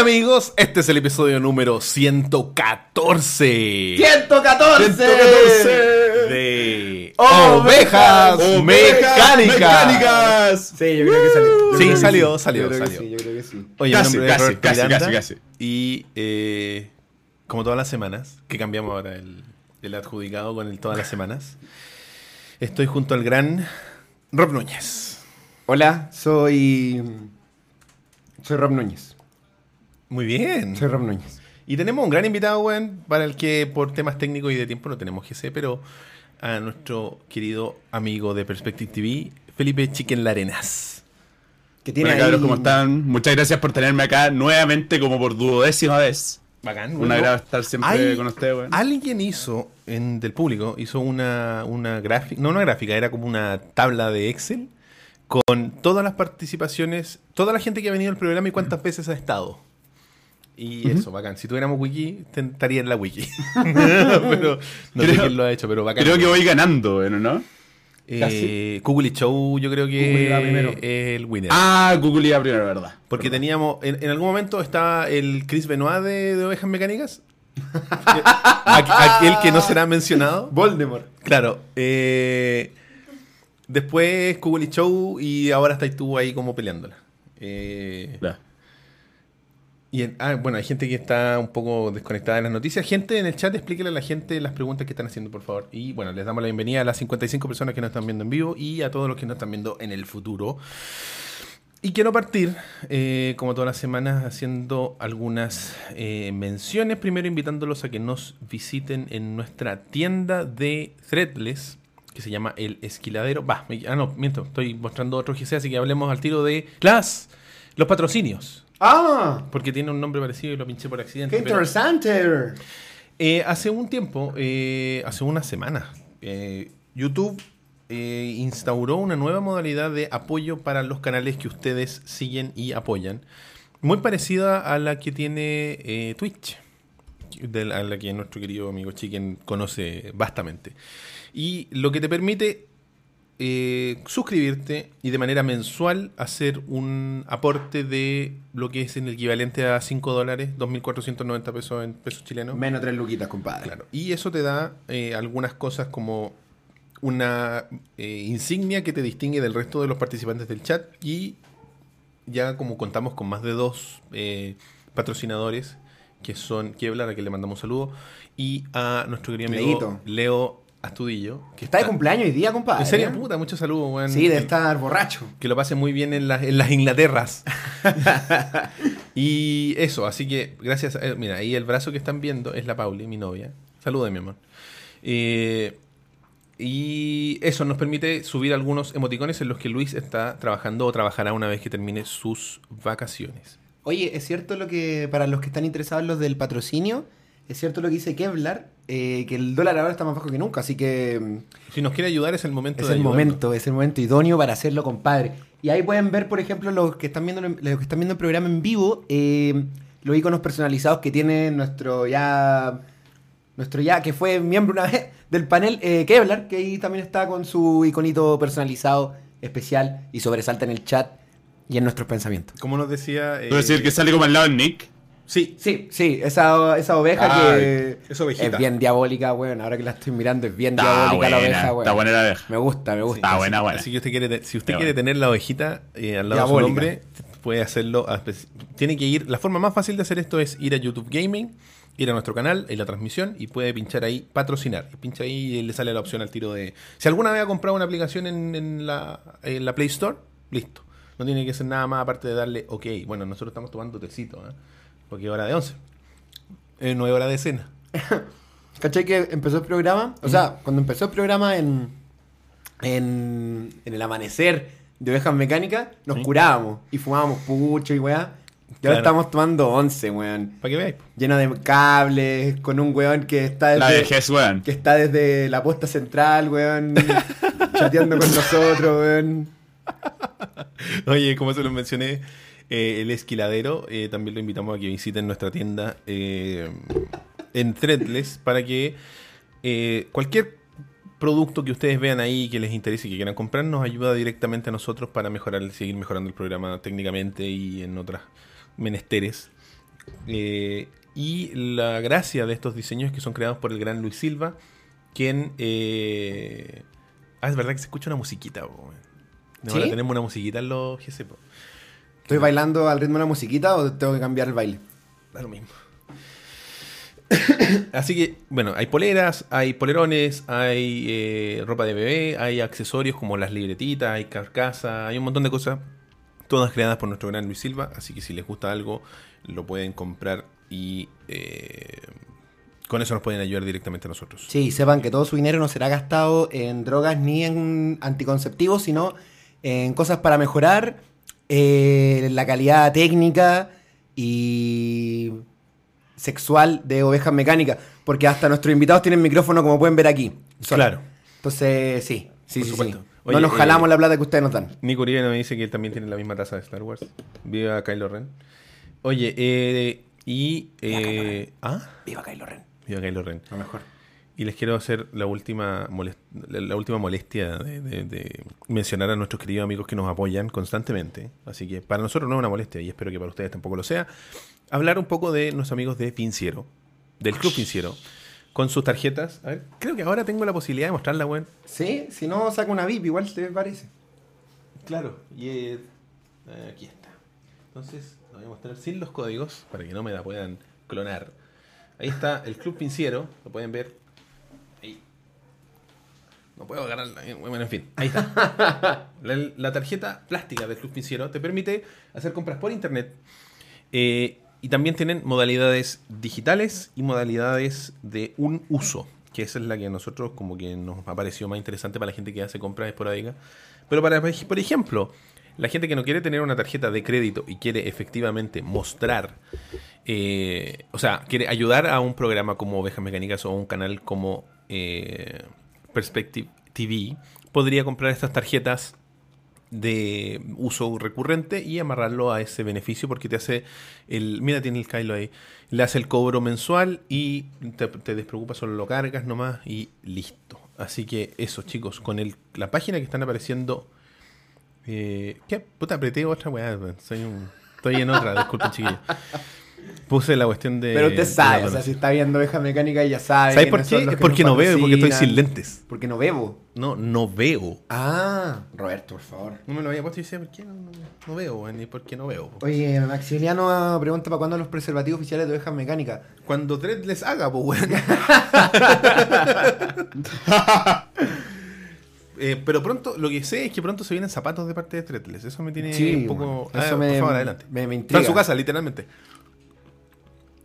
amigos, este es el episodio número 114 114 de Ovejas Ovejas Mecánicas. Mecánicas. Sí, yo creo que salió. Yo Sí, creo que salió, sí. salió, Yo creo que salió. sí, yo creo que sí. Oye, Casi, mi nombre es casi, Roberto casi, Miranda, casi, casi. Y eh, como todas las semanas, que cambiamos ahora el, el adjudicado con el todas las semanas, estoy junto al gran Rob Núñez. Hola, soy. Soy Rob Núñez. Muy bien. Soy Rob Núñez. Y tenemos un gran invitado, weón, para el que por temas técnicos y de tiempo no tenemos GC, pero a nuestro querido amigo de Perspective TV, Felipe Chiquen Larenas. Que tiene Hola ahí... cabros, ¿cómo están? Muchas gracias por tenerme acá nuevamente como por duodécima vez. Bacán, Un agrado estar siempre Hay- con ustedes, weón. Alguien hizo, en, del público, hizo una, una gráfica, no una gráfica, era como una tabla de Excel con todas las participaciones, toda la gente que ha venido al programa y cuántas veces ha estado. Y eso, bacán. Si tuviéramos wiki, estaría en la wiki. pero no sé quién lo ha hecho, pero bacán. Creo que voy ganando, ¿no? Eh, Kugli Show, yo creo que primero. es el winner. Ah, Google iba primero, ¿verdad? Porque teníamos, en, en algún momento estaba el Chris Benoit de, de Ovejas Mecánicas. Aqu- Aquel que no será mencionado. Voldemort. Claro. eh, después Kugli Show y ahora estáis tú ahí como peleándola. Eh. Y ah, bueno, hay gente que está un poco desconectada de las noticias. Gente en el chat, explíquele a la gente las preguntas que están haciendo, por favor. Y bueno, les damos la bienvenida a las 55 personas que nos están viendo en vivo y a todos los que nos están viendo en el futuro. Y quiero partir, eh, como todas las semanas, haciendo algunas eh, menciones. Primero invitándolos a que nos visiten en nuestra tienda de Threadless, que se llama El Esquiladero. Me- ah, no, miento, estoy mostrando otro GC, así que hablemos al tiro de las, los patrocinios. ¡Ah! Porque tiene un nombre parecido y lo pinché por accidente. ¡Qué pero- interesante! eh, hace un tiempo, eh, hace unas semanas, eh, YouTube eh, instauró una nueva modalidad de apoyo para los canales que ustedes siguen y apoyan. Muy parecida a la que tiene eh, Twitch, de la- a la que nuestro querido amigo Chicken conoce bastante. Y lo que te permite eh, suscribirte y de manera mensual hacer un aporte de lo que es en el equivalente a 5 dólares, 2.490 pesos en pesos chilenos. Menos tres luquitas, compadre. Claro. Y eso te da eh, algunas cosas como una eh, insignia que te distingue del resto de los participantes del chat y ya como contamos con más de dos patrocinadores que son Kevlar, a quien le mandamos un saludo, y a nuestro querido amigo Leito. Leo Astudillo, que Está de cumpleaños hoy día, compadre. En serio, puta, muchos saludos, weón. Sí, de estar borracho. que lo pase muy bien en, las- en las Inglaterras. y eso, así que gracias. a- mira, ahí el brazo que están viendo es la Pauli, mi novia. Saluda, mi amor. Eh, y eso nos permite subir algunos emoticones en los que Luis está trabajando o trabajará una vez que termine sus vacaciones. Oye, es cierto lo que, para los que están interesados en los del patrocinio, es cierto lo que dice Kevlar, eh, que el dólar ahora está más bajo que nunca, así que mm, Si nos quiere ayudar, es el momento es de el momento, es el momento idóneo para hacerlo, compadre. Y ahí pueden ver, por ejemplo, los que están viendo, los que están viendo el programa en vivo, eh, los iconos personalizados que tiene nuestro ya, nuestro ya, que fue miembro una vez del panel, eh, Kevlar, que ahí también está con su iconito personalizado especial y sobresalta en el chat y en nuestros pensamientos. Como nos decía. eh, ¿Puedo decir que sale como al lado de Nick? Sí, Sí, sí, esa, esa oveja que esa es bien diabólica, weón. Ahora que la estoy mirando es bien Está diabólica buena, la oveja, weón. está buena la oveja. Me gusta, me gusta. Está buena, buena. Así que usted quiere, si usted quiere tener la ovejita eh, al lado Diabólica. de su nombre, puede hacerlo. a Tiene que ir. La forma más fácil de hacer esto es ir a YouTube Gaming, ir a nuestro canal, en la transmisión y puede pinchar ahí patrocinar. Y pincha ahí y le sale la opción al tiro de. Si alguna vez ha comprado una aplicación en, en la, en la Play Store, listo. No tiene que hacer nada más aparte de darle OK. Bueno, nosotros estamos tomando tecito, ¿eh? Porque es hora de 11. Eh, no es hora de cena. ¿Cachai que empezó el programa? O sea, cuando empezó el programa en, en, en el amanecer de ovejas mecánicas, nos Sí. curábamos y fumábamos pucho y weá. Y Claro. ahora estamos tomando once, weón. Para que veáis. Lleno de cables, con un weón que está La desde, vejez, weón. que está desde la posta central, weón. chateando con nosotros, weón. Oye, como se los mencioné, eh, el esquiladero, eh, también lo invitamos a que visiten nuestra tienda eh, en Threadless para que cualquier producto que ustedes vean ahí que les interese y que quieran comprar nos ayuda directamente a nosotros para mejorar, seguir mejorando el programa técnicamente y en otras menesteres y la gracia de estos diseños es que son creados por el gran Luis Silva, quien... eh, Ah, es verdad que se escucha una musiquita. Ahora tenemos una musiquita en los GC. ¿Estoy bailando al ritmo de la musiquita o tengo que cambiar el baile? Da lo mismo. Así que, bueno, hay poleras, hay polerones, hay eh, ropa de bebé, hay accesorios como las libretitas, hay carcasa, hay un montón de cosas, todas creadas por nuestro gran Luis Silva. Así que si les gusta algo, lo pueden comprar y eh, con eso nos pueden ayudar directamente a nosotros. Sí, sepan que todo su dinero no será gastado en drogas ni en anticonceptivos, sino en cosas para mejorar eh, la calidad técnica y sexual de ovejas mecánicas. Porque hasta nuestros invitados tienen micrófono, como pueden ver aquí. Solo. Claro. Entonces, sí, sí, Por sí, supuesto. sí. Oye, no nos eh, jalamos la plata que ustedes nos dan. Nico Uribe me dice que él también tiene la misma taza de Star Wars. Viva Kylo Ren. Oye, eh, y... eh, ¿Ah? Viva Kylo Ren. Viva Kylo Ren. Lo mejor. Y les quiero hacer la última, la, la última molestia de, de- de mencionar a nuestros queridos amigos que nos apoyan constantemente. Así que para nosotros no es una molestia y espero que para ustedes tampoco lo sea. Hablar un poco de nuestros amigos de Pinciero, del Club Pinciero, con sus tarjetas. A ver, creo que ahora tengo la posibilidad de mostrarla, weón. Sí, si no saca una VIP, igual te parece. Claro, y eh, aquí está. Entonces, lo voy a mostrar sin los códigos para que no me la puedan clonar. Ahí está el Club Pinciero, lo pueden ver. No puedo agarrarla. eh, Bueno, en fin, ahí está. La, la tarjeta plástica del Club Pinciero te permite hacer compras por internet. eh, y también tienen modalidades digitales y modalidades de un uso, que esa es la que a nosotros como que nos ha parecido más interesante para la gente que hace compras esporádicas. Pero para, por ejemplo, la gente que no quiere tener una tarjeta de crédito y quiere efectivamente mostrar, eh, o sea, quiere ayudar a un programa como Ovejas Mecánicas o un canal como eh, Perspective TV, podría comprar estas tarjetas de uso recurrente y amarrarlo a ese beneficio porque te hace el mira tiene el Kylo ahí le hace el cobro mensual y te, te despreocupas solo lo cargas nomás y listo. Así que eso chicos con el, la página que están apareciendo eh, ¿qué? puta apreté otra weá soy un estoy en otra disculpen chiquillos puse la cuestión de Pero usted sabe, o sea, si está viendo oveja mecánica ya sabe. ¿Sabes por qué? Es que porque no veo y porque estoy sin lentes Porque no bebo. no no veo Ah, Roberto, por favor. no me lo había puesto y decía ¿por qué no, no, no veo ni por qué no veo Oye, Maximiliano pregunta para cuándo los preservativos oficiales de ovejas mecánicas. Cuando Dredd les haga, pues, weón. Eh, pero pronto, lo que sé es que pronto se vienen zapatos de parte de Threadless. Eso me tiene Sí, un poco. bueno, eso Ah, me- por favor, adelante. me- me Está en su intriga. casa, literalmente.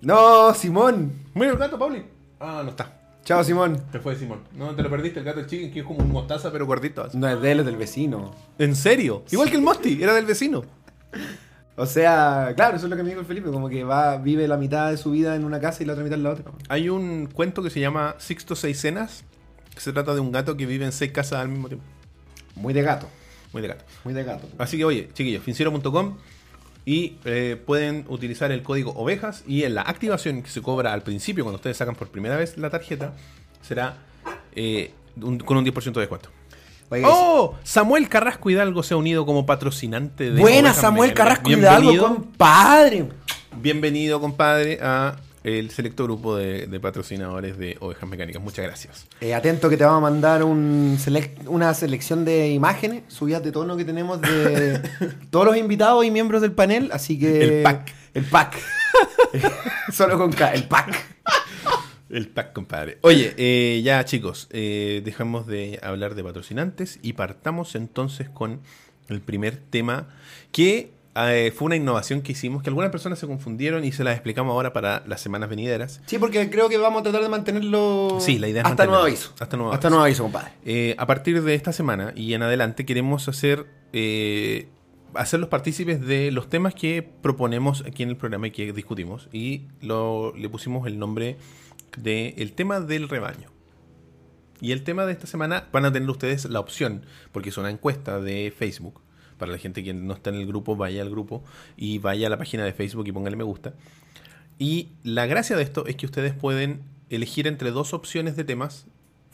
No, Simón. Mira el gato, Pauli. Ah, no está. Chao, Simón. Se fue Simón. No, te lo perdiste, el gato chicken, que es como un mostaza, pero gordito. así. No es de él, es del vecino. ¿En serio? Igual que el Mosti, era del vecino. O sea, claro, eso es lo que me dijo el Felipe, como que va, vive la mitad de su vida en una casa y la otra mitad en la otra. Hay un cuento que se llama Sixto Seis Cenas, que se trata de un gato que vive en seis casas al mismo tiempo. Muy de gato, Muy de gato. muy de gato. Así que oye, chiquillos, finciero.com y eh, pueden utilizar el código ovejas y en la activación que se cobra al principio cuando ustedes sacan por primera vez la tarjeta será eh, un- con un 10% de descuento. Oiga, ¡Oh! Samuel Carrasco Hidalgo se ha unido como patrocinante de Buena, Ovejas Samuel. Carrasco Hidalgo, Bienvenido, compadre. bienvenido, compadre, a el selecto grupo de, de patrocinadores de Ovejas Mecánicas. Muchas gracias. Eh, atento que te vamos a mandar un una selección de imágenes, subidas de tono que tenemos de todos los invitados y miembros del panel, así que... El pack. El pack. Solo con K, el pack. El pack, compadre. Oye, eh, ya chicos, eh, dejamos de hablar de patrocinantes y partamos entonces con el primer tema que eh, fue una innovación que hicimos, que algunas personas se confundieron y se las explicamos ahora para las semanas venideras. Sí, porque creo que vamos a tratar de mantenerlo... Sí, la idea es Hasta nuevo aviso. Hasta nuevo Hasta aviso. nuevo aviso, compadre. Eh, a partir de esta semana y en adelante queremos hacer eh, hacerlos partícipes de los temas que proponemos aquí en el programa y que discutimos y lo, le pusimos el nombre de el tema del rebaño. Y el tema de esta semana van a tener ustedes la opción, porque es una encuesta de Facebook. Para la gente que no está en el grupo, vaya al grupo y vaya a la página de Facebook y póngale me gusta. Y la gracia de esto es que ustedes pueden elegir entre dos opciones de temas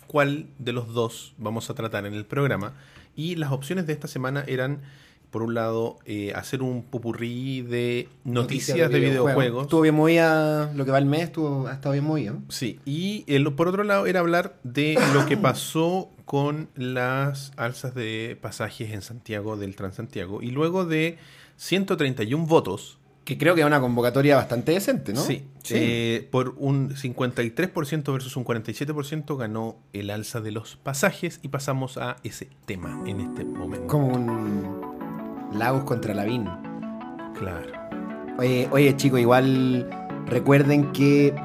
cuál de los dos vamos a tratar en el programa. Y las opciones de esta semana eran por un lado, eh, hacer un popurrí de noticias, de, videojuegos. videojuegos. Estuvo bien movida, lo que va el mes, estuvo, ha estado bien movido. Sí, y el- por otro lado era hablar de lo que pasó con las alzas de pasajes en Santiago del Transantiago y luego de 131 votos, Que creo que es una convocatoria bastante decente, ¿no? sí, eh, por un 53% versus un 47% ganó el alza de los pasajes y pasamos a ese tema en este momento. Como un Lagos contra Lavín. Claro. Oye, oye chicos, igual recuerden que,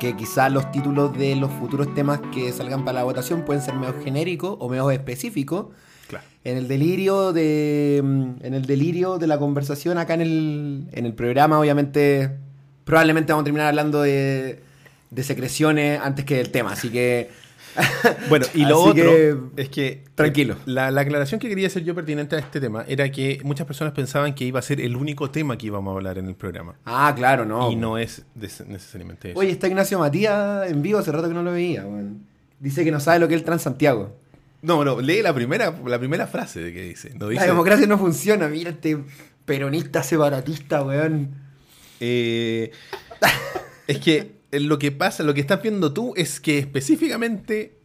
que quizás los títulos de los futuros temas que salgan para la votación pueden ser medio genéricos o medio específicos. Claro. En el delirio de. mm, En el delirio de la conversación acá en el, en el programa, obviamente. Probablemente vamos a terminar hablando de, de secreciones antes que del tema. Así que. Bueno, y lo Así otro que, es que tranquilo. La, la aclaración que quería hacer yo pertinente a este tema era que muchas personas pensaban que iba a ser el único tema que íbamos a hablar en el programa. Ah, claro, no. y no es necesariamente eso. Oye, está Ignacio Matías en vivo, hace rato que no lo veía, weón. Dice que no sabe lo que es el Transantiago. No, no, lee la primera, la primera frase de que dice. No dice La democracia no funciona, mira este peronista separatista, weón. Eh, es que eh, lo que pasa, lo que estás viendo tú es que específicamente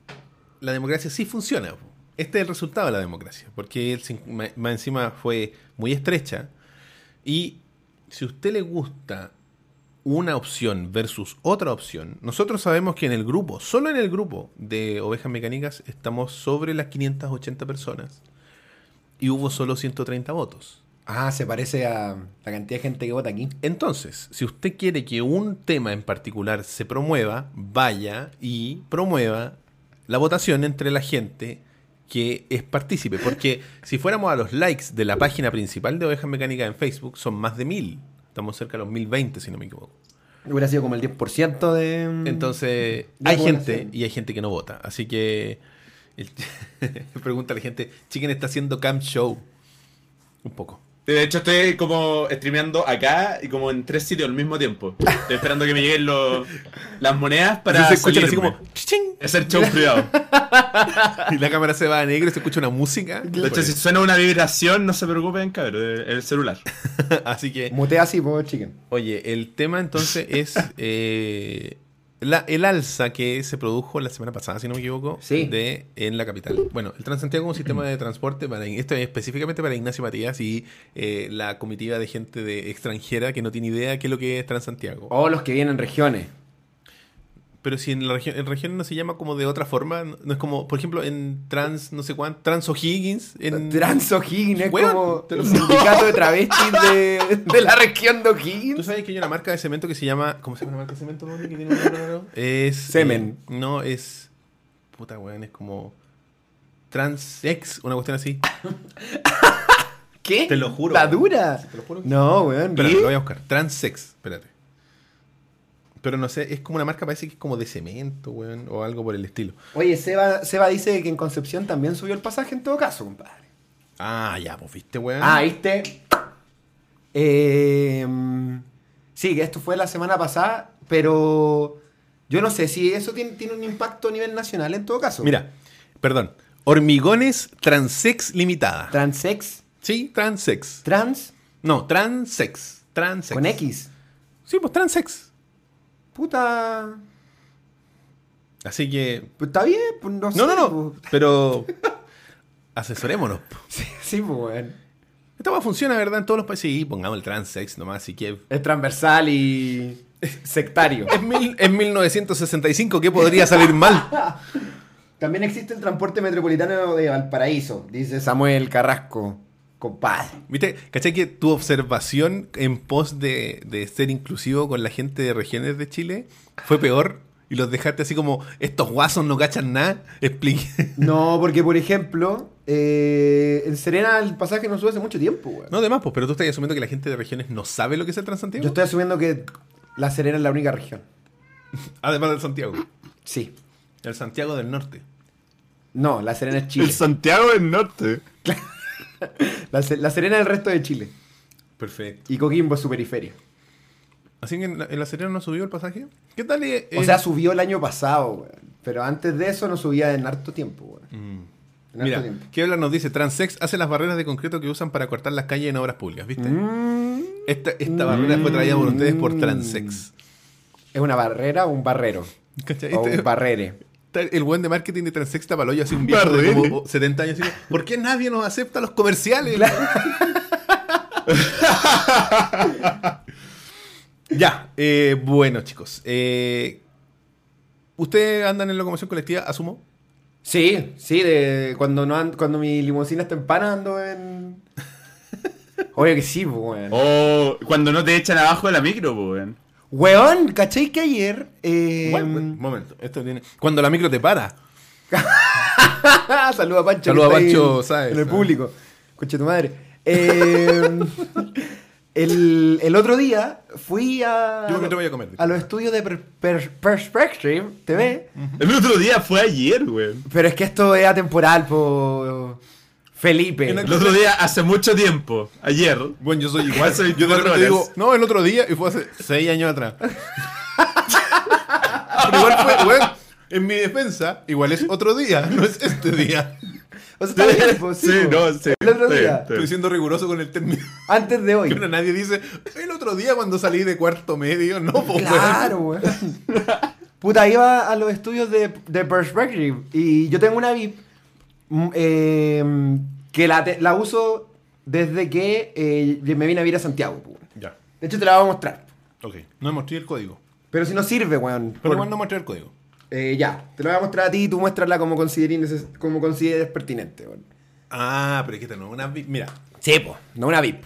la democracia sí funciona. Este es el resultado de la democracia, porque el más encima fue muy estrecha. Y si a usted le gusta una opción versus otra opción, nosotros sabemos que en el grupo, solo en el grupo de ovejas mecánicas, estamos sobre las 580 personas y hubo solo 130 votos. Ah, se parece a la cantidad de gente que vota aquí. Entonces, si usted quiere que un tema en particular se promueva, vaya y promueva la votación entre la gente que es partícipe. Porque si fuéramos a los likes de la página principal de Ovejas Mecánicas en Facebook, son más de mil. Estamos cerca de los 1020, si no me equivoco. Hubiera sido como el 10% de. Entonces, De hay gente y hay gente que no vota. Así que, el- pregunta a la gente, Chicken está haciendo Camp Show. Un poco. De hecho, estoy como streameando acá y como en tres sitios al mismo tiempo. Estoy esperando que me lleguen los- las monedas para se escuchan así como... Es el show privado. Y la cámara se va a negro y se escucha una música. De hecho, si suena una vibración, no se preocupen, cabrón, es el celular. Así que, Mutea así, po, chicken. oye, el tema entonces es eh, la- el alza que se produjo la semana pasada, si no me equivoco, Sí. de, en la capital. Bueno, el Transantiago es un sistema de transporte, para, esto es específicamente para Ignacio Matías y eh, la comitiva de gente de extranjera que no tiene idea qué es lo que es Transantiago. O los que vienen en regiones. Pero si en la región, en región no se llama como de otra forma, no es como, por ejemplo, en Trans, no sé cuánto, Trans O'Higgins, en... Trans O'Higgins es como el sindicato de travestis de, de la región de ¿Tú O'Higgins. sabes que hay una marca de cemento que se llama. ¿Cómo se llama la marca de cemento, que tiene un nombre raro? Es. Semen. eh, no, es. Puta, weón, es como. Transex, una cuestión así. ¿Qué? Te lo juro. ¿La dura? Te lo juro. No, weón. Espera, ¿qué? lo voy a buscar. Transex, espérate. Pero no sé, es como una marca, parece que es como de cemento, weón, o algo por el estilo. Oye, Seba, Seba dice que en Concepción también subió el pasaje en todo caso, compadre. Ah, ya, pues viste, weón. Ah, ¿viste? Eh, sí, que esto fue la semana pasada, pero yo no sé si eso tiene, tiene un impacto a nivel nacional en todo caso. Mira, perdón. Hormigones Transex Limitada. Transex, sí, Transex. trans, No, Transex. Transex. con X. Sí, pues Transex. Puta. Así que Pues está bien, pues no sé. No, no, no. pues. Pero asesorémonos. Sí, sí, pues, weón. Esta va funciona, ¿verdad? En todos los países. Sí, pongamos el transex nomás, así que. Es transversal y sectario. Es, mil, es 1965, ¿qué podría salir mal? También existe el transporte metropolitano de Valparaíso, dice Samuel Carrasco, compadre. ¿Viste? ¿Cachai que tu observación en pos de, de ser inclusivo con la gente de regiones de Chile fue peor? Y los dejaste así como, estos guasos no cachan nada. Explique. No, porque por ejemplo, eh, en Serena el pasaje no sube hace mucho tiempo, weón. No, además, pues, pero tú estás asumiendo que la gente de regiones no sabe lo que es el Transantiago. Yo estoy asumiendo que la Serena es la única región. Además del Santiago. Sí. El Santiago del Norte. No, la Serena es Chile. El Santiago del Norte. La, la Serena es el resto de Chile. Perfecto. Y Coquimbo es su periferia. Así que en la, en la Serena no subió el pasaje. ¿Qué tal? eh, O sea, subió el año pasado. Pero antes de eso no subía en harto tiempo. Mm. En Mira, harto tiempo. Kevlar nos dice, Transex hace las barreras de concreto que usan para cortar las calles en obras públicas, ¿viste? Mm, Esta, esta barrera fue traída por ustedes por Mm. Transex. ¿Es una barrera o un barrero? ¿Cachai? O un barrere. El buen de marketing de Transex Tapaloyo así un viejo de como 70 años. ¿Por qué nadie nos acepta los comerciales? ya, eh, bueno chicos. Eh, ¿Ustedes andan en locomoción colectiva, asumo? Sí, sí, de cuando no and- cuando mi limusina está empanando en. Obvio que sí, pues, weón. O cuando no te echan abajo de la micro, pues, weón. Weón, ¿cachai que ayer? Eh, Bueno, bueno, momento, esto tiene... Cuando la micro te para. Saluda a Pancho. Saluda que a Pancho Sáez, En el ¿no? público. Conche tu madre. Eh, el, el otro día fui a. Yo me voy a comer. A los estudios de Per- Per- Perspective TV. El otro día fue ayer, weón. Pero es que esto es atemporal, po. Felipe. El otro día, hace mucho tiempo, ayer. Bueno, yo soy igual. Hace yo de 24 repente digo, no, el otro día, y fue hace 6 años atrás. Pero igual fue, weón, en mi defensa, igual es otro día, no es este día. O sea, está bien, po, sí, Sí, no, sí. El otro sí, día. sí. Estoy siendo riguroso con el término. Antes de hoy. Ahora nadie dice, el otro día cuando salí de cuarto medio, no, po, weón. Claro, weón. Puta, iba a los estudios de, de Perspective y yo tengo una VIP eh, que la, la uso desde que eh, me vine a vivir a Santiago. Ya, De hecho, te la voy a mostrar. ok. No mostré el código. Pero si no sirve, weón. Pero igual no mostré el código. eh, ya, te lo voy a mostrar a ti y tú muéstrala como consideres, como consideres pertinente. weón. Ah, pero es que esta no es una VIP. Mira, Sí, po, no una VIP.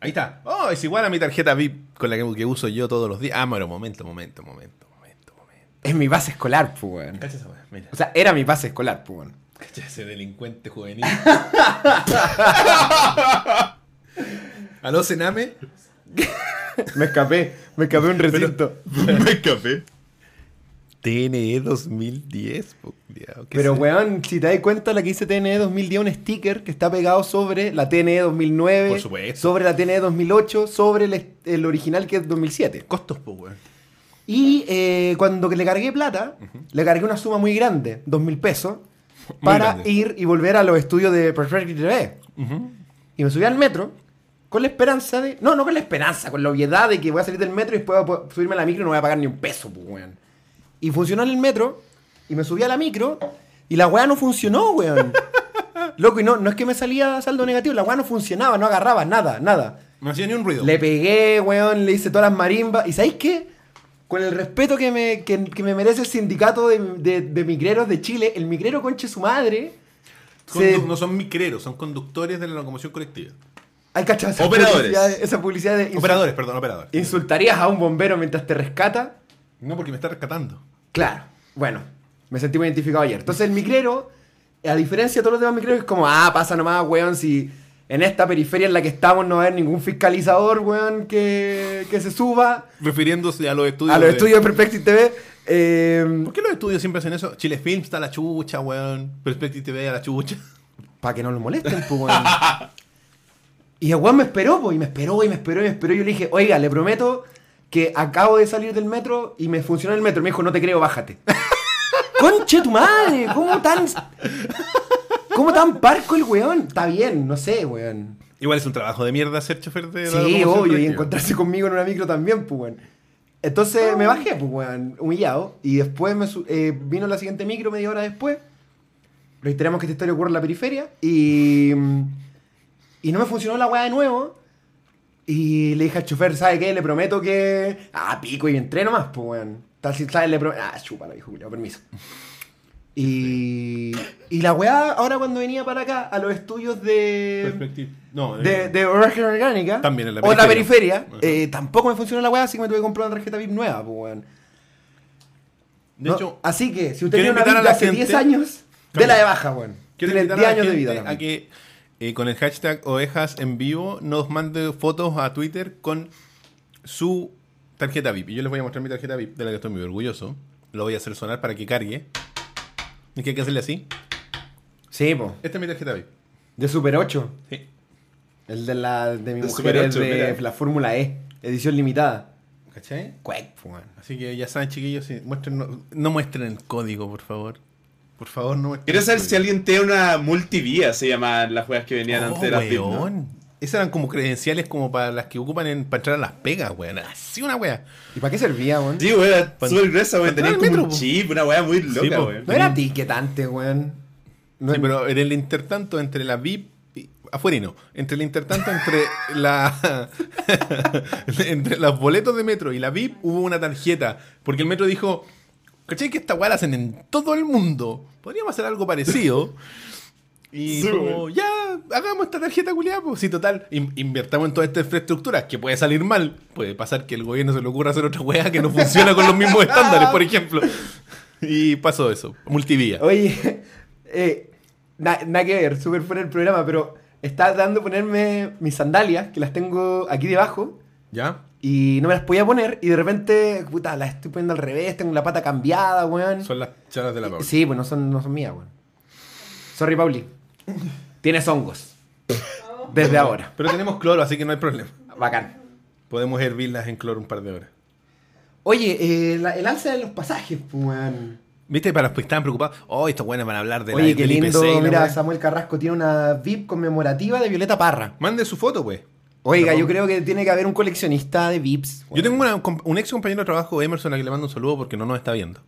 ahí está. Oh, es igual a mi tarjeta VIP con la que, que uso yo todos los días. Ah, pero momento, momento, momento, momento, momento. Es mi base escolar, pues, weón. Mira. O sea, era mi base escolar, pues, weón. Cacha ese delincuente juvenil. ¿Aló, Sename? Me escapé, me escapé un recinto. Me escapé. TNE 2010, po, ¿qué Pero, sé? weón, si te das cuenta, la que dice TNE 2010 un sticker que está pegado sobre la TNE 2009, Por supuesto. sobre la TNE 2008, sobre el, original que es 2007. Costos, po, weón. Y eh, cuando le cargué plata, le cargué una suma muy grande, 2 mil pesos, para ir y volver a los estudios de Perspective TV. Y me subí al metro con la esperanza de. No, no con la esperanza, con la obviedad de que voy a salir del metro y después voy a subirme a la micro y no voy a pagar ni un peso, pues, weón. Y funcionó en el metro, y me subí a la micro, y la weá no funcionó, weón. Loco, y no, no es que me salía saldo negativo, la weá no funcionaba, no agarraba nada, nada. No hacía ni un ruido. Le pegué, weón, le hice todas las marimbas. ¿Y sabéis qué? Con el respeto que me, que, que me merece el sindicato de, de, de micreros de Chile, el micrero conche su madre. se- No son micreros, son conductores de la locomoción colectiva. Ay, cachai, esa Operadores. publicidad Esa publicidad de. Operadores, perdón, operadores. ¿Insultarías a un bombero mientras te rescata? No, porque me está rescatando. Claro. Bueno, me sentí muy identificado ayer. Entonces el micrero, a diferencia de todos los demás micreros, es como, ah, pasa nomás, weón, si en esta periferia en la que estamos no va a haber ningún fiscalizador, weón, que, que se suba Refiriéndose a los estudios. a los de- estudios de Perspective TV. eh, ¿Por qué los estudios siempre hacen eso? Chile Films está a la chucha, weón. Perspective TV a la chucha. para que no lo molesten, pues, weón. Y el weón me esperó, pues, y me esperó, y me esperó, y me esperó. Y yo le dije, oiga, le prometo que acabo de salir del metro y me funcionó el metro. Me dijo, no te creo, bájate. Conche tu madre, ¿cómo tan. ¿Cómo tan parco el weón? Está bien, no sé, weón. Igual es un trabajo de mierda ser chofer de la Sí, obvio, y encontrarse conmigo en una micro también, pues, weón. Entonces me bajé, pues, weón, humillado. Y después me eh, vino la siguiente micro media hora después. Reiteramos que esta historia ocurre en la periferia. Y. Y no me funcionó la weá de nuevo. Y le dije al chofer, ¿sabe qué? Le prometo que. Ah, pico, y entré nomás, pues, weón. Tal si sabes, le prometo. Ah, chúpalo, hijo, culiao, permiso. Y. Y la weá, ahora cuando venía para acá, a los estudios de. No, de, de Oracle Orgánica También en la o la periferia. periferia, eh, tampoco me funcionó la weá, así que me tuve que comprar una tarjeta VIP nueva, pues, weón. de No, hecho, así que, si usted tiene una a de la hace gente- 10 años, de la de baja, weón. Tiene invitar 10 a la años de vida. a también. que eh, con el hashtag ovejas en vivo nos mande fotos a Twitter con su tarjeta VIP. Y yo les voy a mostrar mi tarjeta VIP, de la que estoy muy orgulloso. Lo voy a hacer sonar para que cargue. ¿Y que hay que hacerle así? Sí, pues. Esta es mi tarjeta VIP. De Super 8. Sí. El de la de mi De mujer Super es 8, de mira. la Fórmula E, edición limitada. ¿Cachai? Cuec, weón. Así que ya saben, chiquillos, muestren, no, no muestren el código, por favor. Por favor, no me Quiero saber si alguien tiene una multivía, se llaman las juegas que venían Oh, antes de las VIP, ¿no? weón. Esas eran como credenciales como para las que ocupan en, para entrar a las pegas, weón. Así una wea. ¿Y para qué servía, weón? Sí, weón, súper gruesa, weón. Tenía como metro, un chip, una weá muy loca, po. weón. No era tiquetante, weón. No Sí, pero en el intertanto entre la VIP y, afuera y no, entre el intertanto entre la entre los boletos de metro y la VIP hubo una tarjeta, porque el metro dijo, ¿cachai que esta weá la hacen en todo el mundo? Podríamos hacer algo parecido. Y Sí, como, ya, hagamos esta tarjeta culiada, pues sí, total, in- invertamos en toda esta infraestructura, que puede salir mal, puede pasar que el gobierno se le ocurra hacer otra weá que no funciona con los mismos estándares, por ejemplo. Y pasó eso, multivía. Oye, eh, na- nada que ver, súper fuera el programa, pero está dando ponerme mis sandalias, que las tengo aquí debajo, ¿Ya? y no me las podía poner, y de repente, puta, las estoy poniendo al revés, tengo la pata cambiada, weón. Son las chalas de la Paula. Sí, pues no son, no son mías, weón. Sorry, Pauli. Tienes hongos. Desde ahora. Pero tenemos cloro, así que no hay problema. Bacán. Podemos hervirlas en cloro un par de horas. Oye, eh, la- el alza de los pasajes, pues, weón. ¿Viste? Para los que estaban preocupados. Oh, esto bueno van a hablar de la, Oye, qué del lindo. IPC y la Mira. Samuel Carrasco tiene una VIP conmemorativa de Violeta Parra. Mande su foto, pues. Oiga, yo creo que tiene que haber un coleccionista de VIPs. Yo tengo una un ex compañero de trabajo, Emerson, a que le mando un saludo porque no nos está viendo.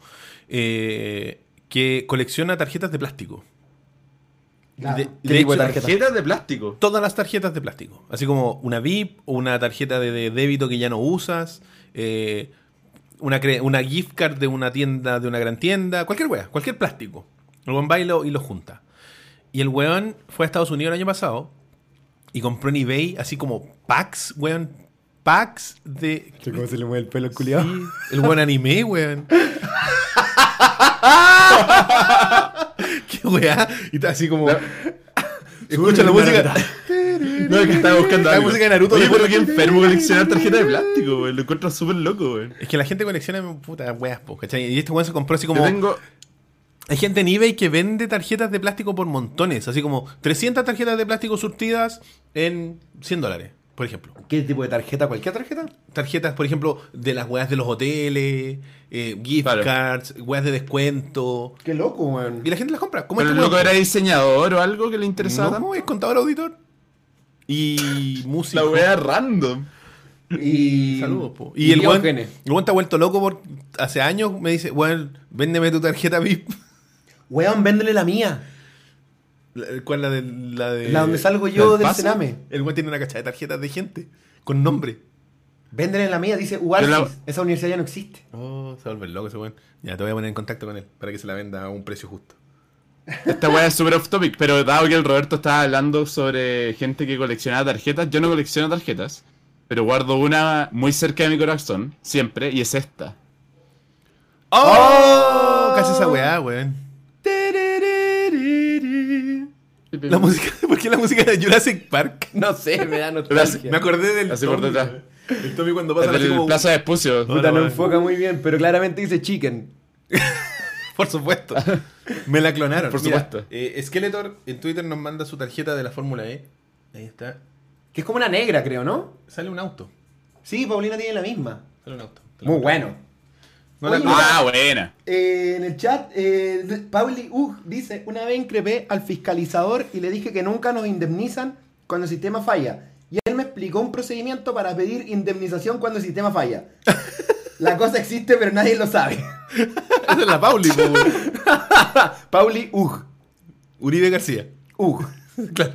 eh, que colecciona tarjetas de plástico. De- ¿Qué de de hecho, tarjeta? Tarjetas de plástico. Todas las tarjetas de plástico. Así como una VIP, o una tarjeta de, de débito que ya no usas, eh, una, una gift card de una tienda, de una gran tienda, cualquier wea, cualquier plástico. El weón va y lo, y lo junta. Y el weón fue a Estados Unidos el año pasado y compró en eBay así como packs, weón. Packs de. ¿Cómo se le mueve el pelo culiado? Sí, el buen anime, weón. Weá. Y está así como. Escucha la música. No, es que estaba buscando La música de Naruto Oye, pero qué enfermo coleccionar tarjetas de plástico. Lo encuentro súper loco. Es que la gente colecciona puta weas, po, ¿cachai? Y este weón se compró así como. Yo tengo... Hay gente en eBay que vende tarjetas de plástico por montones. Así como 300 tarjetas de plástico surtidas en 100 dólares, por ejemplo. ¿Qué tipo de tarjeta? ¿Cualquier tarjeta? Tarjetas, por ejemplo, de las weas de los hoteles, eh, gift Claro. cards, weas de descuento. Qué loco, weón. Y la gente las compra. ¿Cómo ¿Pero el este loco weón? era diseñador o algo que le interesaba? No, es contador auditor. Y músico. La wea random. Y. Saludos, po. Y el weón, el weón está vuelto loco por hace años me dice, weón, véndeme tu tarjeta VIP. Weón, véndele la mía. La- ¿Cuál la de la de La donde salgo yo ¿del del? Sename. El weón tiene una cacha de tarjetas de gente con nombre. Véndele la mía, dice Uarsis. La- Esa universidad ya no existe. Oh, se vuelve loco ese weón. Ya te voy a poner en contacto con él para que se la venda a un precio justo. Esta wea es súper off topic, pero dado que el Roberto estaba hablando sobre gente que coleccionaba tarjetas, yo no colecciono tarjetas, pero guardo una muy cerca de mi corazón, siempre, y es esta. ¡Oh! Casi esa weá, weón. La música, ¿por qué la música de Jurassic Park? No sé, me da nostalgia. Me acordé del Así por Tommy, detrás. weón. El Tommy cuando pasa así del como... Plaza de Espucio. Puta, no enfoca muy bien, pero claramente dice chicken. Por supuesto. Me la clonaron. Por Mira, supuesto. eh, Skeletor en Twitter nos manda su tarjeta de la Fórmula E. Ahí está. Que es como una negra, creo, ¿no? Sale un auto. Sí, Paulina tiene la misma. Sale un auto. Te lo Muy muestro. bueno. No Oye. Ah, buena. Eh, en el chat, eh, Pauli Ug dice, una vez increpé al fiscalizador y le dije que nunca nos indemnizan cuando el sistema falla. Y él me explicó un procedimiento para pedir indemnización cuando el sistema falla. La cosa existe, pero nadie lo sabe. Esa es la Pauli. Pauli Ug. Uribe García. Ug. Claro.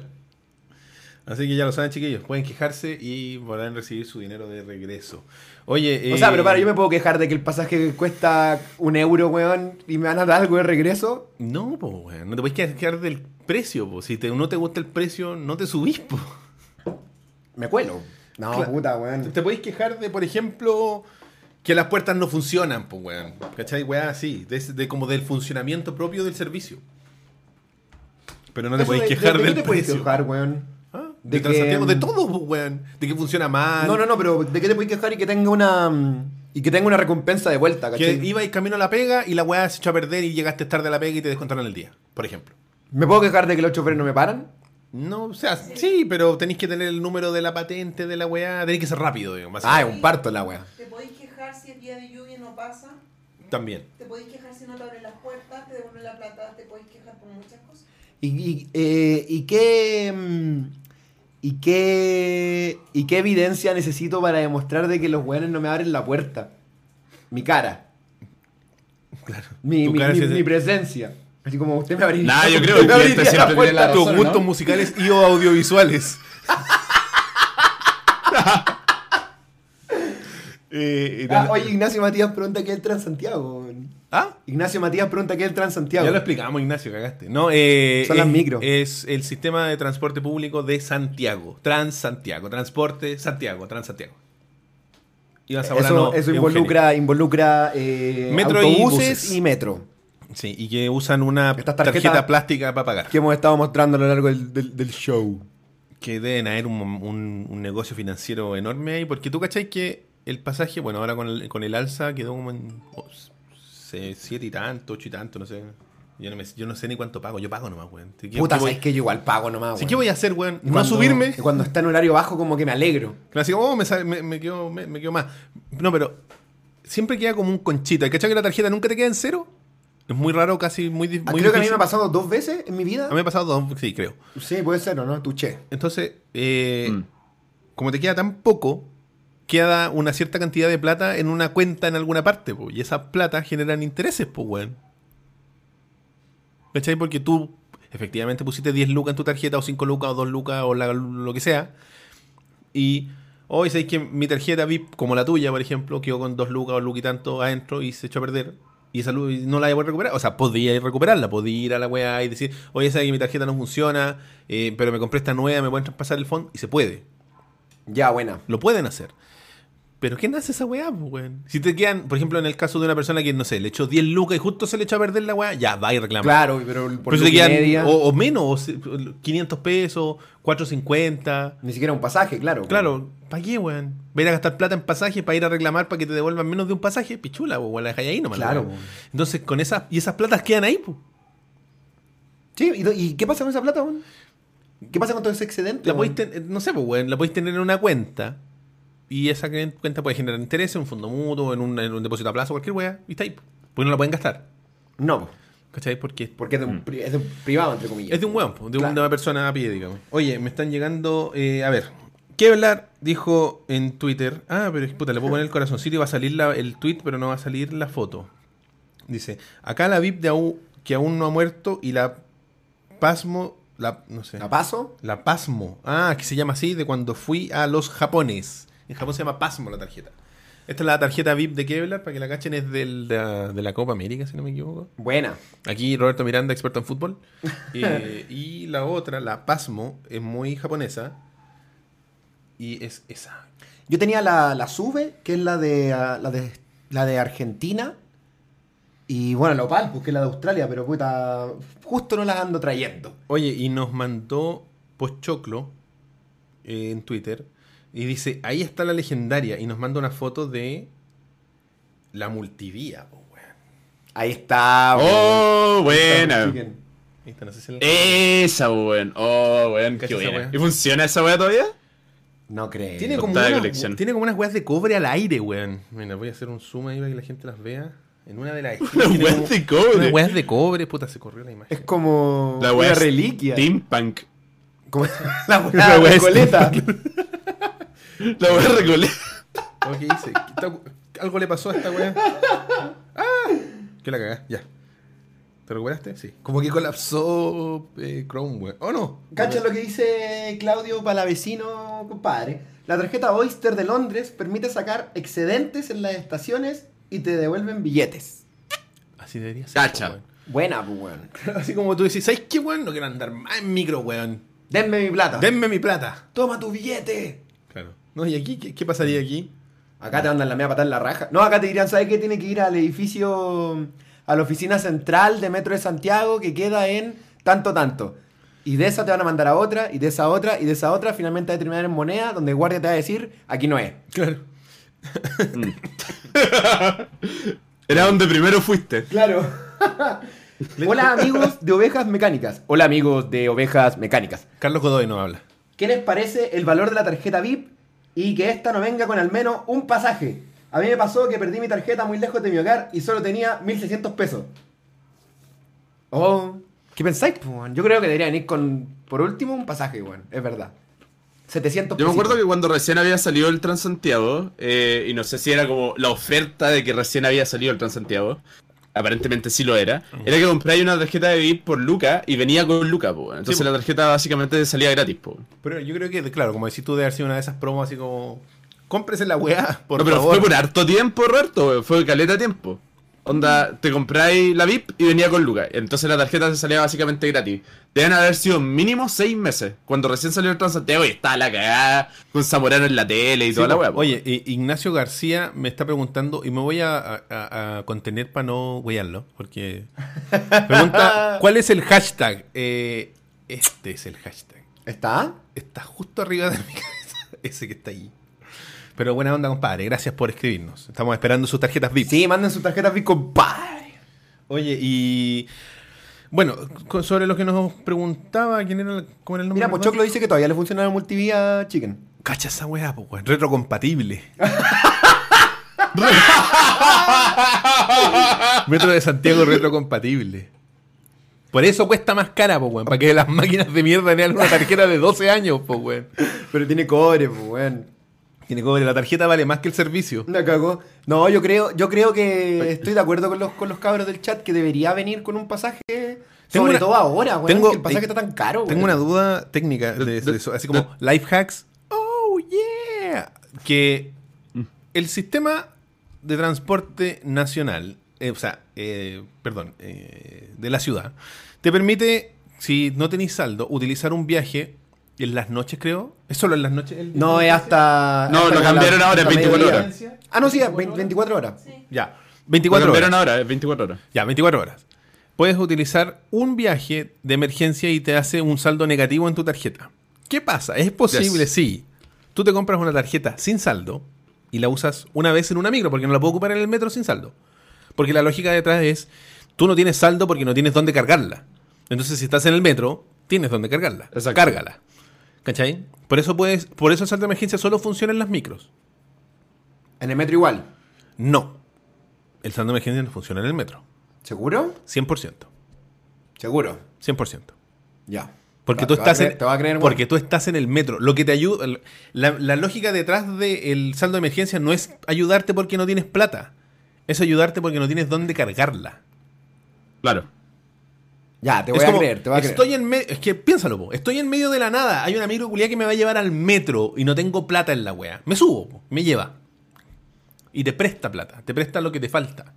Así que ya lo saben, chiquillos. Pueden quejarse y podrán recibir su dinero de regreso. Oye, O eh, sea, pero para, yo me puedo quejar de que el pasaje cuesta un euro, weón, y me van a dar algo de regreso. No, po, weón. No te puedes quejar del precio, po. Si te, no te gusta el precio, no te subís, po. Me cuelo. No, Claro. puta, weón. Te podéis quejar de, por ejemplo, que las puertas no funcionan, pues, weón. ¿Cachai? Weá, así. De, de como del funcionamiento propio del servicio. Pero no te podéis de- quejar de, de del qué te puedes precio. quejar, weón? De De, Transantiago, que- de todo, pues, weón. De que funciona mal. No, no, no, pero ¿de qué te puedes quejar y que tenga una. mm, y que tenga una recompensa de vuelta, Que ¿cachai? ibais camino a la pega y la weá se echó a perder y llegaste tarde a la pega y te descontaron el día, por ejemplo. ¿Me puedo quejar de que los choferes no me paran? No, o sea, sí, pero tenéis que tener el número de la patente de la weá. Tenéis que ser rápido, digamos. Ah, es un parto la weá. ¿Te podéis quejar si el día de lluvia no pasa? También. Te podéis quejar si no te abren las puertas, te devuelven la plata, te podéis quejar por muchas cosas. ¿Y, y, eh, ¿y qué, mm, y, qué, ¿Y qué evidencia necesito para demostrar de que los weones no me abren la puerta? Mi cara. Claro. Mi, Tu mi, cara mi- sí es- mi presencia. Así como usted me abriría. Nah, yo creo usted que abriría siempre la tiene la puerta. Tus razón, gustos ¿no? musicales y o audiovisuales. Eh, Ah, oye, Ignacio Matías pregunta qué es Transantiago. ¿Ah? Ignacio Matías pregunta qué es el Transantiago. Ya lo explicamos, Ignacio, cagaste. No, eh, Son las es, micro. Es el sistema de transporte público de Santiago. Transantiago. Transporte Santiago. Transantiago. Eso, no, eso involucra, involucra eh, Metro y autobuses buses. y metro. Sí, y que usan una tarjeta, plástica para pagar. Que hemos estado mostrando a lo largo del, del- del show. Que deben haber un, un- un negocio financiero enorme ahí. Porque tú cachai que el pasaje, bueno, ahora con el, con el alza quedó como en oh, se- siete y tanto, ocho y tanto, no sé. Yo no, me- yo no sé ni cuánto pago. Yo pago nomás, weón. ¿Qué- Puta, qué voy- sabes que yo igual pago nomás. Sí, weón. ¿Qué voy a hacer, weón? ¿No cuando- subirme? Cuando está en horario bajo, como que me alegro. Que así, oh, me, sale- me, me quedo, me, me quedo más. No, pero siempre queda como un conchita. ¿Cachai que la tarjeta nunca te queda en cero? Es muy raro, casi muy, Ah, muy creo que a mí difícil. me ha pasado dos veces en mi vida. A mí me ha pasado dos, sí, creo. Sí, puede ser, ¿o no? Tuché. Entonces, eh, Mm. como te queda tan poco, queda una cierta cantidad de plata en una cuenta en alguna parte, po, y esas plata generan intereses, pues, weón. ¿Cachai? Porque tú efectivamente pusiste 10 lucas en tu tarjeta, o 5 lucas, o 2 lucas, o lo que sea, y hoy sabéis que mi tarjeta VIP, como la tuya, por ejemplo, quedó con 2 lucas o lucas y tanto adentro y se echó a perder. Y esa luz no la voy a recuperar. O sea, podía ir recuperarla, podía ir a la weá y decir, oye, sabes que mi tarjeta no funciona, eh, pero me compré esta nueva, me pueden traspasar el fondo. Y se puede. Ya, buena. Lo pueden hacer. Pero ¿qué nace esa weá, pues, weón? Si te quedan, por ejemplo, en el caso de una persona que, no sé, le echó 10 lucas y justo se le echó a perder la weá, ya, va y reclama. Claro, pero por si te quedan, media, o, o menos, o se- 500 pesos, 450. Ni siquiera un pasaje, claro. Claro, ¿para qué, weón? Va a ir a gastar plata en pasaje para ir a reclamar para que te devuelvan menos de un pasaje, pichula, weón, la dejáis ahí nomás. Claro, weón. Entonces, con esas, y esas platas quedan ahí, pues. Sí, ¿y, do- y qué pasa con esa plata, weón? ¿Qué pasa con todo ese excedente? La weón? podéis ten- no sé, pues, weón, la podéis tener en una cuenta. Y esa cuenta puede generar intereses en un fondo mutuo, en un, en un depósito a plazo, cualquier weá, y está ahí. po. Porque no la pueden gastar. No, ¿Cachai? Porque porque es de un, pri- es de un privado, entre comillas. es de un weón, de, Claro. una persona a pie, digamos. Oye, me están llegando. eh, a ver. Kevlar dijo en Twitter. Ah, pero puta, le puedo poner el corazoncito y va a salir la- el tweet, pero no va a salir la foto. Dice: Acá la VIP de que aún no ha muerto y la Pasmo. La, no sé. ¿La paso? La Pasmo. Ah, que se llama así de cuando fui a los Japones. En Japón se llama Pasmo la tarjeta. Esta es la tarjeta VIP de Kevlar, para que la cachen, es del- de, la, de la Copa América, si no me equivoco. Buena. Aquí Roberto Miranda, experto en fútbol. Eh, y la otra, la Pasmo, es muy japonesa. Y es esa. Yo tenía la, la SUBE, que es la de, ah, la de la de Argentina. Y bueno, la Opal, es la de Australia, pero puta, justo no las ando trayendo. Oye, y nos mandó Pochoclo eh, en Twitter. Y dice, ahí está la legendaria. Y nos manda una foto de la multivía. po, weón. Ahí está. Oh, weón. buena. Ahí está, no sé si la- Esa, weón. Oh, weón, qué ¿Cacha esa buena. ¿Y funciona esa weá todavía? No creo. Tiene como, unas, colección. tiene como unas weas de cobre al aire, weón. Mira, voy a hacer un zoom ahí para que la gente las vea. En una de las esquinas tiene weas de cobre. Weas de cobre, puta, se corrió la imagen. Es como La una reliquia. Steampunk. Como la weá de es coleta. La weá recoleta. Ok, dice, está- algo le pasó a esta wea. ¡Ah! ¿Qué la cagá? Ya. ¿Te recuperaste? Sí. Como que colapsó eh, Chrome. ¿O no? Cacha lo que dice Claudio Palavecino, compadre. La tarjeta Oyster de Londres permite sacar excedentes en las estaciones y te devuelven billetes. Así debería ser. Cacha. weón. Buena, pues, weón. Así como tú decís, ¿sabes qué, weón? No quiero andar más en micro, weón. Denme mi plata. Denme mi plata. Toma tu billete. Claro. No, ¿y aquí? ¿Qué, qué pasaría aquí? Acá te mandan la media patada en la raja. No, acá te dirían, ¿sabes qué? Tiene que ir al edificio, a la oficina central de Metro de Santiago que queda en tanto, tanto. Y de esa te van a mandar a otra, y de esa otra, y de esa otra, finalmente va a terminar en moneda, donde el guardia te va a decir, aquí no es. Claro. Era donde primero fuiste. Claro. Hola amigos de ovejas mecánicas. Hola amigos de ovejas mecánicas. Carlos Godoy no habla. ¿Qué les parece el valor de la tarjeta VIP y que esta no venga con al menos un pasaje? A mí me pasó que perdí mi tarjeta muy lejos de mi hogar y solo tenía 1600 pesos. Oh, ¿qué pensáis, po? Yo creo que deberían ir con, por último, un pasaje, weón. Es verdad. 700 Yo me acuerdo que cuando recién había salido el Transantiago, eh, y no sé si era como la oferta de que recién había salido el Transantiago, aparentemente sí lo era, era que compráis una tarjeta de VIP por Luca y venía con Luca, po. Entonces Sí, la tarjeta básicamente salía gratis, po. Pero yo creo que, claro, como decís tú, debe haber sido una de esas promos así como. Cómprese la weá, por no, pero favor. fue por harto tiempo, Roberto, fue caleta tiempo. Onda, te compráis la VIP y venía con Luca. Entonces la tarjeta se salía básicamente gratis. Deben haber sido mínimo seis meses. Cuando recién salió el Transantiago y estaba la cagada con Zamorano en la tele y Sí, toda la weá. Oye, Ignacio García me está preguntando, y me voy a, a- a contener para no huearlo, porque pregunta, ¿cuál es el hashtag? Eh, este es el hashtag. ¿Está? Está justo arriba de mi cabeza, ese que está ahí. Pero buena onda, compadre, gracias por escribirnos. Estamos esperando sus tarjetas VIP. Sí, manden su tarjeta VIP, compadre. Oye, y bueno, sobre lo que nos preguntaba, ¿quién era el, cómo era el nombre? Mira, Pochoclo dice que todavía le funciona el multivía chicken. Cacha esa weá, pues, weón. Retrocompatible. Metro de Santiago retrocompatible. Por eso cuesta más cara, pues, weón. Para que las máquinas de mierda tengan una tarjeta de 12 años, pues, weón. Pero tiene cobre, pues, weón. Tiene cobre, la tarjeta vale más que el servicio. La cagó. No, yo creo, yo creo que estoy de acuerdo con los, con los cabros del chat que debería venir con un pasaje. Tengo sobre una- todo ahora, weón. tengo- que el pasaje está tan caro, Tengo una duda técnica de, De- de de- eso, así como life hacks. Oh, yeah. Que el sistema de transporte nacional, eh, o sea, eh, perdón, eh, de la ciudad, te permite, si no tenéis saldo, utilizar un viaje en las noches, creo. ¿Es solo en las noches? el- No, es hasta. No, hasta lo la- cambiaron ahora, es hasta 24 mediodía. horas. Ah, no, sí, es 20 24 horas. Sí. Ya, Lo 24 horas. cambiaron ahora, es 24 horas. Ya, 24 horas. Puedes utilizar un viaje de emergencia y te hace un saldo negativo en tu tarjeta. ¿Qué pasa? ¿Es posible? Yes. Sí. Tú te compras una tarjeta sin saldo y la usas una vez en una micro porque no la puedo ocupar en el metro sin saldo. Porque la lógica detrás es, tú no tienes saldo porque no tienes dónde cargarla. Entonces, si estás en el metro, tienes dónde cargarla. Exacto. Cárgala. ¿Cachai? Por eso puedes, por eso el saldo de emergencia solo funciona en las micros. En el metro igual. No. El saldo de emergencia no funciona en el metro. ¿Seguro? 100%. Seguro. 100%. Ya. Porque tú estás creer- en, te va a creer, porque tú estás en el metro. Lo que te ayuda, la, la lógica detrás del saldo de emergencia no es ayudarte porque no tienes plata, es ayudarte porque no tienes dónde cargarla. Claro. Ya, te voy es a como, creer, te voy a creer. estoy en medio, es que piénsalo, po, estoy en medio de la nada. Hay una culiá que me va a llevar al metro y no tengo plata en la wea. Me subo, po, me lleva y te presta plata, te presta lo que te falta.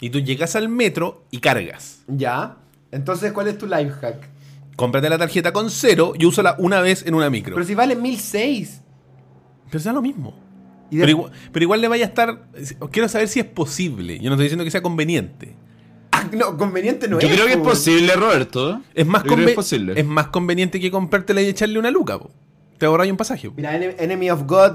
Y tú llegas al metro y cargas. Ya. Entonces, ¿cuál es tu life hack? Cómprate la tarjeta con cero y úsala una vez en una micro. Pero si vale 1006. Pero sea lo mismo. Igual, pero igual le vaya a estar. Quiero saber si es posible. Yo no estoy diciendo que sea conveniente. Ah, no, conveniente no Yo es. creo que es po. posible, Roberto. Es más, Yo creo que conve- es posible. es más conveniente que comprártela y echarle una luca. po. Te ahorras un pasaje. po. Mira, Ene- Enemy of God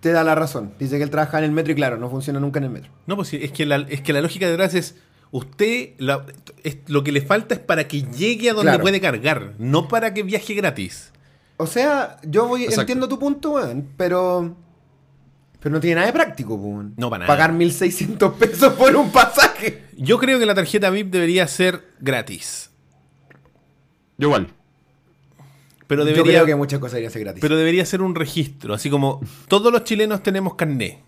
te da la razón. Dice que él trabaja en el metro y claro, no funciona nunca en el metro. No, pues sí, es que la, es que la lógica detrás es. Usted. la- es- lo que le falta es para que llegue a donde Claro. puede cargar. No para que viaje gratis. O sea, yo voy, Exacto. entiendo tu punto, weón, pero. Pero no tiene nada de práctico, weón. No, para nada. Pagar 1600 pesos por un pasaje. Yo creo que la tarjeta VIP debería ser gratis. Yo igual. Pero Yo debería. creo que muchas cosas deberían ser gratis. Pero debería ser un registro, así como todos los chilenos tenemos carné.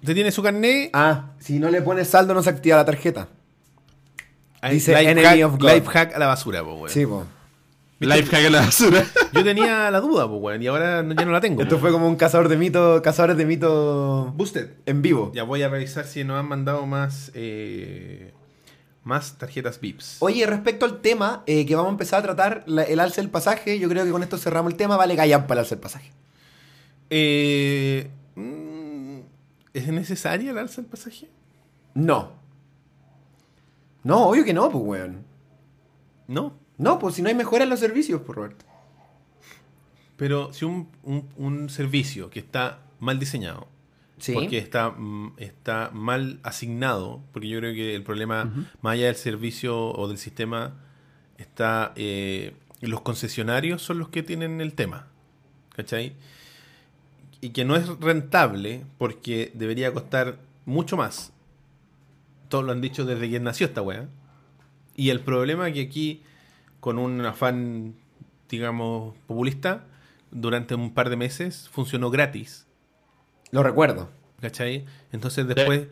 Usted tiene su carné, Ah, si no le pones saldo no se activa la tarjeta. ahí, dice life, Enemy hack, of God. life hack a la basura, po, weón. Sí, po. Life hack en la basura. Yo tenía la duda, po, weón, y ahora no- ya no la tengo. Esto po. fue como un cazador de mitos, cazadores de mitos Boosted. en vivo. Ya voy a revisar si nos han mandado más eh, más tarjetas VIPs. Oye, respecto al tema eh, que vamos a empezar a tratar, la- el alza del pasaje, yo creo que con esto cerramos el tema, vale callar para el alza del pasaje. Eh, mm, ¿Es necesaria el alza del pasaje? No. No, obvio que no, pues, weón. No. No, pues si no hay mejora en los servicios, por Roberto. Pero si un, un- un servicio que está mal diseñado, Sí. porque está, mm, está mal asignado, porque yo creo que el problema, más allá del servicio o del sistema, está... eh, los concesionarios son los que tienen el tema, ¿cachai? y que no es rentable porque debería costar mucho más. Todos lo han dicho desde que nació esta weá. Y el problema es que aquí, con un afán, digamos, populista, durante un par de meses funcionó gratis. Lo recuerdo. ¿Cachai? Entonces después,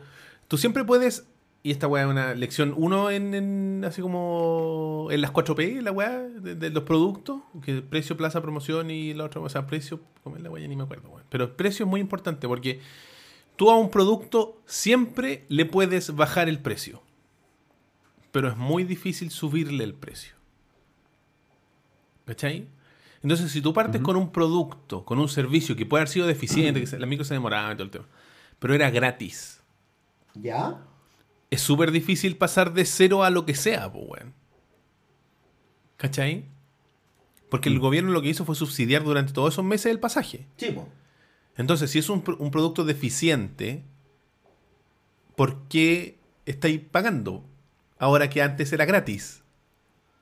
tú siempre puedes, y esta weá es una lección uno en, en- así como en las 4P, la weá de, de los productos, que precio, plaza, promoción y la otra, o sea, precio, como es la weá, ya ni me acuerdo, weón. Pero el precio es muy importante porque tú a un producto siempre le puedes bajar el precio, pero es muy difícil subirle el precio. ¿Cachai? Entonces, si tú partes con un producto, con un servicio que puede haber sido deficiente, que la micro se demoraba y todo el tema, pero era gratis, ¿Ya? es súper difícil pasar de cero a lo que sea, pues, weón. ¿Cachai? Porque el gobierno lo que hizo fue subsidiar durante todos esos meses el pasaje. Sí, po. Entonces, si es un, un producto deficiente, ¿por qué estáis pagando ahora que antes era gratis?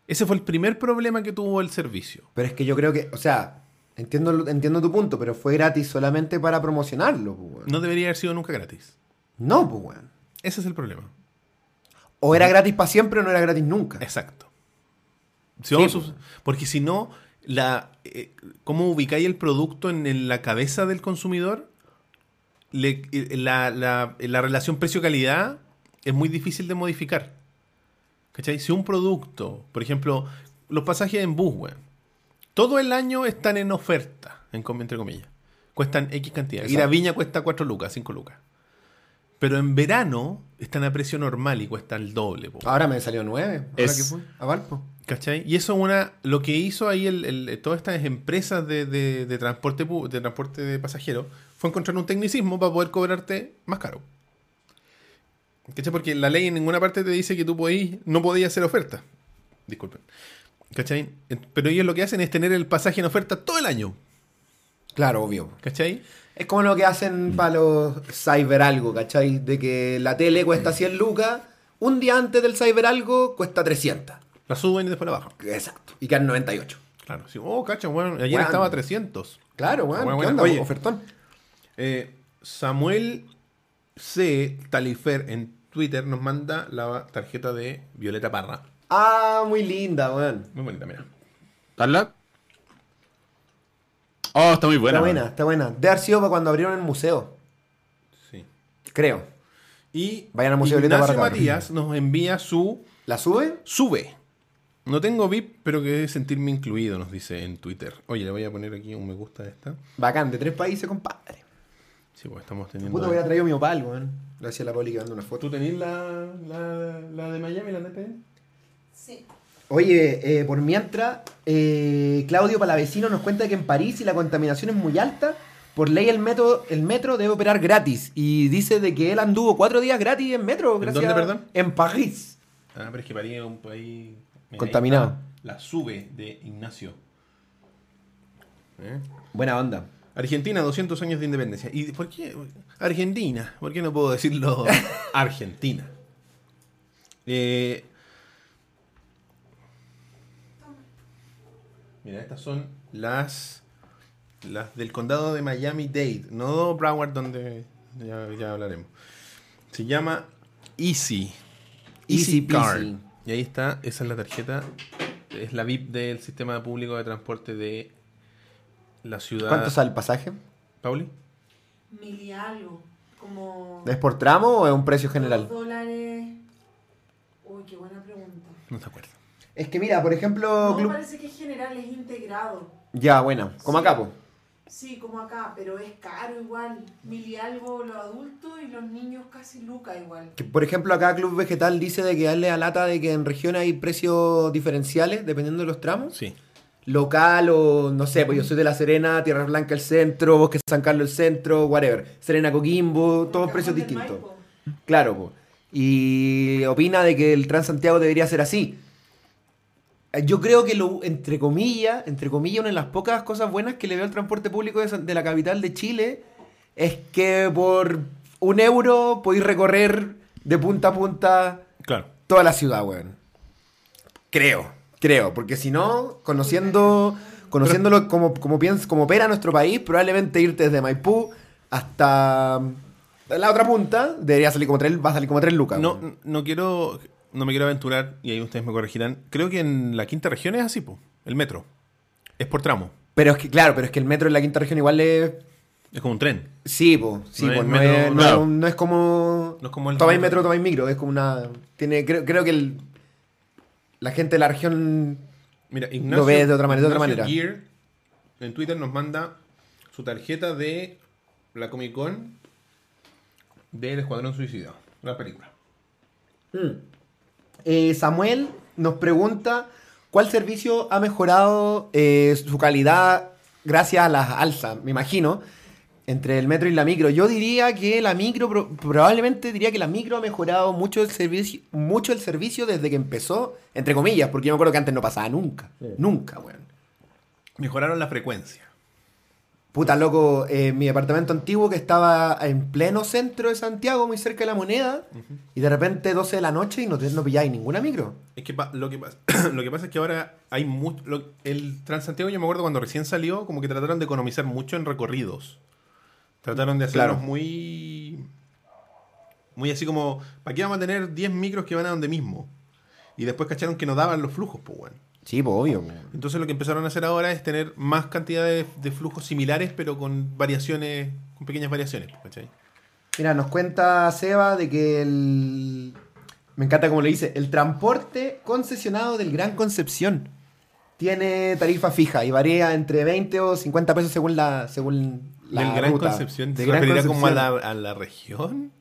Ese fue el primer problema que tuvo el servicio. Pero es que yo creo que, o sea, entiendo, entiendo tu punto, pero fue gratis solamente para promocionarlo, pues. No debería haber sido nunca gratis. No, pues, weón. Ese es el problema. O era gratis para siempre o no era gratis nunca. Exacto. Si Sí, vamos a- porque si no, la, eh, ¿cómo ubicáis el producto en, en la cabeza del consumidor? Le- eh, la, la- la relación precio-calidad es muy difícil de modificar. ¿Cachai? Si un producto, por ejemplo, los pasajes en bus, weón, todo el año están en oferta, en, entre comillas. Cuestan X cantidad. Ir a Exacto. Viña cuesta 4 lucas, 5 lucas. Pero en verano están a precio normal y cuestan el doble. po. Ahora me salió nueve. Ahora Es- que fue a Valpo. ¿Cachai? Y eso es una. Lo que hizo ahí el, el- todas estas empresas de, de- de transporte de transporte de pasajeros fue encontrar un tecnicismo para poder cobrarte más caro. ¿Cachai? Porque la ley en ninguna parte te dice que tú podís, no podías hacer oferta. Disculpen. ¿Cachai? Pero ellos lo que hacen es tener el pasaje en oferta todo el año. Claro, obvio. ¿Cachai? Es como lo que hacen para los cyber algo, ¿cachai? De que la tele cuesta 100 lucas, un día antes del cyber algo cuesta 300. La suben y después la bajan. Exacto. Y quedan 98. Claro. Sí. Oh, cacha, bueno, ayer Bueno. estaba a 300. Claro, weón. Buena, ¿Qué onda? Oye. Ofertón. Eh, Samuel C. Talifer en Twitter nos manda la tarjeta de Violeta Parra. Ah, muy linda, weón. Muy bonita, mira. ¿Darla? Oh, está muy buena. está man. buena, está buena. De haber sido para cuando abrieron el museo. Sí. Creo. Y Vayan al Museo Violeta Ignacio Parra, cabrón. Matías nos envía su ¿La sube? sube. No tengo VIP, pero que sentirme incluido, nos dice en Twitter. Oye, le voy a poner aquí un me gusta a esta. Bacán, de tres países, compadre. Sí, pues estamos teniendo. Puta, hubiera traído mi opal, weón. Gracias a la poli que manda una foto. ¿Tú tenés la, la, la de Miami, la de Sí. Oye, eh, por mientras, eh, Claudio Palavecino nos cuenta que en París, si la contaminación es muy alta, por ley el metro, el metro debe operar gratis. Y dice de que él anduvo cuatro días gratis en metro. ¿En dónde, perdón? En París. Ah, pero es que París es un país. Mira, Contaminado. La sube de Ignacio. ¿Eh? Buena onda. Argentina, 200 años de independencia. ¿Y por qué? Argentina. ¿Por qué no puedo decirlo Argentina? Eh, mira, estas son las, las del condado de Miami-Dade, no Broward, donde ya, ya hablaremos. Se llama Easy. Easy Easy Card. Y ahí está, esa es la tarjeta. Es la VIP del sistema público de transporte de la ciudad. ¿Cuánto sale el pasaje? Pauli? Mil y algo. Como. ¿Es por tramo o es un precio Dos general? dólares. Uy, qué buena pregunta. No te acuerdo. Es que mira, por ejemplo, No, Club- parece que es general, es integrado. Ya, buena. Como Sí. acá, po. Sí, como acá, pero es caro igual. Mil y algo los adultos y los niños casi lucas igual. Que, por ejemplo, acá Club Vegetal dice de que darle a lata de que en región hay precios diferenciales dependiendo de los tramos. Sí. Local o no sé, pues yo soy de La Serena, Tierra Blanca el centro, Bosque San Carlos el centro, whatever. Serena Coquimbo, todos precios distintos. Maipo. Claro, po. Y opina de que el Transantiago debería ser así. Eh, Yo creo que lo, entre comillas, entre comillas, una de las pocas cosas buenas que le veo al transporte público de, San- de la capital de Chile es que por un euro podéis recorrer de punta a punta Claro. toda la ciudad, weón. Creo. Creo, porque si no, conociendo, conociéndolo como, como, piens- como opera nuestro país, probablemente irte desde Maipú hasta la otra punta debería salir como tres, va a salir como tres lucas. No, no quiero. No me quiero aventurar, y ahí ustedes me corregirán. Creo que en la quinta región es así, po. El metro. Es por tramo. Pero es que, claro, pero es que el metro en la quinta región igual es. Es como un tren. Sí, po, sí, No po, es no, metro- es, no claro. es- no es como. No es como el- Tomáis metro, tomáis micro. Es como una. Tiene, creo, creo que el, la gente de la región. Mira, Ignacio. Lo ves de otra manera- de otra Ignacio manera. Gear en Twitter nos manda su tarjeta de la Comic Con del Escuadrón Suicida. La película. Eh, Samuel nos pregunta: ¿Cuál servicio ha mejorado eh, su calidad gracias a las alzas? Me imagino. Entre el metro y la micro. Yo diría que la micro, pro- probablemente diría que la micro ha mejorado mucho el servicio, mucho el servicio desde que empezó, entre comillas, porque yo me acuerdo que antes no pasaba nunca. Nunca, weón. Mejoraron la frecuencia. Puta loco, eh, mi departamento antiguo que estaba en pleno centro de Santiago, muy cerca de la moneda, y de repente 12 de la noche y no, te- no pilláis ninguna micro. Es que lo que, pasa, lo que pasa es que ahora hay mucho. el Transantiago, yo me acuerdo cuando recién salió, como que trataron de economizar mucho en recorridos. Trataron de hacerlos Claro. muy. Muy así como. ¿Para qué vamos a tener 10 micros que van a donde mismo? Y después cacharon que no daban los flujos, pues, bueno. Sí, pues obvio. Entonces lo que empezaron a hacer ahora es tener más cantidad de, de flujos similares, pero con variaciones, con pequeñas variaciones, pues, ¿cachai? Mira, nos cuenta Seba de que el... Me encanta como le dice, el transporte concesionado del Gran Concepción tiene tarifa fija y varía entre 20 o 50 pesos según la, según la Del Gran ruta. Concepción. ¿Se Gran referirá como a la, a la región?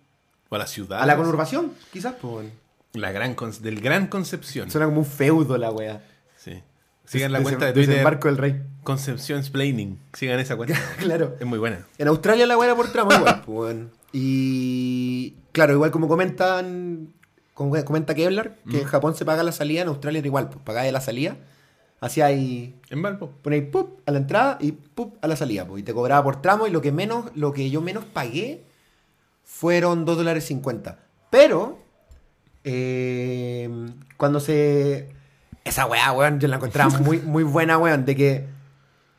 ¿O a la ciudad? A la conurbación, quizás, pues. La gran Con- del Gran Concepción. Suena como un feudo la wea. Sí. Sigan la cuenta de Twitter. Desembarco del rey. Concepción Explaining. Sigan esa cuenta. claro. es muy buena. En Australia la weá era por tramo igual. Y claro, igual como comentan, como comenta Kevlar, que en Japón se paga la salida, en Australia era igual, pues pagáis la salida, hacía ahí, En Valpo. ponéis pup a la entrada y pup a la salida, pues, y te cobraba por tramo y lo que menos, lo que yo menos pagué fueron 2 dólares 50. Pero, eh, cuando se... Esa weá, weón, yo la encontraba muy, muy buena, weón, de que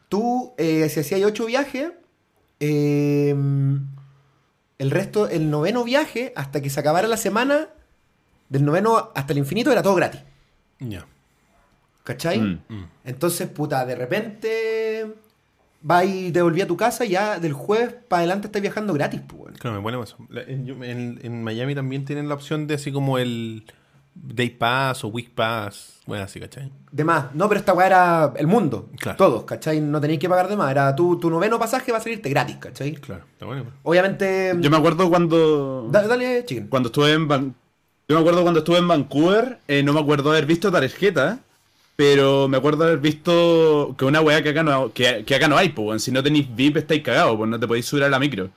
tú, eh, si hacías 8 viajes, eh, el resto, el noveno viaje, hasta que se acabara la semana, del noveno hasta el infinito, era todo gratis. Ya. ¿Cachai? Mm. Entonces, puta, de repente vas y te volví a tu casa y ya del jueves para adelante estás viajando gratis, pues. Claro, me pone eso. En, en- en Miami también tienen la opción de así como el Day Pass o Week Pass. Bueno, así, ¿cachai? De más. No, pero esta weá era el mundo. Claro. Todos, ¿cachai? No tenéis que pagar de más. Era tu, tu noveno pasaje va a salirte gratis, ¿cachai? Claro, está bueno. Obviamente. Yo me acuerdo cuando. Da- dale, chicken. Cuando estuve en Van- Yo me acuerdo cuando estuve en Vancouver, eh, no me acuerdo haber visto tarjeta, pero me acuerdo haber visto que una weá que acá no, que, que acá no hay, pues, si no tenéis VIP estáis cagados, pues no te podéis subir a la micro.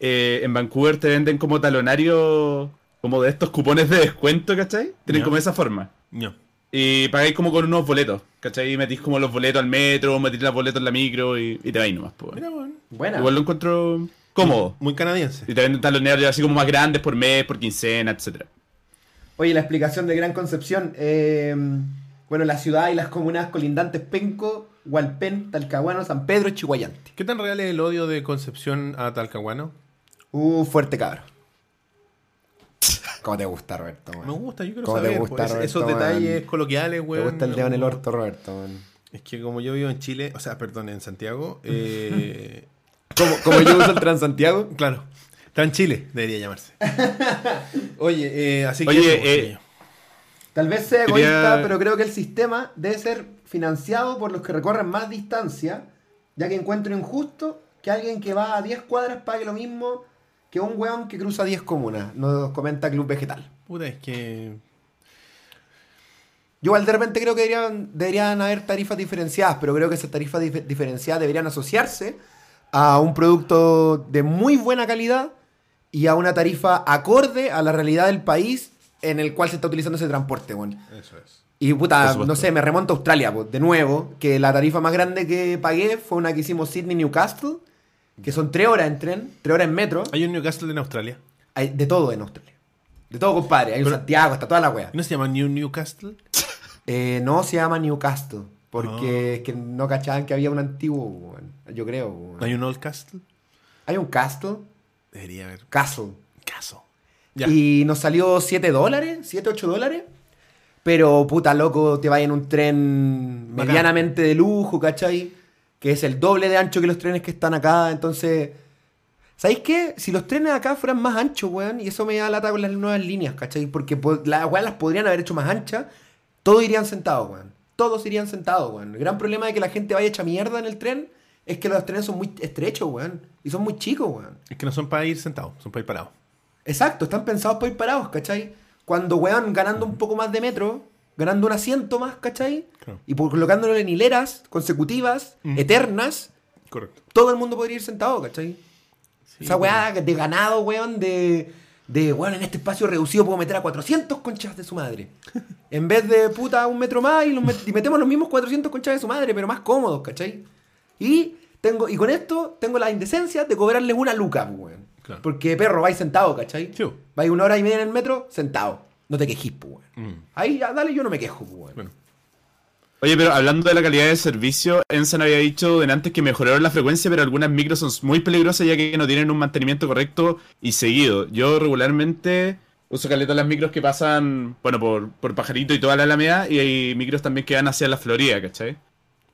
Eh, en Vancouver te venden como talonario, como de estos cupones de descuento, ¿cachai? Tienen Ya. como esa forma. No. Y pagáis como con unos boletos, ¿cachai? Y metís como los boletos al metro, metís los boletos en la micro y, y te vais nomás, pues. Mira, bueno. Buena. Igual lo encuentro cómodo. Muy canadiense. Y te venden taloneros así como más grandes por mes, por quincena, etcétera. Oye, la explicación de Gran Concepción. eh, bueno, la ciudad y las comunas colindantes Penco, Hualpén, Talcahuano, San Pedro y Chihuayante. ¿Qué tan real es el odio de Concepción a Talcahuano? Uh, fuerte cabro. ¿Cómo te gusta, Roberto? Me gusta, yo quiero ¿Cómo te saber. gusta, pues, Roberto, esos detalles coloquiales, Te weón. gusta el dedo en el orto, Roberto. Es que como yo vivo en Chile, o sea, perdón, en Santiago, eh, Como, como yo uso el Transantiago. claro, está en Chile, debería llamarse. Oye, eh, así que... Oye, eso, eh. Tal vez sea Quería- egoísta, pero creo que el sistema debe ser financiado por los que recorren más distancia, ya que encuentro injusto que alguien que va a 10 cuadras pague lo mismo que un weón que cruza 10 comunas, nos comenta Club Vegetal. Puta, es que... Yo igual de repente creo que deberían, deberían haber tarifas diferenciadas, pero creo que esas tarifas dif- diferenciadas deberían asociarse a un producto de muy buena calidad y a una tarifa acorde a la realidad del país en el cual se está utilizando ese transporte, weón. Eso es. Y puta, no sé, me remonto a Australia, pues, de nuevo, que la tarifa más grande que pagué fue una que hicimos Sydney-Newcastle, que son tres horas en tren, tres horas en metro. Hay un Newcastle en Australia. Hay de todo en Australia. De todo, compadre. Hay un Santiago, está toda la wea. ¿No se llama New Newcastle? Eh, no se llama Newcastle. Porque Ah. es que no cachaban que había un antiguo. Yo creo. ¿Hay un Old Castle? Hay un Castle. Debería haber. Castle. Ya. Y nos salió 7 dólares, 7, 8 dólares. Pero puta loco, te vaya en un tren Bacán. medianamente de lujo, ¿cachai? Que es el doble de ancho que los trenes que están acá. Entonces, ¿sabéis qué? Si los trenes acá fueran más anchos, weón, y eso me da lata con las nuevas líneas, ¿cachai? Porque po- las weas las podrían haber hecho más anchas, todos irían sentados, weón. Todos irían sentados, weón. El gran problema de que la gente vaya hecha mierda en el tren es que los trenes son muy estrechos, weón. Y son muy chicos, weón. Es que no son para ir sentados, son para ir parados. Exacto, están pensados para ir parados, ¿cachai? Cuando weón ganando un poco más de metro, ganando un asiento más, ¿cachai? Claro. Y colocándolo en hileras consecutivas, Mm. eternas, Correcto. todo el mundo podría ir sentado, ¿cachai? Sí, Esa weá de ganado, weón, de, de, weón, en este espacio reducido puedo meter a 400 conchas de su madre. En vez de, puta, un metro más y, los met- y metemos los mismos 400 conchas de su madre, pero más cómodos, ¿cachai? Y, tengo, y con esto tengo la indecencia de cobrarles una luca, weón. Claro. Porque, perro, vais sentado, ¿cachai? Sí. Vais una hora y media en el metro, sentado. No te quejís, pues, weón. Mm. Ahí, ya, dale, yo no me quejo, pues, weón. Bueno. Oye, pero hablando de la calidad de servicio, Ensan había dicho de antes que mejoraron la frecuencia, pero algunas micros son muy peligrosas ya que no tienen un mantenimiento correcto y seguido. Yo regularmente uso caleta las micros que pasan, bueno, por, por Pajarito y toda la Alameda, y hay micros también que van hacia la Florida, ¿cachai?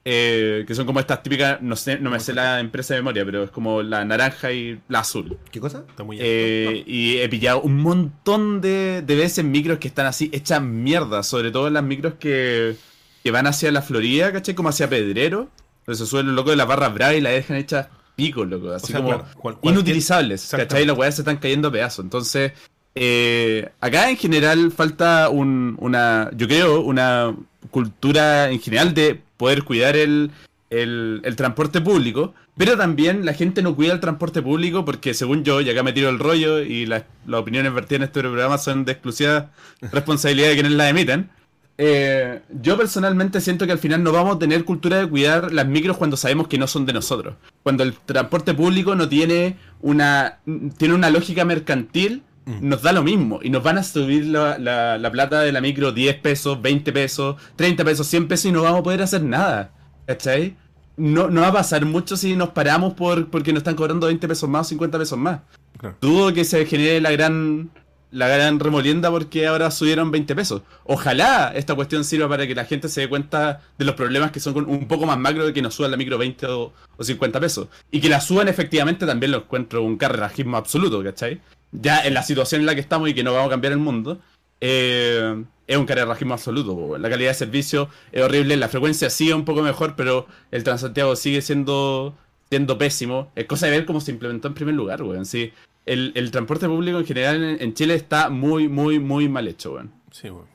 Eh, que son como estas típicas, no sé, no me sé la empresa de memoria, pero es como la naranja y la azul. ¿Qué cosa? Está muy. Eh, y he pillado un montón de, de veces micros que están así hechas mierda, sobre todo las micros que, que van hacia la Florida, ¿cachai? Como hacia Pedrero. Entonces se suben los locos de la barra brava y la dejan hechas pico, loco. Así sea, como claro, cual- cualquier- inutilizables, ¿cachai? Exactamente. Las weas se están cayendo a pedazos. Entonces, eh, acá en general falta un, una, yo creo, una cultura en general de poder cuidar el, el, transporte público, pero también la gente no cuida el transporte público porque según yo, y acá me tiro el rollo y las, las opiniones vertidas en este programa son de exclusiva responsabilidad de quienes las emiten, eh, yo personalmente siento que al final no vamos a tener cultura de cuidar las micros cuando sabemos que no son de nosotros. Cuando el transporte público no tiene una, tiene una lógica mercantil, nos da lo mismo. Y nos van a subir la, la- la plata de la micro 10 pesos, 20 pesos, 30 pesos, 100 pesos y no vamos a poder hacer nada. ¿Cachai? No, no va a pasar mucho si nos paramos por, porque nos están cobrando 20 pesos más o 50 pesos más. Claro. Dudo que se genere la gran la gran remolienda porque ahora subieron 20 pesos. Ojalá esta cuestión sirva para que la gente se dé cuenta de los problemas que son con- un poco más macro de que nos suban la micro 20 o, o 50 pesos. Y que la suban efectivamente también lo encuentro un carrerajismo absoluto, ¿cachai? Ya en la situación en la que estamos y que no vamos a cambiar el mundo, eh, es un carrerajismo absoluto. La calidad de servicio es horrible, la frecuencia sigue un poco mejor, pero el Transantiago sigue siendo siendo pésimo. Es cosa de ver cómo se implementó en primer lugar, weón. Sí, el, el transporte público en general en, Chile está muy, muy, muy mal hecho, weón. Sí, bueno.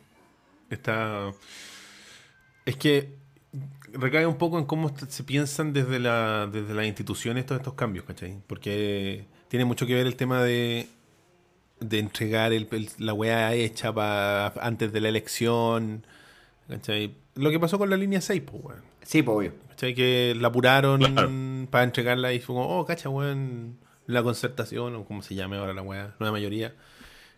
Está. Es que recae un poco en cómo se piensan desde, la, desde las instituciones todos estos cambios, ¿cachai? Porque tiene mucho que ver el tema de, de entregar el- el- la weá hecha pa- antes de la elección, ¿cachai? Lo que pasó con la línea 6, pues, weón. Sí, pues obvio. ¿Cachai? Que la apuraron Claro. para entregarla y fue como, oh, cacha, weón, la concertación, o como se llame ahora la weá, nueva mayoría.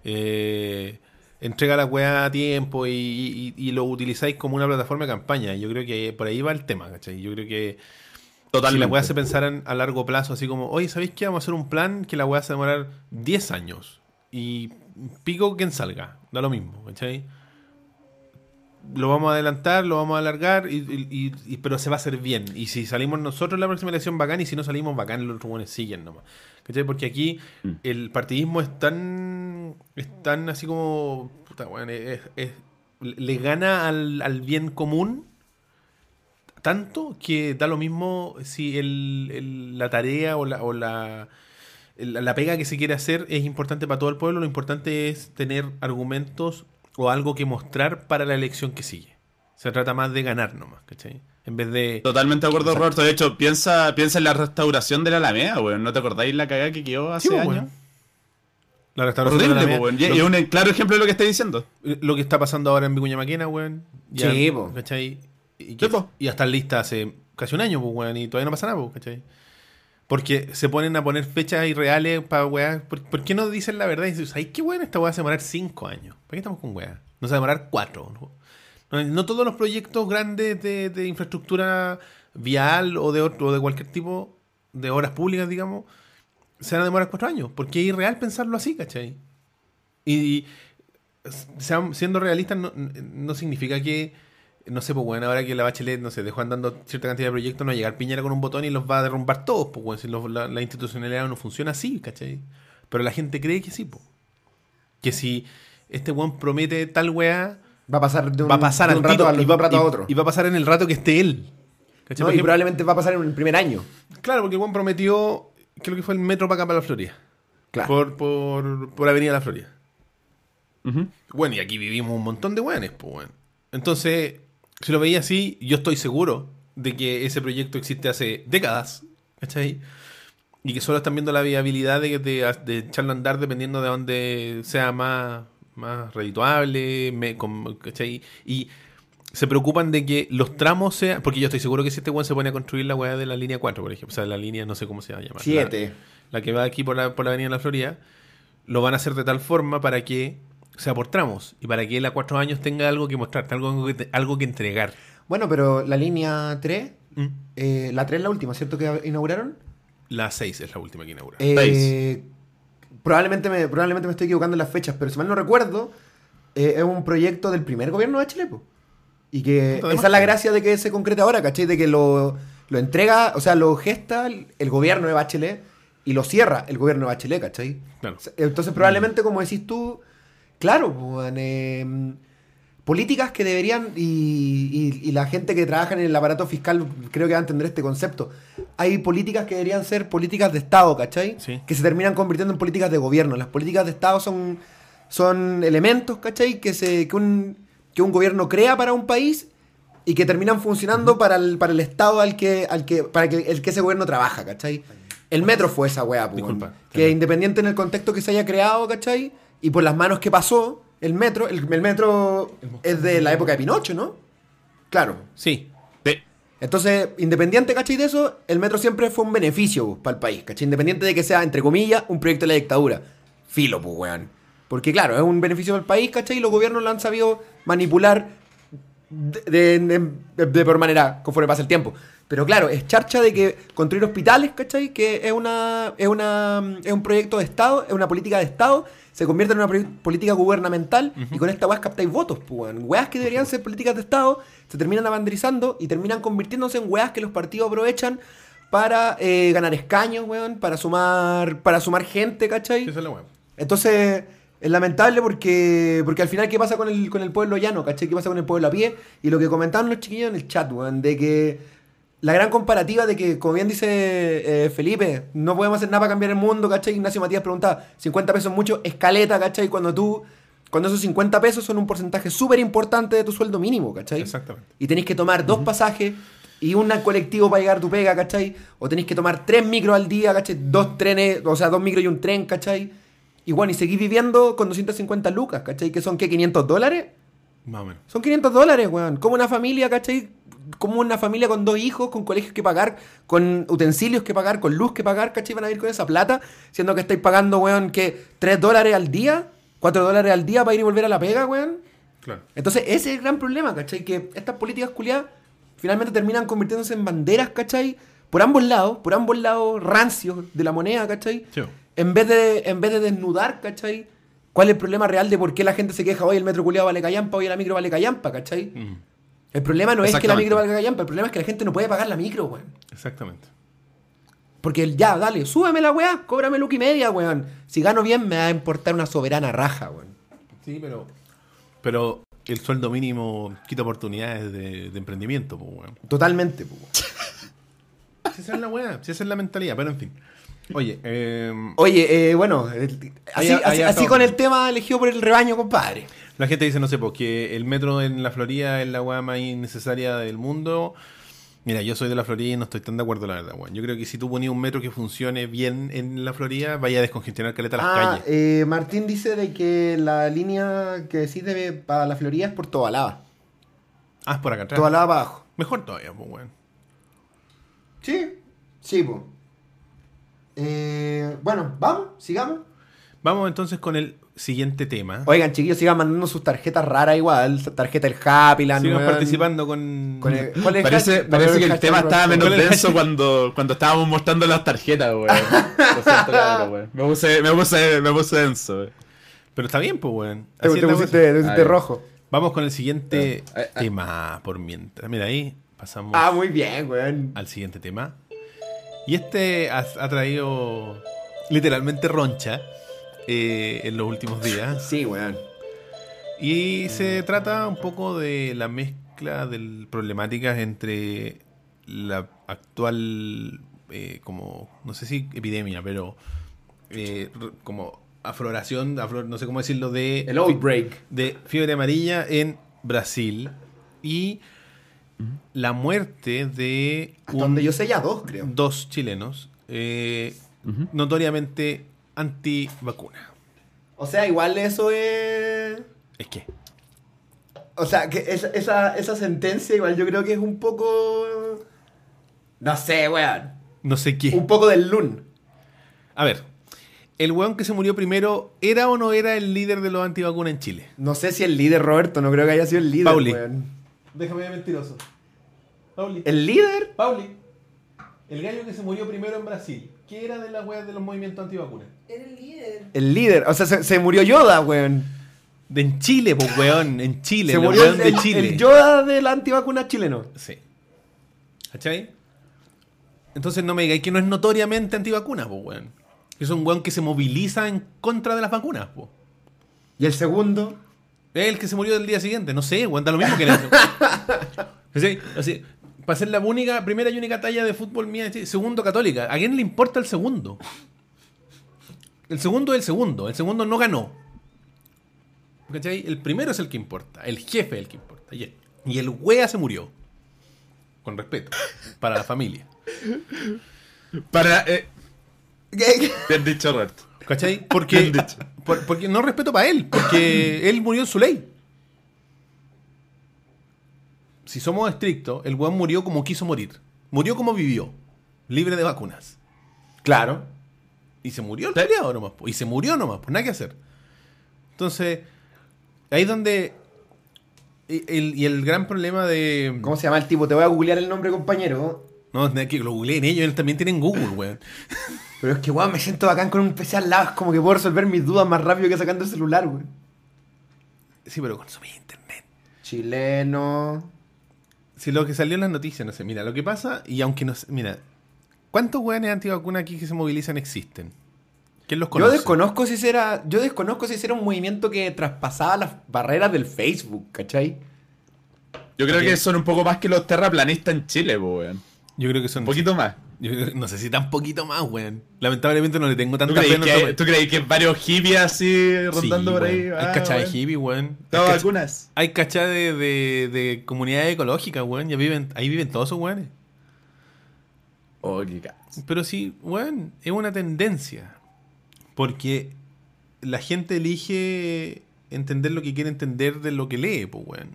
Eh, entrega la weá a tiempo y, y- y lo utilizáis como una plataforma de campaña. Yo creo que por ahí va el tema, ¿cachai? Yo creo que si Totalmente. la weá se pensaran a largo plazo, así como, oye, ¿sabéis qué? Vamos a hacer un plan que la weá se va a demorar 10 años. Y pico quien salga, da lo mismo, ¿cachai? Lo vamos a adelantar, lo vamos a alargar, y, y- y- pero se va a hacer bien. Y si salimos nosotros en la próxima elección, bacán, y si no salimos, bacán, los buenos siguen nomás. ¿Cachai? Porque aquí Mm. el partidismo es tan, es tan así como, puta, weón, es- es- le gana al, al bien común tanto que da lo mismo si el, el- la tarea o la, o la, el- la pega que se quiere hacer es importante para todo el pueblo, lo importante es tener argumentos o algo que mostrar para la elección que sigue. Se trata más de ganar nomás, ¿cachai? En vez de... Totalmente de acuerdo, Exacto. Roberto. De hecho, piensa, piensa en la restauración de la Alameda, weón. ¿No te acordáis la cagada que quedó hace Sí, pues, años? La restauración de la Alameda. po, weón. Y es un claro ejemplo de lo que estáis diciendo. lo que está pasando ahora en Vicuña Maquena, weón. Ya, Sí, po. ¿Cachai? Y, que- Sí, po. y hasta lista hace casi un año, pues, weón, y todavía no pasa nada, pues, ¿cachai? Porque se ponen a poner fechas irreales para weá. ¿Por, qué no dicen la verdad? Y dicen, ¿sabes qué weón? Esta weá se va a demorar cinco años. ¿Para qué estamos con weá? No se va a demorar cuatro. ¿no? No, no todos los proyectos grandes de, infraestructura vial o de otro, o de cualquier tipo de obras públicas, digamos, se van a demorar cuatro años. Porque es irreal pensarlo así, ¿cachai? Y, sean- siendo realistas no significa que, no sé, pues bueno, ahora que la Bachelet, no sé, dejó andando cierta cantidad de proyectos, no va a llegar Piñera con un botón y los va a derrumbar todos, pues bueno, si los- la, la institucionalidad no funciona así, ¿cachai? Pero la gente cree que sí, pues. Que si este weón promete tal weá, Va a pasar de un, va a pasar de al un rato, y va, un rato a otro. y va a pasar en el rato que esté él. ¿Cachai? No, y ejemplo- probablemente va a pasar en el primer año. Claro, porque Juan prometió, creo que fue el metro para acá, para la Florida. Claro. Por, por, por Avenida La Florida. Ujú. Bueno, y aquí vivimos un montón de weones, pues, weón. Entonces, si lo veía así, yo estoy seguro de que ese proyecto existe hace décadas, ¿cachai? Y que solo están viendo la viabilidad de, de, de echarlo a andar dependiendo de dónde sea más, más redituable, me- con- ¿cachai? Y se preocupan de que los tramos sean. Porque yo estoy seguro que si este weón se pone a construir la weá de la línea 4, por ejemplo, o sea, la línea, no sé cómo se va a llamar. Siete. La, la que va aquí por la, por la Avenida de la Florida, lo van a hacer de tal forma para que sea por tramos y para que él a cuatro años tenga algo que mostrarte, algo que, te- algo que entregar. Bueno, pero la línea 3, ¿Mm? eh, la 3 es la última, ¿cierto? Que inauguraron. La 6 es la última que inaugura. Eh, probablemente, me, probablemente me estoy equivocando en las fechas, pero si mal no recuerdo, eh, es un proyecto del primer gobierno de Chile. po. Y que esa es la gracia de que se concrete ahora, ¿cachai? De que lo, lo entrega, o sea, lo gesta el, el gobierno de Bachelet y lo cierra el gobierno de Bachelet, ¿cachai? Claro. Entonces, probablemente, como decís tú, claro, eh, políticas que deberían, y, y- y la gente que trabaja en el aparato fiscal creo que va a entender este concepto. Hay políticas que deberían ser políticas de Estado, ¿cachai? Sí. Que se terminan convirtiendo en políticas de gobierno. Las políticas de Estado son, son elementos, ¿cachai? Que, se, que, un, que un gobierno crea para un país y que terminan funcionando para, el, para el Estado al que, al que, para que, el que ese gobierno trabaja, ¿cachai? El metro fue esa weá, Disculpa. Que independiente en el contexto que se haya creado, ¿cachai? Y por las manos que pasó, el metro, el, el metro es de la época de Pinocho, ¿no? Claro. Sí. Entonces, independiente, ¿cachai? De eso, el metro siempre fue un beneficio para el país, ¿cachai? Independiente de que sea, entre comillas, un proyecto de la dictadura. Filo, pues, weón. Porque, claro, es un beneficio para el país, ¿cachai? Y los gobiernos lo han sabido manipular de, de- de- de por manera conforme pasa el tiempo. Pero claro, es charcha de que construir hospitales, ¿cachai? Que es una, es una es un proyecto de Estado, es una política de Estado, se convierte en una política gubernamental y con esta weas captáis votos, pues, weón. Weas que deberían ser políticas de Estado se terminan abanderizando y terminan convirtiéndose en weas que los partidos aprovechan para eh, ganar escaños, weón, para sumar, para sumar gente, ¿cachai? Esa es la. Entonces, es lamentable porque, porque al final, ¿qué pasa con el, con el pueblo llano? ¿Cachai? ¿Qué pasa con el pueblo a pie? Y lo que comentaban los chiquillos en el chat, weón, de que la gran comparativa de que, como bien dice eh, Felipe, no podemos hacer nada para cambiar el mundo, ¿cachai? Ignacio Matías preguntaba, 50 pesos mucho, escaleta, ¿cachai? Cuando tú, cuando esos 50 pesos son un porcentaje súper importante de tu sueldo mínimo, ¿cachai? Exactamente. Y tenéis que tomar dos pasajes y un colectivo para llegar a tu pega, ¿cachai? O tenéis que tomar tres micros al día, ¿cachai? Dos trenes, o sea, dos micros y un tren, ¿cachai? Y bueno, y seguís viviendo con 250 lucas, ¿cachai? Que son, ¿qué? ¿500 dólares? Más o menos. Son 500 dólares, weón. Como una familia, ¿cachai? Como una familia con dos hijos, con colegios que pagar, con utensilios que pagar, con luz que pagar, ¿cachai? Van a ir con esa plata, siendo que estáis pagando, weón, que 3 dólares al día, 4 dólares al día para ir y volver a la pega, weón. Claro. Entonces, ese es el gran problema, ¿cachai? Que estas políticas culiadas finalmente terminan convirtiéndose en banderas, ¿cachai? Por ambos lados, por ambos lados rancios de la moneda, ¿cachai? Sí. En vez de, en vez de desnudar, ¿cachai? ¿Cuál es el problema real de por qué la gente se queja hoy el metro culiado vale callampa, hoy la micro vale callampa, ¿cachai? Mm, El problema no es que la micro valga callampa, el problema es que la gente no puede pagar la micro, weón. Exactamente. Porque el ya, dale, súbeme la weá, cóbrame luca y media, weón. Si gano bien, me va a importar una soberana raja, weón. Sí, pero. Pero el sueldo mínimo quita oportunidades de, de emprendimiento, pues, weón. Totalmente, weón. Si esa es la weá, si esa es la mentalidad, pero en fin. Oye, eh, Oye, eh, bueno, así, así- con el tema elegido por el rebaño, compadre. La gente dice, no sé, porque el metro en la Florida es la weá más innecesaria del mundo. Mira, yo soy de la Florida y no estoy tan de acuerdo, la verdad, weón. Yo creo que si tú ponías un metro que funcione bien en la Florida, vaya a descongestionar caleta las Ah, calles. eh, Martín dice de que la línea que decís de, para la Florida es por Tobalaba. Ah, es por acá atrás. Tobalaba abajo. Mejor todavía, pues, weón. Sí, sí, po. Eh, bueno, vamos, sigamos. Vamos entonces con el siguiente tema. Oigan, chiquillos, sigan mandando sus tarjetas raras igual. Tarjeta del Happy Land. Sigan weón. participando con... Con el- ¿cuál es Parece, parece que el tema estaba menos ¿Cuál es el denso cuando, cuando estábamos mostrando las tarjetas, weón. Lo siento, cabrón, weón. Me puse, me puse, me puse denso, weón. Pero está bien, pues, weón. Te, Así te pusiste, te rojo. Vamos con el siguiente tema por mientras. Mira, ahí pasamos Ah, muy bien, weón. al siguiente tema. Y este ha, ha traído literalmente roncha eh, en los últimos días. Sí, weón. Y se trata un poco de la mezcla de problemáticas entre la actual, eh, como, no sé si epidemia, pero eh, como afloración, aflor- no sé cómo decirlo, de, El outbreak. de fiebre amarilla en Brasil y la muerte de un- donde yo sé ya dos, creo. dos chilenos eh, notoriamente anti-vacuna. O sea, igual eso es... Es que, O sea, que esa, esa, esa sentencia igual yo creo que es un poco... No sé, weón. no sé qué. Un poco del LUN. A ver, ¿el weón que se murió primero era o no era el líder de los antivacunas en Chile? No sé si el líder, Roberto, no creo que haya sido el líder, Pauli. weón. Déjame de mentiroso. Pauli. ¿El líder? Pauli. El gallo que se murió primero en Brasil. ¿Qué era de las weas de los movimientos antivacunas? Era el líder. El líder. O sea, se, se murió Yoda, weón. De en Chile, pues weón, en Chile. se el murió weón el, de el- Chile. el Yoda de la antivacuna chileno. Sí. ¿Cachai? Entonces no me digáis que no es notoriamente antivacuna, pues weón. Que es un weón que se moviliza en contra de las vacunas, pues. Y el segundo... Es el que se murió el día siguiente, no sé, weón, da lo mismo que era. ¿Cachai? Así, para ser la única, primera y única talla de fútbol mía, ¿sí? segundo católica. ¿A quién le importa el segundo? El segundo es el segundo, el segundo no ganó. ¿Cachai? El primero es el que importa, el jefe es el que importa. Y el, y el wea se murió. Con respeto, para la familia. Para. Eh, bien dicho, Roberto. ¿Cachai? Porque, por- porque no respeto para él, porque él murió en su ley. Si somos estrictos, el weón murió como quiso morir. Murió como vivió, libre de vacunas. Claro. Y se murió el peleado nomás, y se murió nomás, pues nada que hacer. Entonces, ahí es donde. y el, y el gran problema de. ¿Cómo se llama el tipo? Te voy a googlear el nombre, compañero. No, es que lo googleen ellos, ellos también tienen Google, weón. Pero es que, weón, me siento bacán con un PC al lado. Es como que puedo resolver mis dudas más rápido que sacando el celular, weón. Sí, pero consumí internet. Chileno. Si lo que salió en las noticias, no sé, mira, lo que pasa, y aunque no sé, mira, ¿cuántos weones antivacunas aquí que se movilizan existen? ¿Quién los Yo conoce? desconozco si será. Yo desconozco si era un movimiento que traspasaba las barreras del Facebook, ¿cachai? Yo creo que son un poco más que los terraplanistas en Chile, weón. Yo creo que son. Un poquito más. yo no sé si tan poquito más, weón. Lamentablemente no le tengo ¿Tú tanta fe crees, que, hay- ¿Tú crees que hay varios hippies así rondando Sí, por ahí? weón. Ah, Hay cachai weón. hippie, weón. No, Hay vacunas. Hay cachai de, de, de comunidades ecológicas, weón. Ya viven, ahí viven todos esos weones. Oh, qué Pero sí, weón, es una tendencia. Porque la gente elige entender lo que quiere entender de lo que lee, pues, weón.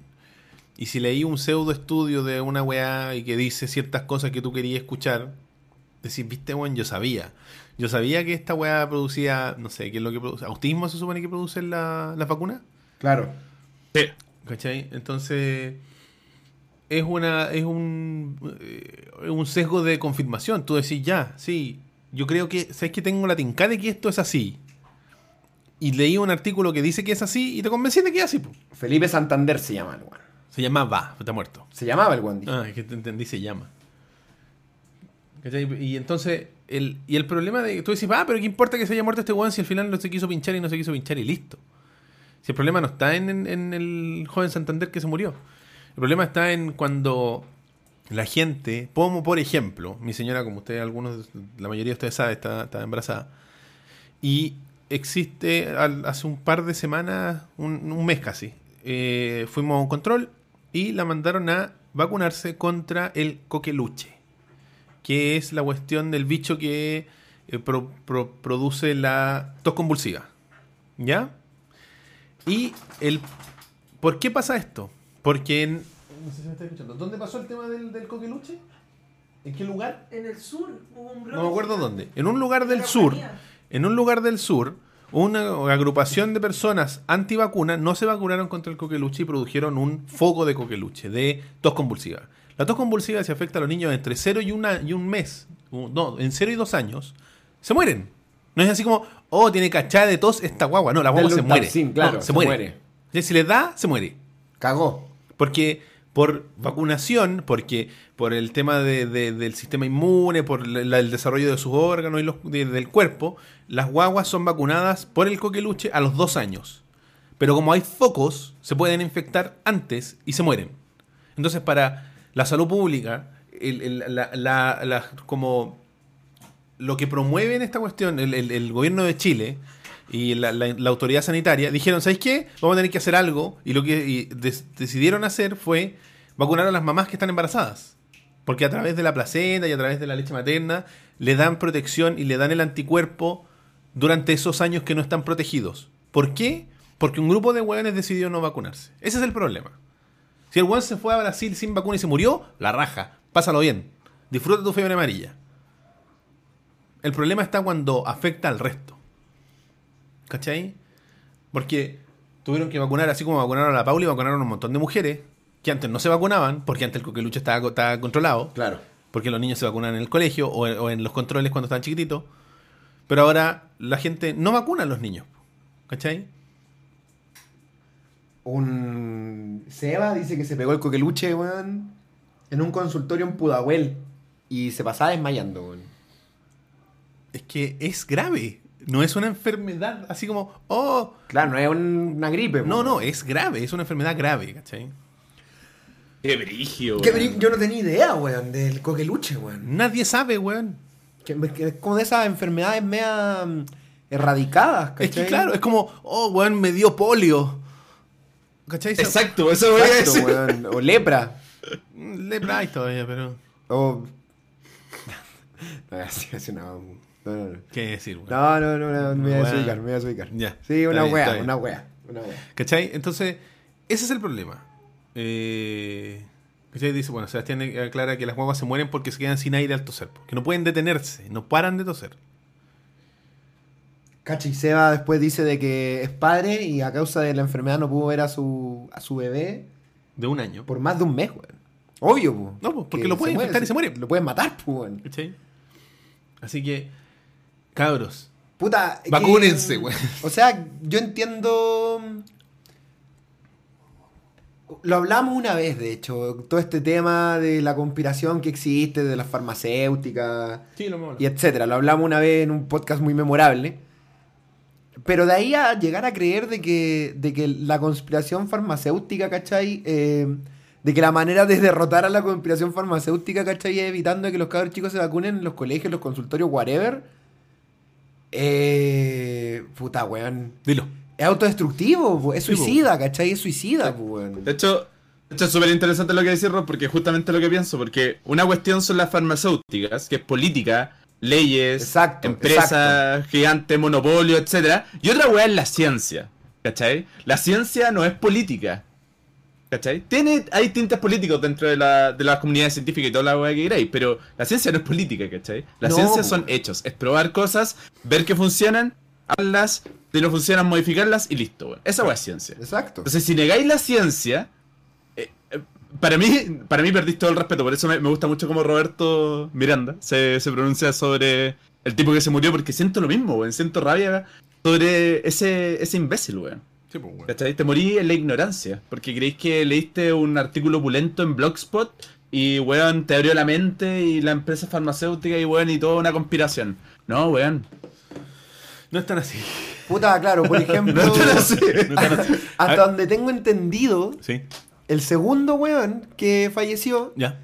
Y si leí un pseudo estudio de una weá y que dice ciertas cosas que tú querías escuchar, decís, viste, weón, yo sabía. Yo sabía que esta weá producía, no sé, ¿qué es lo que produce? ¿Autismo se supone que producen la- las vacunas? Claro. Sí. ¿Cachai? Entonces, es una es un, eh, un sesgo de confirmación. Tú decís, ya, sí, yo creo que, ¿sabes que tengo la tinca de que esto es así? Y leí un artículo que dice que es así y te convencí de que es así. po. Felipe Santander se llama el weón. Se llama Va, está muerto. Se llamaba el weón. dije. Ah, es que te entendí, se llama. ¿Cachai? Y entonces, el, y el problema de tú decís, ah, pero ¿qué importa que se haya muerto este weón si al final no se quiso pinchar y no se quiso pinchar y listo? Si el problema no está en, en- en el joven Santander que se murió. El problema está en cuando la gente, como por ejemplo, mi señora, como ustedes, algunos, la mayoría de ustedes saben, está, está embarazada. Y existe, al- hace un par de semanas, un, un mes casi, eh, fuimos a un control y la mandaron a vacunarse contra el coqueluche, que es la cuestión del bicho que eh, pro- pro- produce la tos convulsiva. ¿Ya? Y el... ¿Por qué pasa esto? Porque en... No sé si me está escuchando. ¿Dónde pasó el tema del, del coqueluche? ¿En qué lugar? En el sur hubo un. No me acuerdo dónde. En un lugar del sur. En un lugar del sur, una agrupación de personas antivacunas no se vacunaron contra el coqueluche y produjeron un foco de coqueluche, de tos convulsiva. La tos convulsiva se afecta a los niños entre 0 y, una, y un mes, no, en 0 y 2 años, se mueren. No es así como, oh, tiene cachada de tos esta guagua. No, la guagua se muere. Luntapsin, claro, No, se, se muere. muere. Si les da, se muere. Cagó. Porque por vacunación, porque por el tema de- de- del sistema inmune, por la- el desarrollo de sus órganos y los, de- del cuerpo, las guaguas son vacunadas por el coqueluche a los dos años. Pero como hay focos, se pueden infectar antes y se mueren. Entonces, para la salud pública, el- el- la- la- la- como lo que promueve en esta cuestión el- el gobierno de Chile y la, autoridad sanitaria dijeron, ¿sabéis qué? Vamos a tener que hacer algo. Y lo que decidieron hacer fue vacunar a las mamás que están embarazadas. Porque a través de la placenta y a través de la leche materna le dan protección y le dan el anticuerpo durante esos años que no están protegidos. ¿Por qué? Porque un grupo de hueones decidió no vacunarse. Ese es el problema. Si el hueón se fue a Brasil sin vacuna y se murió, la raja. Pásalo bien. Disfruta tu fiebre amarilla. El problema está cuando afecta al resto. ¿Cachai? Porque tuvieron que vacunar, así como vacunaron a la Paula y vacunaron a un montón de mujeres que antes no se vacunaban, porque antes el coqueluche estaba, estaba controlado, Claro. porque los niños se vacunan en el colegio o en, o en los controles cuando están chiquititos. Pero ahora la gente no vacuna a los niños. ¿Cachai? Un. Seba dice que se pegó el coqueluche, weón, en un consultorio en Pudahuel. Y se pasaba desmayando, weón. Es que es grave. No es una enfermedad así como, oh, Claro, no es un- una gripe, no, weón. no, es grave, es una enfermedad grave, ¿cachai? Qué brigio, Qué bri- Yo no tenía idea, weón, del coqueluche, weón. Nadie sabe, weón. Que, que es como de esas enfermedades media mm, erradicadas, ¿cachai? Es que claro, es como, oh, weón, me dio polio. ¿Cachai? Exacto, eso voy a Exacto, decir. weón. O lepra. Lepra hay todavía, pero. O. No, así, así, no. No, no, no. ¿Qué decir, weón? No, no, no, no, me voy a Una desubicar, me voy a desubicar. Ya, Sí, una bien, wea, una wea, una wea. ¿Cachai? Entonces, ese es el problema. Eh, ¿Cachai? Dice, bueno, Sebastián aclara que las guaguas se mueren porque se quedan sin aire al toser. Que no pueden detenerse, no paran de toser. Cacha, y Seba después dice de que es padre y a causa de la enfermedad no pudo ver a su, a su bebé De un año. por más de un mes, weón. Obvio, po. No, po, porque Que lo puede se infectar y se muere. Lo pueden matar, po, weón. ¿Cachai? Así que, cabros, Puta. Vacúnense, weón. O sea, yo entiendo. Lo hablamos una vez, de hecho, todo este tema de la conspiración que existe, de las farmacéuticas, sí, lo y etcétera. Lo hablamos una vez en un podcast muy memorable. Pero de ahí a llegar a creer de que, de que la conspiración farmacéutica, ¿cachai? Eh, de que la manera de derrotar a la conspiración farmacéutica, ¿cachai? Es evitando que los cabros chicos se vacunen en los colegios, los consultorios, whatever. Eh, puta, weón. Dilo. Es autodestructivo, es Sí, po. suicida, ¿cachai? Es suicida, po, weón. De hecho, de hecho es súper interesante lo que decís, Rob, porque justamente lo que pienso, porque una cuestión son las farmacéuticas, que es política, leyes, Exacto, empresas, gigantes, monopolio, etcétera, y otra weá es la ciencia, ¿cachai? La ciencia no es política, ¿cachai? Tiene, hay tintes políticos dentro de, la, de las comunidades científicas y toda la weá que queráis, pero la ciencia no es política, ¿cachai? La No, ciencia son hechos, es probar cosas, ver que funcionan, hablarlas, si no funcionan, modificarlas y listo, weón. Esa weá es ciencia. Exacto. Entonces, si negáis la ciencia, eh, eh, para mí, para mí perdís todo el respeto. Por eso me, me gusta mucho como Roberto Miranda se, se pronuncia sobre el tipo que se murió, porque siento lo mismo, weón. Siento rabia sobre ese, ese imbécil, weón. Sí, pues. Te morí en la ignorancia, porque creéis que leíste un artículo opulento en Blogspot y, weón, te abrió la mente y la empresa farmacéutica y, weón, y toda una conspiración. No, weón. No están así. Puta, claro, por ejemplo. No te lo sé. No están así. Hasta donde tengo entendido, Sí, el segundo weón que falleció ya.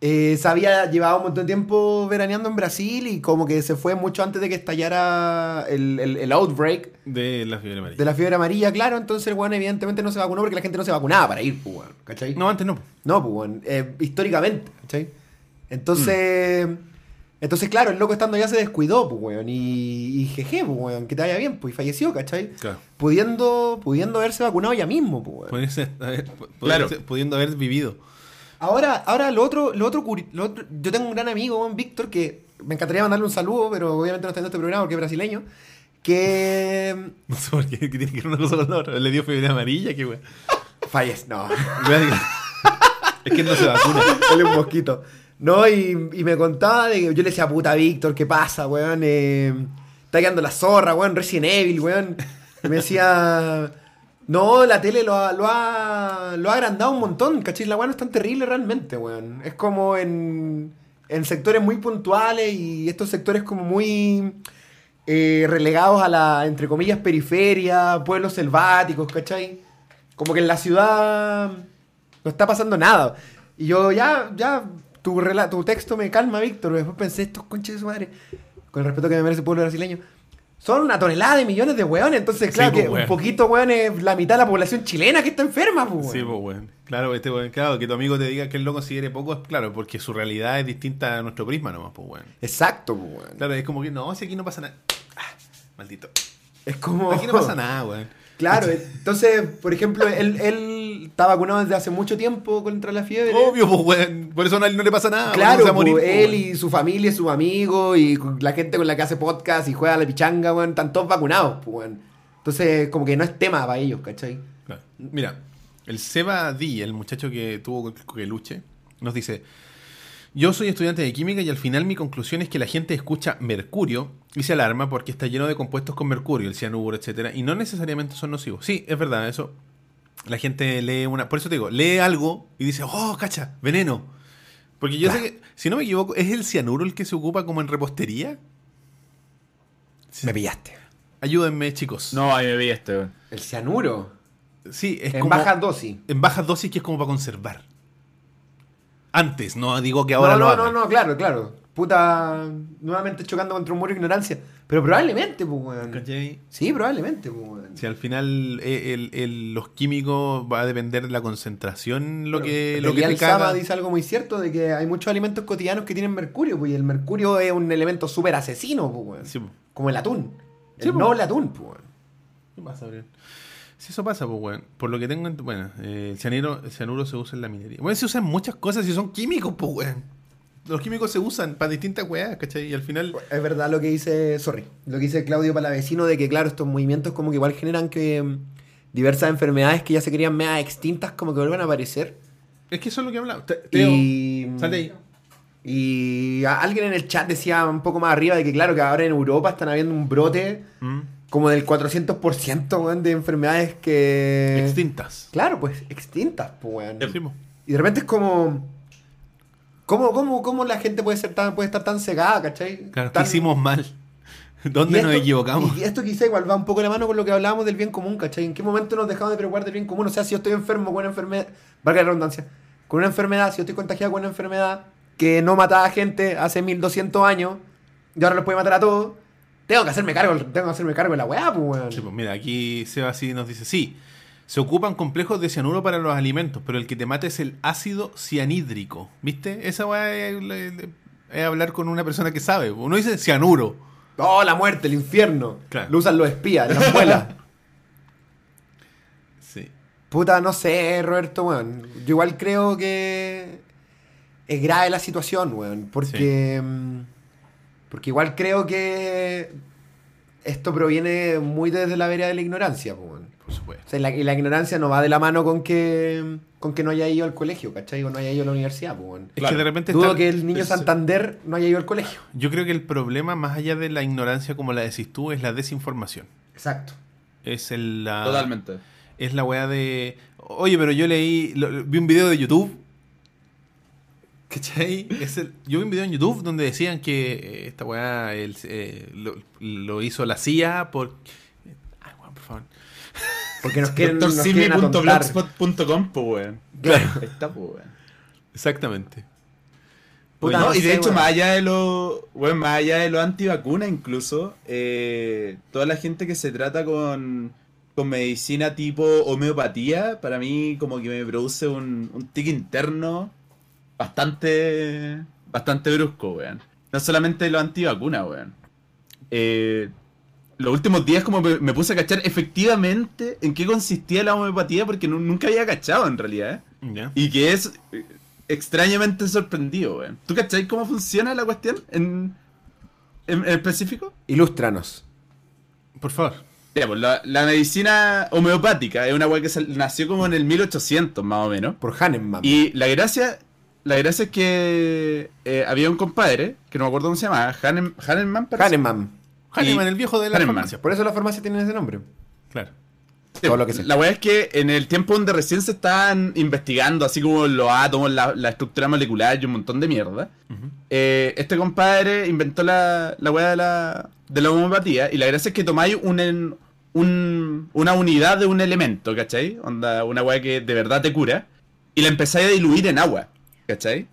Eh, se había llevado un montón de tiempo veraneando en Brasil y como que se fue mucho antes de que estallara el, el- el outbreak De la fiebre amarilla. de la fiebre amarilla, claro. Entonces el evidentemente no se vacunó porque la gente no se vacunaba para ir, pues, ¿cachai? No, antes no. No, pues, eh, históricamente, ¿cachai? Entonces, entonces, claro, el loco estando allá se descuidó, pues, weón, y, y jeje, pues, weón, que te vaya bien, pues, y falleció, ¿cachai? Claro. Pudiendo, pudiendo haberse vacunado ya mismo, pues, weón. Haber- Claro. pudiendo haber vivido. Ahora, ahora lo otro, lo otro, lo otro- yo tengo un gran amigo, weón, Víctor, que me encantaría mandarle un saludo, pero obviamente no está en este programa porque es brasileño, que No sé por qué, que tiene que ver una cosa con la otra. Le dio fiebre amarilla, qué weón. fallece. No, Es que no se vacuna. él es un mosquito. No, y, y me contaba de que yo le decía, puta Víctor, ¿qué pasa, weón? Eh, está quedando la zorra, weón, Resident Evil, weón. Y me decía, no, la tele lo ha, lo ha, lo ha agrandado un montón, ¿cachai? La weón no es tan terrible realmente, weón. Es como en, en sectores muy puntuales y estos sectores como muy eh, relegados a la, entre comillas, periferia, pueblos selváticos, ¿cachai? Como que en la ciudad no está pasando nada. Y yo, ya, ya, tu, rela- tu texto me calma, Víctor. Después pensé, estos conches de su madre, con el respeto que me merece el pueblo brasileño, son una tonelada de millones de weones. Entonces, claro pues, que un poquito, weón, es la mitad de la población chilena que está enferma, pues, Sí, pues, weón. Claro, este weón, claro, que tu amigo te diga que él lo considere poco, es claro, porque su realidad es distinta a nuestro prisma nomás, pues, weón. Exacto, pues, weón. Claro, es como que no, si aquí no pasa nada. Ah, maldito. Es como. Aquí no pasa nada, weón. Claro, entonces, por ejemplo, él, él está vacunado desde hace mucho tiempo contra la fiebre. Obvio, pues, weón. Por eso no, no le pasa nada. no Claro, morir, pues, pues, él y su familia, sus amigos y la gente con la que hace podcast y juega a la pichanga, weón, están todos vacunados, pues, weón. Entonces, como que no es tema para ellos, ¿cachai? Claro. Mira, el Seba D, el muchacho que tuvo coqueluche, nos dice: Yo soy estudiante de química y al final mi conclusión es que la gente escucha mercurio y se alarma porque está lleno de compuestos con mercurio, el cianuro, etcétera, y no necesariamente son nocivos. Sí, es verdad, eso. La gente lee una. Por eso te digo, lee algo y dice: Oh, cacha, veneno. Porque yo sé que, si no me equivoco, ¿es el cianuro el que se ocupa como en repostería? Me pillaste. Ayúdenme, chicos. No, ahí me weón. El cianuro. Sí, es en como. baja dosis. En bajas dosis que es como para conservar. Antes, no digo que ahora no, lo no, no, no, claro, claro. Puta, nuevamente chocando contra un muro de ignorancia. Pero probablemente, pues, weón. ¿Cachai? Sí, probablemente, pues, weón. Si al final eh, el- el- los químicos va a depender de la concentración, lo que, lo que te Sama dice algo muy cierto de que hay muchos alimentos cotidianos que tienen mercurio, pues, y el mercurio es un elemento súper asesino, pues, weón. Sí, po. Como el atún. El Sí, po. noble atún, pues, weón. ¿Qué pasa, Gabriel? Si eso pasa, pues, bueno. Por lo que tengo en... Bueno, eh, el, cianuro, el cianuro se usa en la minería. Bueno, se usan muchas cosas y son químicos, pues, weón. Los químicos se usan para distintas weas, ¿cachai? Y al final... Es verdad lo que dice, sorry, lo que dice Claudio Palavecino de que, claro, estos movimientos como que igual generan que mm, diversas enfermedades que ya se querían media extintas como que vuelvan a aparecer. Es que eso es lo que hablamos. Te- Teo, Y, sal de ahí. y alguien en el chat decía un poco más arriba de que, claro, que ahora en Europa están habiendo un brote Mm. como del 400% weón, de enfermedades que... Extintas. Claro, pues extintas, pues, weón. Y de repente es como... ¿Cómo, cómo, cómo la gente puede, ser tan, puede estar tan cegada, cachai? Claro, ¿qué Tan- hicimos mal? ¿Dónde nos equivocamos? Y esto quizá igual va un poco de la mano con lo que hablábamos del bien común, ¿cachai? ¿En qué momento nos dejamos de preocupar del bien común? O sea, si yo estoy enfermo con una enfermedad, valga la redundancia, con una enfermedad, si yo estoy contagiado con una enfermedad que no mataba a gente hace 1200 años y ahora los puede matar a todos, tengo que hacerme cargo, tengo que hacerme cargo de la weá, pues, weón. Sí, pues mira, aquí Seba sí nos dice, sí, se ocupan complejos de cianuro para los alimentos, pero el que te mata es el ácido cianhídrico. ¿Viste? Esa es- es hablar con una persona que sabe. Uno dice cianuro. Oh, la muerte, el infierno. Claro. Lo usan los espías, las muelas. Sí. Puta, no sé, Roberto, weón. Yo igual creo que es grave la situación, weón. Porque. mm, Porque igual creo que esto proviene muy desde la vereda de la ignorancia, weón. Por supuesto. O sea, la- y la ignorancia no va de la mano con que con que no haya ido al colegio, ¿cachai? O no haya ido a la universidad, pues. Es Claro. que de repente Dudo está- que el niño es- Santander no haya ido al colegio. Yo creo que el problema, más allá de la ignorancia, como la decís tú, es la desinformación. Exacto. Es el, la, Totalmente. Es la weá de. Oye, pero yo leí. lo- vi un video de YouTube. ¿Cachai? Es el- yo vi un video en YouTube donde decían que eh, esta weá el- eh, lo, lo hizo la CIA por. Ay, weón, por favor. Porque nos quieren, nos quieren atontar. Pues, weón. Claro. Ahí está, pues, weón. Exactamente. Puta, No, no y de sé, hecho, más allá de lo, bueno, más allá de lo antivacunas incluso, eh, toda la gente que se trata con, con medicina tipo homeopatía, para mí como que me produce un, un tic interno bastante, bastante brusco, weón. No solamente lo antivacunas, weón. Eh, los últimos días como me, me puse a cachar efectivamente en qué consistía la homeopatía porque nu- nunca había cachado en realidad, ¿eh? Y que es eh, extrañamente sorprendido, weón. ¿Tú cachai cómo funciona la cuestión en, en, en específico? Ilústranos. Por favor. Ya, pues, la, la medicina homeopática es una weá que sal- nació como en el 1800 más o menos. Por Hahnemann. Y la gracia, la gracia es que eh, había un compadre, que no me acuerdo cómo se llamaba, Hahnem- Hahnemann. Hahnemann. Hahnemann, el viejo de la Hahnemann. farmacia. Por eso las farmacias tienen ese nombre. Claro. Sí, todo lo que. La weá es que en el tiempo donde recién se estaban investigando, así como los átomos, la, la estructura molecular y un montón de mierda, eh, este compadre inventó la, la weá de la, de la homeopatía. Y la gracia es que tomáis un, un- una unidad de un elemento, ¿cachai? Onda, una weá que de verdad te cura. Y la empezáis a diluir en agua, ¿cachai?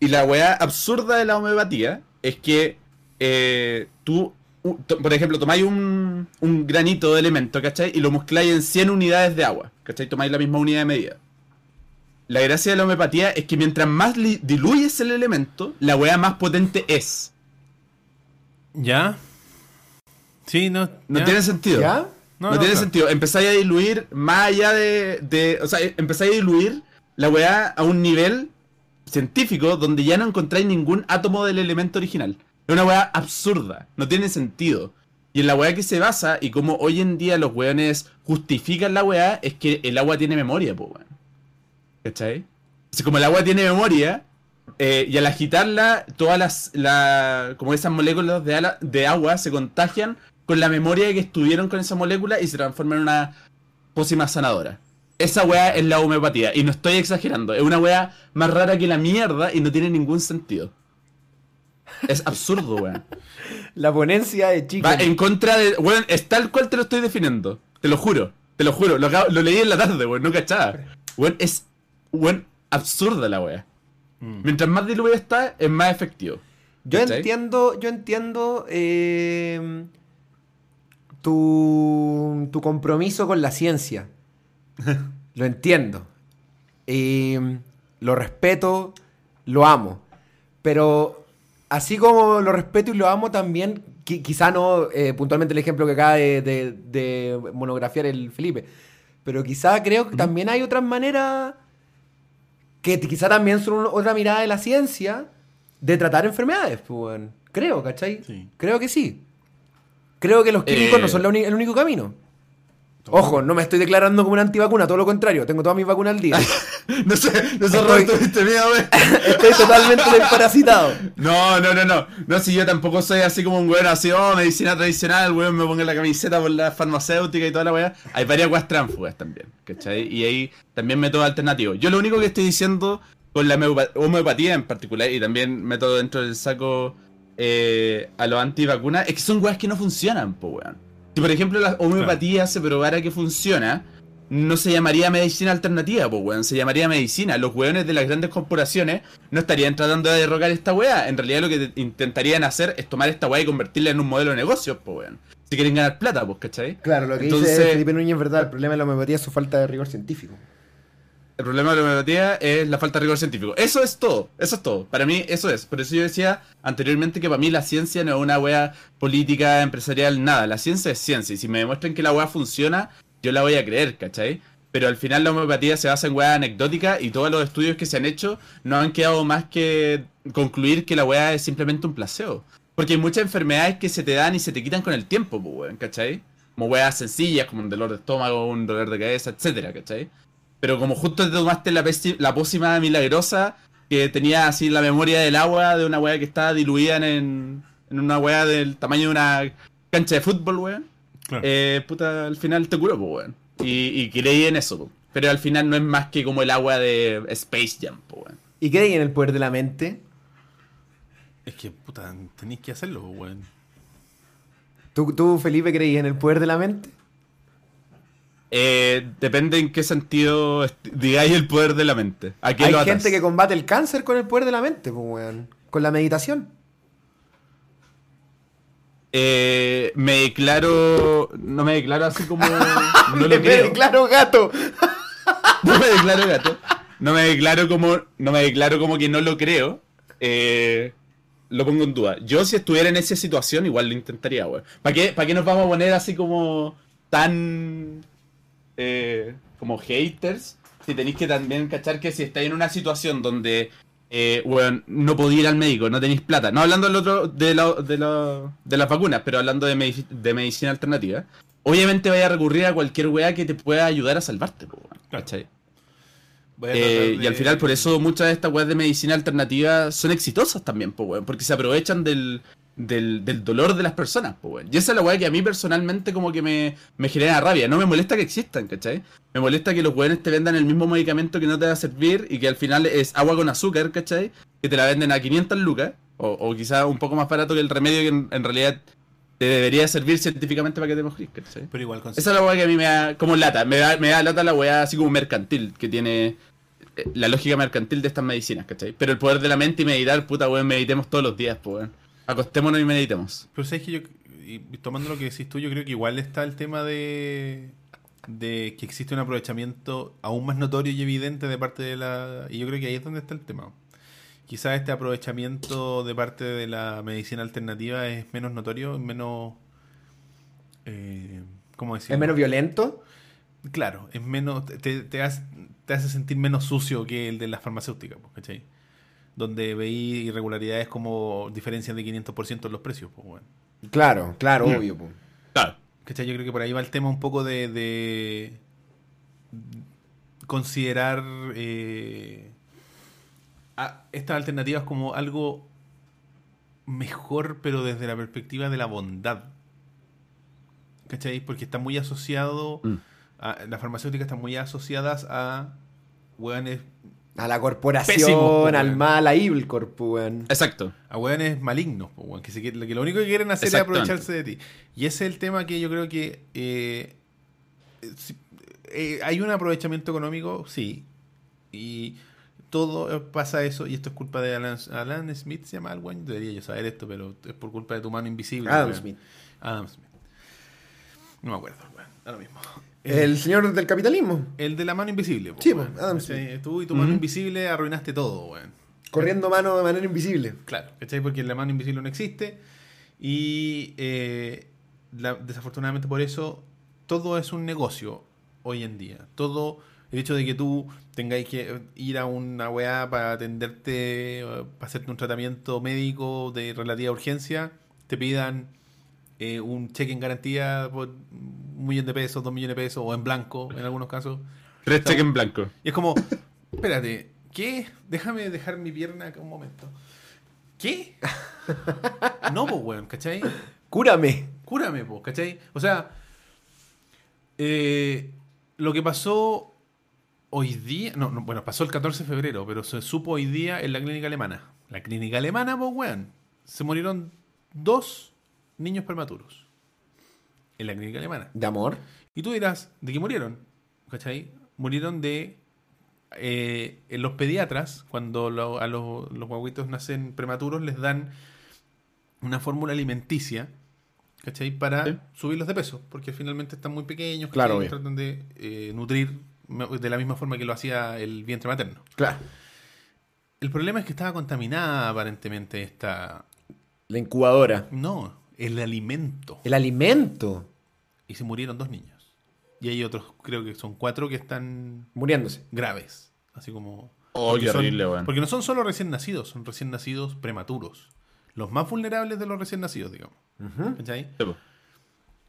Y la weá absurda de la homeopatía es que eh, tú, por ejemplo, tomáis un, un granito de elemento, ¿cachai? Y lo mezcláis en 100 unidades de agua, ¿cachai? Tomáis la misma unidad de medida. La gracia de la homeopatía es que mientras más diluyes el elemento, la weá más potente es. ¿Ya? Sí, no. No ya. tiene sentido. ¿Ya? No, No, no, tiene claro. sentido. Empezáis a diluir más allá de, de- O sea, empezáis a diluir la weá a un nivel científico donde ya no encontráis ningún átomo del elemento original. Es una weá absurda. No tiene sentido. Y en la weá que se basa, y como hoy en día los weones justifican la weá, es que el agua tiene memoria, po weón. ¿Cachai? Así como el agua tiene memoria, eh, y al agitarla, todas las. La, como esas moléculas de, ala- de agua se contagian con la memoria que estuvieron con esa molécula y se transforman en una pócima sanadora. Esa weá es la homeopatía, y no estoy exagerando. Es una weá más rara que la mierda y no tiene ningún sentido. Es absurdo, weón. La ponencia de chicos. Va en contra de. Weón, es tal cual te lo estoy definiendo. Te lo juro. Te lo juro. Lo, leí en la tarde, weón. No cachaba. Weón, es. Weón, absurda la weá. Mientras más diluido está, es más efectivo. Yo ¿Cachai? entiendo, yo entiendo eh, tu, tu compromiso con la ciencia. lo entiendo. Eh, lo respeto, lo amo. Pero así como lo respeto y lo amo también, qui- quizá no eh, puntualmente el ejemplo que acaba de, de- de monografiar el Felipe, pero quizá creo que también hay otras maneras que quizá también son otra mirada de la ciencia de tratar enfermedades, pues, weón. Creo, ¿cachai? Sí. Creo que sí. Creo que los clínicos Eh. no son la uni- el único camino. Ojo, no me estoy declarando como una antivacuna, todo lo contrario, tengo todas mis vacunas al día. no sé, no sé, Estoy- Roberto, ¿viste miedo, weón? Estoy totalmente desparasitado. No, no, no, no. No, si yo tampoco soy así como un weón así, oh, medicina tradicional, weón, me pongo la camiseta por la farmacéutica y toda la weá. Hay varias weas tránfugas también, ¿cachai? Y ahí también métodos alternativos. Yo lo único que estoy diciendo con la homeopa- homeopatía en particular, y también método dentro del saco eh, a los antivacunas, es que son weas que no funcionan, po weón. Si por ejemplo la homeopatía se probara que funciona, no se llamaría medicina alternativa, pues weón, se llamaría medicina. Los weones de las grandes corporaciones no estarían tratando de derrocar esta weá. En realidad lo que te- intentarían hacer es tomar esta weá y convertirla en un modelo de negocios, pues weón. Si quieren ganar plata, pues, ¿cachai? Claro, lo que Entonces- dice Felipe Núñez es verdad. El problema de la homeopatía es su falta de rigor científico. El problema de la homeopatía es la falta de rigor científico. Eso es todo, eso es todo. Para mí, eso es. Por eso yo decía anteriormente que para mí la ciencia no es una wea política, empresarial, nada. La ciencia es ciencia. Y si me demuestran que la wea funciona, yo la voy a creer, ¿cachai? Pero al final la homeopatía se basa en weas anecdóticas y todos los estudios que se han hecho no han quedado más que concluir que la wea es simplemente un placebo. Porque hay muchas enfermedades que se te dan y se te quitan con el tiempo, pues, weón, ¿cachai? Como weas sencillas, como un dolor de estómago, un dolor de cabeza, etcétera, ¿cachai? Pero como justo te tomaste la, la pócima milagrosa que tenía así la memoria del agua de una weá que estaba diluida en, en una weá del tamaño de una cancha de fútbol, weón. Claro. Eh, puta, al final te curó, pues, weón. Y, y creí en eso, po. Pero al final no es más que como el agua de Space Jam, pues, weón. ¿Y hay en el poder de la mente? Es que, puta, tenéis que hacerlo, weón. ¿Tú, tú Felipe, creí en el poder de la mente? Eh, depende en qué sentido digáis el poder de la mente. ¿A qué Hay lo gente que combate el cáncer con el poder de la mente, pues, weón. Con la meditación. Eh, me declaro. No me declaro así como. No lo Me declaro gato. No me declaro gato. No me declaro como. No me declaro como que no lo creo. Eh, lo pongo en duda. Yo, si estuviera en esa situación, igual lo intentaría, weón. ¿Para qué, ¿Para qué nos vamos a poner así como. tan. eh, como haters? Si tenéis que también cachar que si estáis en una situación donde eh, weón, no podía ir al médico, no tenéis plata. No hablando del otro, de, la- de, la- de las vacunas, pero hablando de, medici- de medicina alternativa. Obviamente vaya a recurrir a cualquier weá que te pueda ayudar a salvarte, po. ¿cachai? Eh, tratar Y de- al final por eso muchas de estas weas de medicina alternativa son exitosas también, po, weón, porque se aprovechan del, del, del dolor de las personas, weón. Y esa es la wea que a mí personalmente como que me, me genera rabia. No me molesta que existan, ¿cachai? Me molesta que los weones te vendan el mismo medicamento que no te va a servir y que al final es agua con azúcar, ¿cachai? Que te la venden a 500 lucas, o, o quizás un poco más barato que el remedio que en, en realidad te debería servir científicamente para que te mejores, ¿cachai? Pero igual con Esa es la weá que a mí me da como lata. Me da, me da lata la weá así como mercantil, que tiene eh, la lógica mercantil de estas medicinas, ¿cachai? Pero el poder de la mente y meditar, puta weón, meditemos todos los días, pues weón. Acostémonos y meditemos. Pero sabes que yo, y tomando lo que decís tú, yo creo que igual está el tema de, de que existe un aprovechamiento aún más notorio y evidente de parte de la... Y yo creo que ahí es donde está el tema. Quizás este aprovechamiento de parte de la medicina alternativa es menos notorio, menos... Eh, ¿Cómo decirlo? ¿Es menos violento? Claro, es menos, te, te hace, te hace sentir menos sucio que el de las farmacéuticas, pues, ¿cachai? Donde veí irregularidades como diferencias de 500% en los precios, pues, bueno. Claro, claro, obvio. po. Claro. ¿Cachai? Yo creo que por ahí va el tema un poco de, de considerar eh, a estas alternativas como algo mejor, pero desde la perspectiva de la bondad. ¿Cachai? Porque está muy asociado, Mm. a, las farmacéuticas están muy asociadas a hueones, A la corporación, Pésimo, al mal, a Evil Corp, weón. Exacto. a hueones malignos, weón, que, se que lo único que quieren hacer es aprovecharse de ti. Y ese es el tema que yo creo que eh, eh, si- eh, hay un aprovechamiento económico, sí. Y todo pasa eso, y esto es culpa de Alan, Alan Smith, se llama el weón, debería yo saber esto, pero es por culpa de tu mano invisible. Adam weón. Smith. Adam Smith. No me acuerdo, weón, ahora mismo. El señor del capitalismo. El de la mano invisible. po, Sí, po, Adam. Tú y tu mano invisible arruinaste todo, weón. Corriendo mano de manera invisible. Claro, ¿cachai? Porque la mano invisible no existe. Y eh, la- desafortunadamente por eso, todo es un negocio hoy en día. Todo, el hecho de que tú tengáis que ir a una weá para atenderte, eh, para hacerte un tratamiento médico de relativa urgencia, te pidan eh, un cheque en garantía por un millón de pesos, dos millones de pesos, o en blanco en algunos casos. Tres cheques en blanco. Y es como, espérate, ¿qué? Déjame dejar mi pierna acá un momento. ¿Qué? No, pues, weón, ¿cachai? Cúrame. Cúrame, pues, ¿cachai? O sea, eh, lo que pasó hoy día, no, no, bueno, pasó el 14 de febrero, pero se supo hoy día en la clínica alemana. La clínica alemana, pues, weón, se murieron dos niños prematuros. En la clínica alemana. ¿De amor? Y tú dirás, ¿de qué murieron? ¿Cachai? Murieron de... eh, en los pediatras, cuando lo- a los, los guaguitos nacen prematuros, les dan una fórmula alimenticia, ¿cachai? Para Sí. subirlos de peso, porque finalmente están muy pequeños, Claro, ¿cachai? obvio. tratan de eh, nutrir de la misma forma que lo hacía el vientre materno. Claro. El problema es que estaba contaminada aparentemente esta... La incubadora. No, el alimento. El alimento. Y se murieron dos niños. Y hay otros, creo que son cuatro que están Muriéndose. graves. Así como. Oh, porque qué son- horrible, weón. Porque no son solo recién nacidos, son recién nacidos prematuros. Los más vulnerables de los recién nacidos, digamos. Sí, po.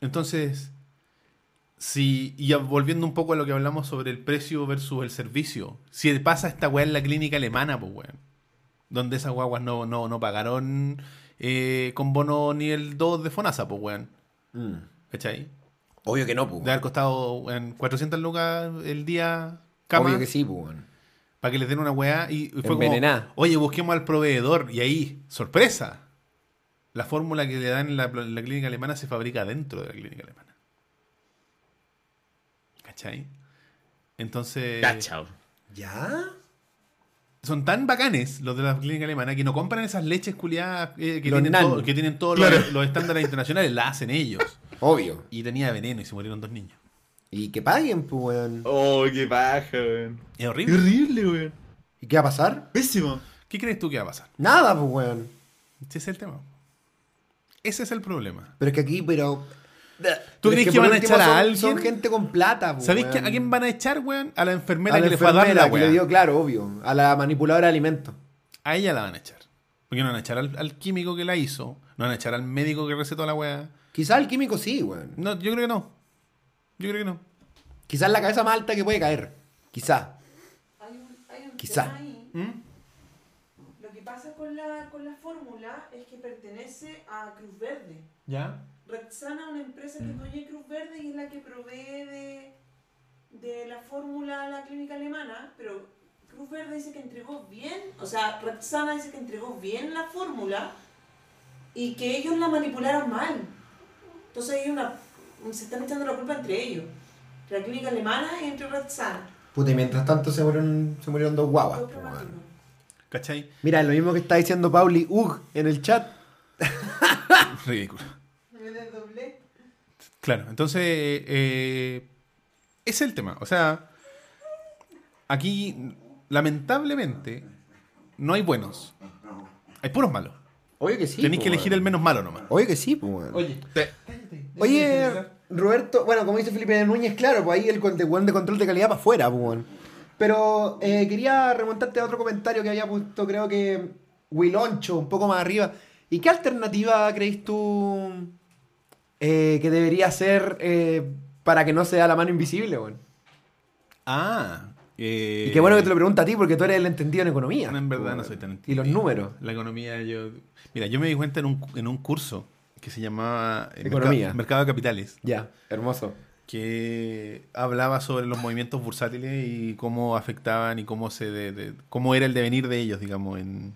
Entonces, si. Y ya volviendo un poco a lo que hablamos sobre el precio versus el servicio. Si pasa esta weá en la clínica alemana, pues weón. Donde esas guaguas no, no, no pagaron eh, con bono ni el 2 de Fonasa, pues weón. Mm. ¿Cachai? Obvio que no, pues. De haber costado en 400 lucas el día cama Obvio que sí, pues. weón. para que les den una weá y, y fue como, oye, busquemos al proveedor y ahí, sorpresa, la fórmula que le dan en la, en la clínica alemana se fabrica dentro de la clínica alemana. ¿Cachai? Entonces, Cachao. ¿Ya? Son tan bacanes los de la clínica alemana que no compran esas leches culiadas eh, que, tienen todo- que tienen todos Claro. los, los estándares internacionales, la hacen ellos. Obvio. Y tenía veneno y se murieron dos niños. Y que paguen, pues, weón. Oh, qué paja, weón. Es horrible. horrible, weón. ¿Y qué va a pasar? Pésimo. ¿Qué crees tú que va a pasar? Nada, pues, weón. Ese es el tema. Ese es el problema. Pero es que aquí, pero. ¿Tú crees que van a echar a alguien? Son gente con plata. ¿Sabéis que- weón. a quién van a echar, weón? A la enfermera A la que le fue a dar la que le weá. dio, claro, obvio. A la manipuladora de alimentos. a ella la van a echar. Porque no van a echar al, al químico que la hizo, no van a echar al médico que recetó la weá. Quizás el químico sí, weón. No, yo creo que no. Yo creo que no. Quizás la cabeza más alta que puede caer. Quizás. Hay un, hay un Quizá. tema ahí. Lo que pasa con la, con la fórmula es que pertenece a Cruz Verde. ¿Ya? Rexana es una empresa que es dueña de Cruz Verde y es la que provee de, de la fórmula a la clínica alemana, pero Cruz Verde dice que entregó bien, o sea, Rexana dice que entregó bien la fórmula y que ellos la manipularon mal. Entonces hay una, se están echando la culpa entre ellos, entre la clínica alemana y entre Rexana. Puta, y mientras tanto se murieron, se murieron dos guaguas. ¿Cachai? Mira, lo mismo que está diciendo Pauli Ug en el chat. Ridículo. Claro, entonces, eh, ese es el tema. O sea, aquí, lamentablemente, no hay buenos. Hay puros malos. Oye que sí. Tenéis po, que elegir el menos malo nomás. Oye que sí, pues, weón. Oye, Oye, Roberto, bueno, como dice Felipe Núñez, claro, pues ahí el weón de control de calidad para afuera, pues. weón. Pero eh, quería remontarte a otro comentario que había puesto, creo que Wiloncho, un poco más arriba. ¿Y qué alternativa creéis tú eh, que debería ser eh, para que no sea la mano invisible, weón? Ah. eh, Y qué bueno que te lo pregunto a ti, porque tú eres el entendido en economía. En verdad pues, no weón. soy tan Y los entendido. números. La economía, yo. Mira, yo me di cuenta en un, en un curso que se llamaba Economía. Mercado, Mercado de Capitales, Ya, hermoso. que hablaba sobre los movimientos bursátiles y cómo afectaban y cómo se de- de- cómo era el devenir de ellos, digamos, en,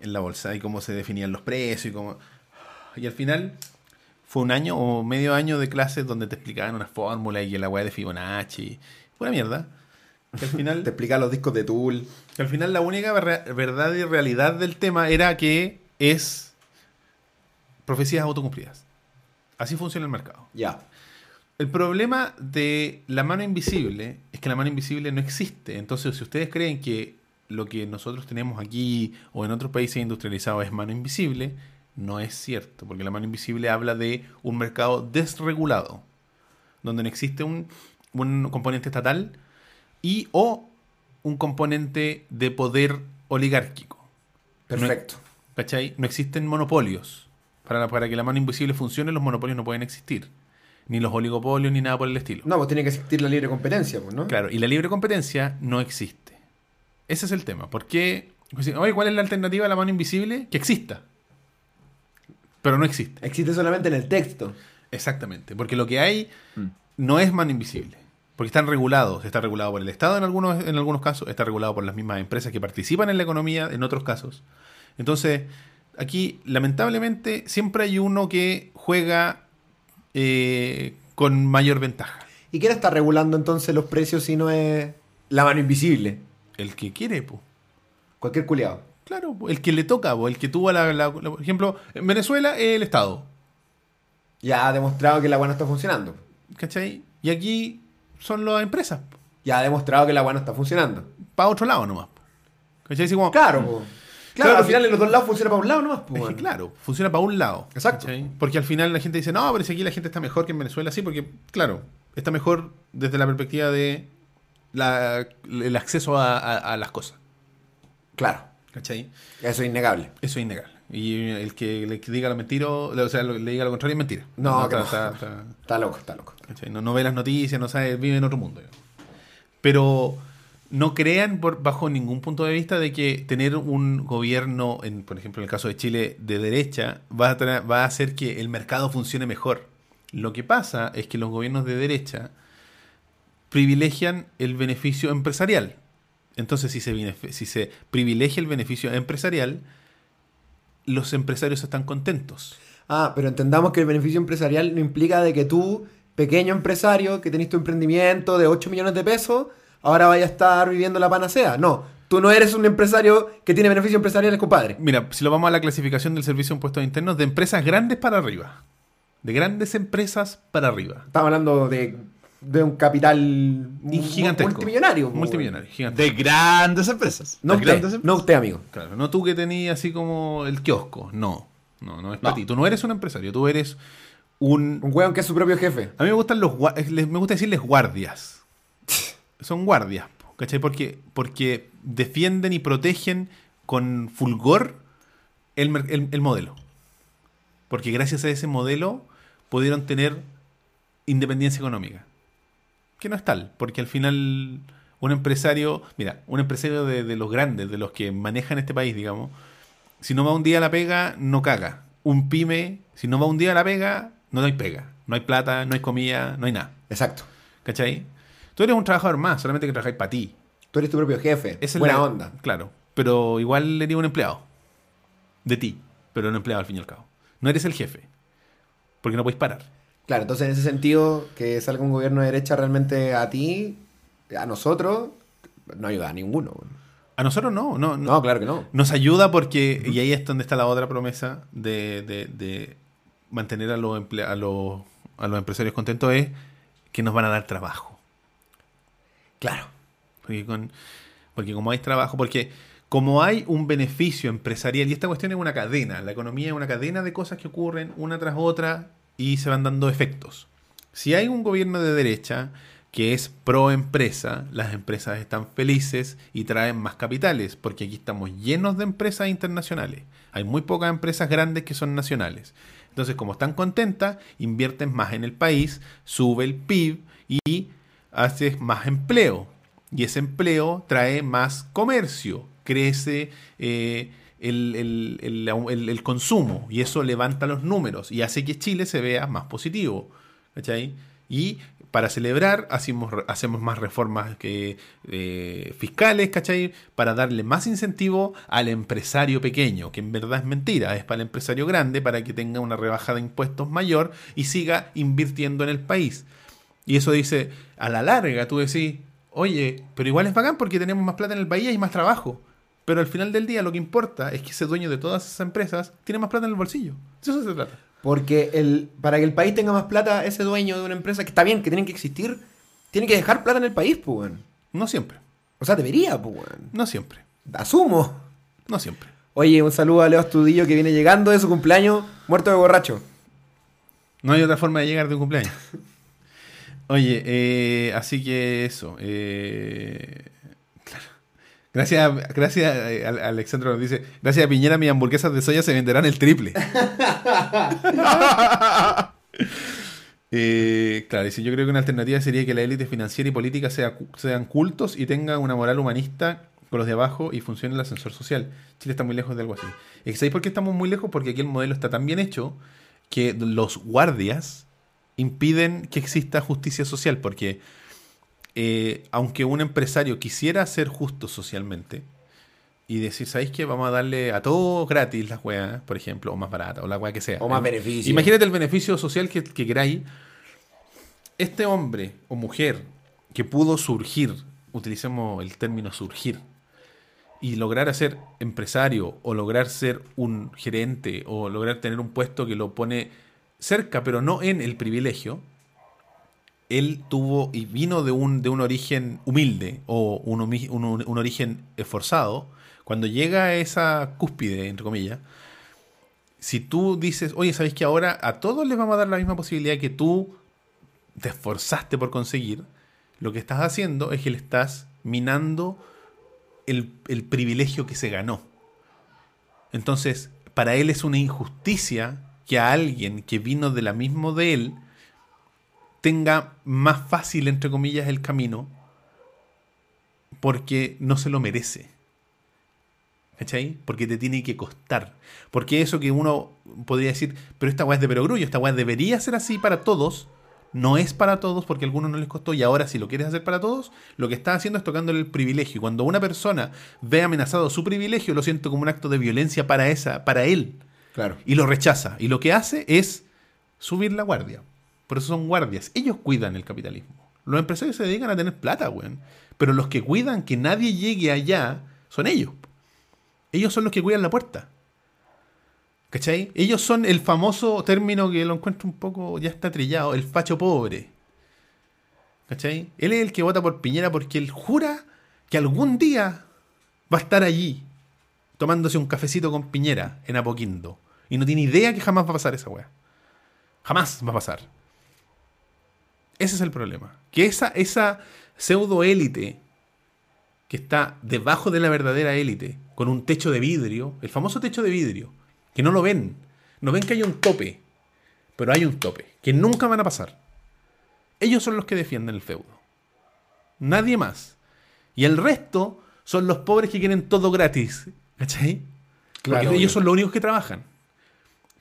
en la bolsa y cómo se definían los precios y cómo. Y al final fue un año o medio año de clases donde te explicaban una fórmula y la weá de Fibonacci. Pura mierda. Que al final. Te explica los discos de Tool. Que al final la única ver- verdad y realidad del tema era que es profecías autocumplidas. Así funciona el mercado. Ya. El problema de la mano invisible es que la mano invisible no existe. Entonces, si ustedes creen que lo que nosotros tenemos aquí o en otros países industrializados es mano invisible, no es cierto, porque la mano invisible habla de un mercado desregulado, donde no existe un, un componente estatal y o un componente de poder oligárquico. Perfecto. ¿Cachai? No existen monopolios. Para, para que la mano invisible funcione, los monopolios no pueden existir. Ni los oligopolios, ni nada por el estilo. No, pues tiene que existir la libre competencia, pues, ¿no? Claro, y la libre competencia no existe. Ese es el tema. ¿Por qué? Pues, Oye, ¿cuál es la alternativa a la mano invisible? Que exista. Pero no existe. Existe solamente en el texto. Exactamente. Porque lo que hay Mm. no es mano invisible. Porque están regulados. Está regulado por el Estado en algunos, en algunos casos. Está regulado por las mismas empresas que participan en la economía en otros casos. Entonces, aquí, lamentablemente, siempre hay uno que juega eh, con mayor ventaja. ¿Y quién está regulando entonces los precios si no es la mano invisible? El que quiere, pues. Cualquier culiado. Claro, el que le toca, el que tuvo la, la- la- Por ejemplo, en Venezuela es el Estado. Ya ha demostrado que la agua no está funcionando. ¿Cachai? Y aquí son las empresas. Ya ha demostrado que la agua no está funcionando. Para otro lado nomás. ¿Cachai? Como, Claro, po. Claro, Claro, al final en los dos lados funciona para un lado nomás. po, Es que, weón. claro, funciona para un lado. Exacto. ¿cachai? Porque al final la gente dice, no, pero si aquí la gente está mejor que en Venezuela, sí, porque, claro, está mejor desde la perspectiva de la- el acceso a, a- a las cosas. Claro. ¿Cachai? Eso es innegable. Eso es innegable. Y el que le diga lo mentiro, o sea, le diga lo contrario es mentira. No, está- no. está- está- Está loco, está loco. No, no ve las noticias, no sabe, vive en otro mundo. digamos. Pero no crean por, bajo ningún punto de vista de que tener un gobierno, en, por ejemplo en el caso de Chile, de derecha, va a, va a hacer que el mercado funcione mejor. Lo que pasa es que los gobiernos de derecha privilegian el beneficio empresarial. Entonces, si se, benef- si se privilegia el beneficio empresarial, los empresarios están contentos. Ah, pero entendamos que el beneficio empresarial no implica de que tú, pequeño empresario, que tenés tu emprendimiento de 8 millones de pesos, ahora vaya a estar viviendo la panacea. No, tú no eres un empresario que tiene beneficio empresarial, compadre. Mira, si lo vamos a la clasificación del Servicio de Impuestos Internos, de empresas grandes para arriba. De grandes empresas para arriba. Estamos hablando de, de un capital gigantesco. multimillonario. Multimillonario, gigantesco. De grandes empresas. No usted, grandes no usted, amigo. Claro, no tú que tenías así como el kiosco. No, no, no es No. para ti. Tú no eres un empresario, tú eres un... Un weón que es su propio jefe. A mí me gustan los me gusta decirles guardias. Son guardias, ¿cachai? Porque, porque defienden y protegen con fulgor el- el modelo. Porque gracias a ese modelo pudieron tener independencia económica. Que no es tal, porque al final un empresario, mira, un empresario de, de los grandes, de los que manejan este país, digamos, si no va un día a la pega, no caga. Un pyme, si no va un día a la pega, no hay pega. No hay plata, no hay comida, no hay nada. Exacto. ¿Cachai? Tú eres un trabajador más, solamente que trabajáis para ti. Tú eres tu propio jefe. Esa es Buena la- onda. Claro. Pero igual eres un empleado. De ti. Pero un empleado al fin y al cabo. No eres el jefe. Porque no podéis parar. Claro, entonces en ese sentido, que salga un gobierno de derecha realmente a ti, a nosotros, no ayuda a ninguno. A nosotros no. No, no. No, claro que no. Nos ayuda porque, y ahí es donde está la otra promesa de, de- de mantener a los, emple- a, los, a los empresarios contentos, es que nos van a dar trabajo. Claro. Porque, con- porque como hay trabajo, porque como hay un beneficio empresarial, y esta cuestión es una cadena, la economía es una cadena de cosas que ocurren una tras otra y se van dando efectos. Si hay un gobierno de derecha que es pro empresa, las empresas están felices y traen más capitales, porque aquí estamos llenos de empresas internacionales. Hay muy pocas empresas grandes que son nacionales. Entonces, como están contentas, invierten más en el país, sube el PIB y haces más empleo. Y ese empleo trae más comercio, crece eh, el, el- el- el- consumo y eso levanta los números y hace que Chile se vea más positivo. ¿cachai? Y para celebrar hacemos, hacemos más reformas que, eh, fiscales, ¿cachai? Para darle más incentivo al empresario pequeño, que en verdad es mentira, es para el empresario grande, para que tenga una rebaja de impuestos mayor y siga invirtiendo en el país. Y eso dice, a la larga tú decís, oye, pero igual es bacán porque tenemos más plata en el país y hay más trabajo. Pero al final del día lo que importa es que ese dueño de todas esas empresas tiene más plata en el bolsillo. De eso se trata. Porque el, para que el país tenga más plata, ese dueño de una empresa, que está bien, que tienen que existir, tiene que dejar plata en el país, pues, weón. No siempre. O sea, debería, pues. No siempre. Asumo. No siempre. Oye, un saludo a Leo Astudillo que viene llegando de su cumpleaños, muerto de borracho. No hay otra forma de llegar de un cumpleaños. Oye, eh, así que eso. eh. Gracias, gracias, eh, Ale- Alexandro nos dice, gracias a Piñera mis hamburguesas de soya se venderán el triple. Eh, claro, dice, yo creo que una alternativa sería que la élite financiera y política sea sean cultos y tengan una moral humanista con los de abajo y funcione el ascensor social. Chile está muy lejos de algo así. ¿Y ¿Sabéis por qué estamos muy lejos? Porque aquí el modelo está tan bien hecho que los guardias impiden que exista justicia social, porque eh, aunque un empresario quisiera ser justo socialmente y decir, ¿sabéis qué? Vamos a darle a todos gratis las weas, por ejemplo, o más barata, o la wea que sea. O más Eh, beneficio. Imagínate el beneficio social que, que queráis. Este hombre o mujer que pudo surgir, utilicemos el término surgir, y lograr ser empresario o lograr ser un gerente o lograr tener un puesto que lo pone cerca, pero no en el privilegio, él tuvo y vino de un, de un origen humilde o un, un- origen esforzado. Cuando llega a esa cúspide, entre comillas, si tú dices, oye, ¿sabéis que ahora a todos les vamos a dar la misma posibilidad que tú te esforzaste por conseguir? Lo que estás haciendo es que le estás minando el, el privilegio que se ganó. Entonces, para él es una injusticia que a alguien que vino de la misma de él tenga más fácil, entre comillas, el camino porque no se lo merece. ¿Cachai? Porque te tiene que costar. Porque eso que uno podría decir, pero esta weá es de perogrullo, esta weá debería ser así para todos, no es para todos porque a algunos no les costó y ahora si lo quieres hacer para todos, lo que estás haciendo es tocándole el privilegio. Y cuando una persona ve amenazado su privilegio, lo siento como un acto de violencia para esa, para él Claro. y lo rechaza. Y lo que hace es subir la guardia. Por eso son guardias. Ellos cuidan el capitalismo. Los empresarios se dedican a tener plata, weón. Pero los que cuidan que nadie llegue allá son ellos. Ellos son los que cuidan la puerta. ¿Cachai? Ellos son el famoso término que lo encuentro un poco, ya está trillado, el facho pobre. ¿Cachai? Él es el que vota por Piñera porque él jura que algún día va a estar allí tomándose un cafecito con Piñera en Apoquindo. Y no tiene idea que jamás va a pasar esa weá. Jamás va a pasar. Ese es el problema. Que esa, esa pseudo élite que está debajo de la verdadera élite, con un techo de vidrio, el famoso techo de vidrio, que no lo ven. No ven que hay un tope, pero hay un tope, que nunca van a pasar. Ellos son los que defienden el feudo. Nadie más. Y el resto son los pobres que quieren todo gratis. ¿Cachai? Porque Claro, ellos son los únicos que trabajan.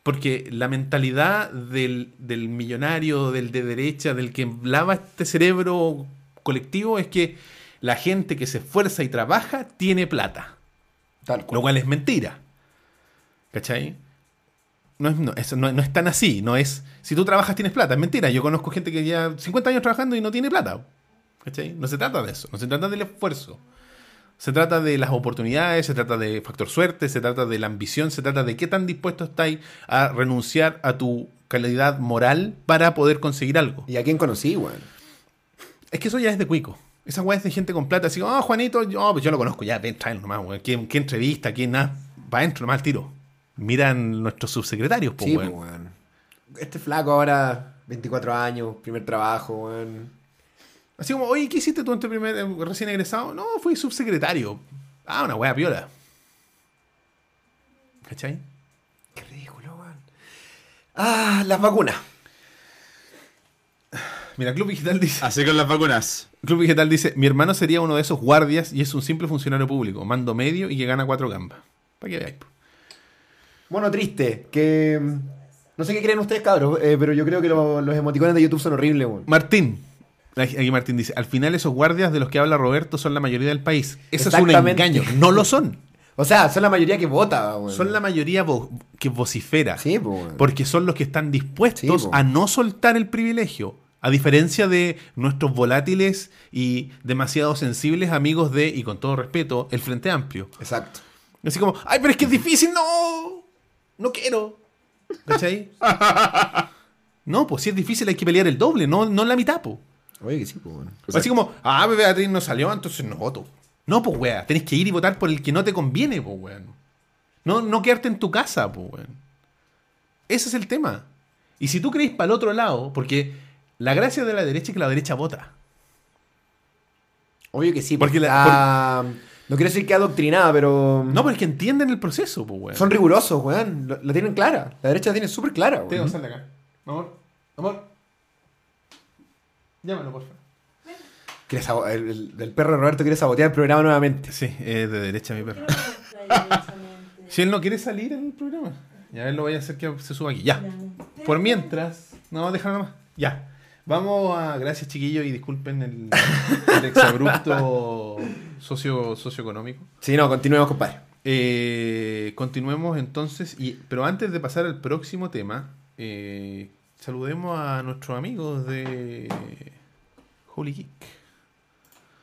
Porque la mentalidad del, del millonario, del de derecha, del que lava este cerebro colectivo es que la gente que se esfuerza y trabaja tiene plata. Tal cual. Lo cual es mentira. ¿Cachai? No es, no, eso no, no es tan así. No es. Si tú trabajas, tienes plata. Es mentira. Yo conozco gente que lleva 50 años trabajando y no tiene plata. ¿Cachai? No se trata de eso. No se trata del esfuerzo. Se trata de las oportunidades, se trata de factor suerte, se trata de la ambición, se trata de qué tan dispuesto estáis a renunciar a tu calidad moral para poder conseguir algo. ¿Y a quién conocí, weón? Es que eso ya es de cuico. Esa weá es de gente con plata. Así como, oh, Juanito, yo, pues yo lo conozco, ya, ven, tráelo nomás, weón. ¿Qué, qué entrevista? ¿Quién nada? Va adentro nomás al tiro. Miran nuestros subsecretarios, pues, sí, weón. pues, weón. Este flaco ahora, 24 años, primer trabajo, weón. Así como, oye, ¿qué hiciste tú en tu primer eh, recién egresado? No, fui subsecretario. Ah, una weá piola. ¿Cachai? Qué ridículo, weón. Ah, las vacunas. Mira, Club Digital dice. Así con las vacunas. Club Digital dice: Mi hermano sería uno de esos guardias y es un simple funcionario público, mando medio y que gana cuatro gambas. Para que veáis. Bueno, triste, que... mm, No sé qué creen ustedes, cabros, eh, pero yo creo que lo- los emoticones de YouTube son horribles, weón. Martín. Aquí Martín dice: Al final, esos guardias de los que habla Roberto son la mayoría del país. Eso es un engaño. No lo son. O sea, son la mayoría que vota, weón. Son la mayoría vo- que vocifera. Sí. Porque son los que están dispuestos Sí, a no soltar el privilegio. A diferencia de nuestros volátiles y demasiado sensibles amigos de, y con todo respeto, el Frente Amplio. Exacto. Así como, ay, pero es que es difícil, no, no quiero. ¿Cachai? no, pues si es difícil hay que pelear el doble, no, no la mitad, po. Oye, que sí, pues, weón. Así como, ah, Beatriz no salió, entonces no voto. No, pues, weá, tenés que ir y votar por el que no te conviene, pues, weón. No, no quedarte en tu casa, pues, weón. Ese es el tema. Y si tú crees para el otro lado, porque la gracia de la derecha es que la derecha vota. Obvio que sí. Porque Porque la- No quiero decir que adoctrinada, pero... No, pero es que entienden el proceso, pues, weón. Son rigurosos, weón. Lo- La tienen clara. La derecha la tiene súper clara, weón. sal de acá. Amor, amor. Llámalo, por favor. Quiere sabo- El, el- el perro de Roberto quiere sabotear el programa nuevamente. Sí, es de derecha mi perro. Si él no quiere salir en el programa, ya él lo voy a hacer que se suba aquí. Ya. Por mientras, no, déjalo nomás. Ya. Vamos a. Gracias, chiquillos, y disculpen el, el exabrupto socio, socioeconómico. Sí, no, continuemos, compadre. Eh, continuemos entonces, y, pero antes de pasar al próximo tema, eh, saludemos a nuestros amigos de Holy Geek.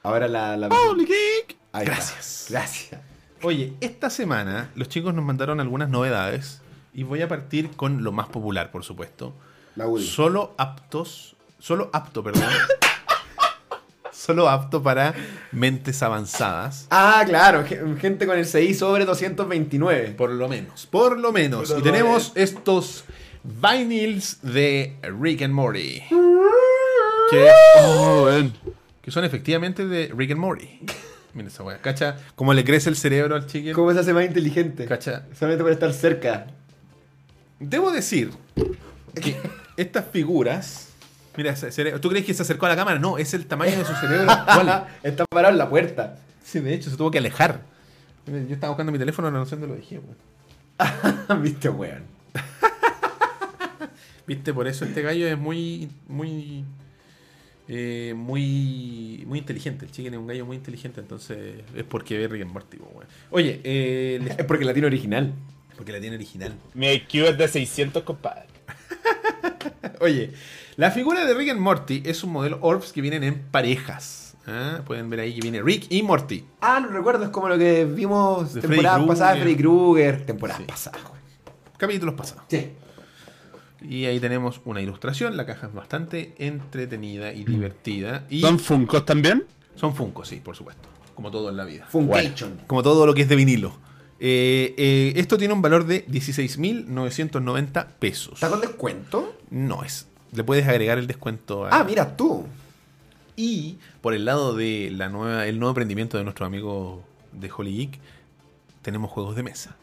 Ahora la... la... Holy geek. Ahí está. Gracias. Gracias. Oye, esta semana los chicos nos mandaron algunas novedades y voy a partir con lo más popular, por supuesto. La Woody. Solo aptos, solo apto, perdón. solo apto para mentes avanzadas. Ah, claro. ge- Gente con el CI sobre 229. Por lo menos. Por lo menos. Y tenemos estos vinyls de Rick and Morty. Que, Oh, que son efectivamente de Rick and Morty. Mira esa weá. ¿Cacha? Cómo le crece el cerebro al chicken. ¿Cómo se hace más inteligente? ¿Cacha? Solamente por estar cerca. Debo decir que estas figuras. Mira, ese ¿tú crees que se acercó a la cámara? No, es el tamaño de su cerebro actual. Está parado en la puerta. Sí, de hecho, se tuvo que alejar. Yo estaba buscando mi teléfono, no sé dónde lo dejé, weón. Viste, weón. Viste, por eso este gallo es muy, muy, eh, muy, muy inteligente. El chicken es un gallo muy inteligente, entonces es porque ve Rick and Morty. Oye, eh, les- Es porque la tiene original. porque la tiene original. Mi IQ es de 600, compadre. Oye, la figura de Rick and Morty es un modelo Orbs que vienen en parejas. ¿ah? Pueden ver ahí que viene Rick y Morty. Ah, no recuerdo, es como lo que vimos De temporadas Freddy pasadas, Krueger. Freddy Krueger. Temporadas Sí. pasadas. Capítulos pasados. Sí. Y ahí tenemos una ilustración. La caja es bastante entretenida y divertida. Y ¿Son Funkos también? son Funko, sí, por supuesto. Como todo en la vida. Funcation. Como todo lo que es de vinilo. Eh, eh, esto tiene un valor de 16.990 pesos. ¿Está con descuento? No es. Le puedes agregar el descuento a- Ah, mira tú. Y por el lado de la nueva, el nuevo emprendimiento de nuestro amigo de Holy Geek, tenemos juegos de mesa.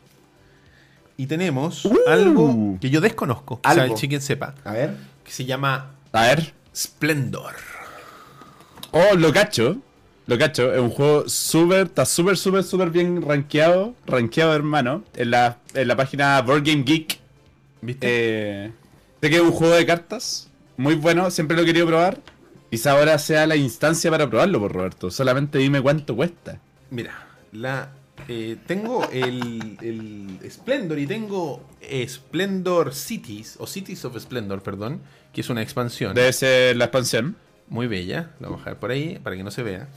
Y tenemos algo que yo desconozco, o sea, el Algo. chicken sepa, A ver. que se llama A ver. Splendor. Oh, lo cacho. Lo cacho. Es un juego súper, está súper, súper, súper bien rankeado. Rankeado, hermano. En la, en la página Board Game Geek. ¿Viste? Eh, sé que es un juego de cartas. Muy bueno, siempre lo he querido probar. Quizá ahora sea la instancia para probarlo, por Roberto. Solamente dime cuánto cuesta. Mira, la eh, tengo el, el Splendor y tengo Splendor Cities, o Cities of Splendor, perdón, que es una expansión Debe ser la expansión. muy bella. La vamos a dejar por ahí para que no se vea.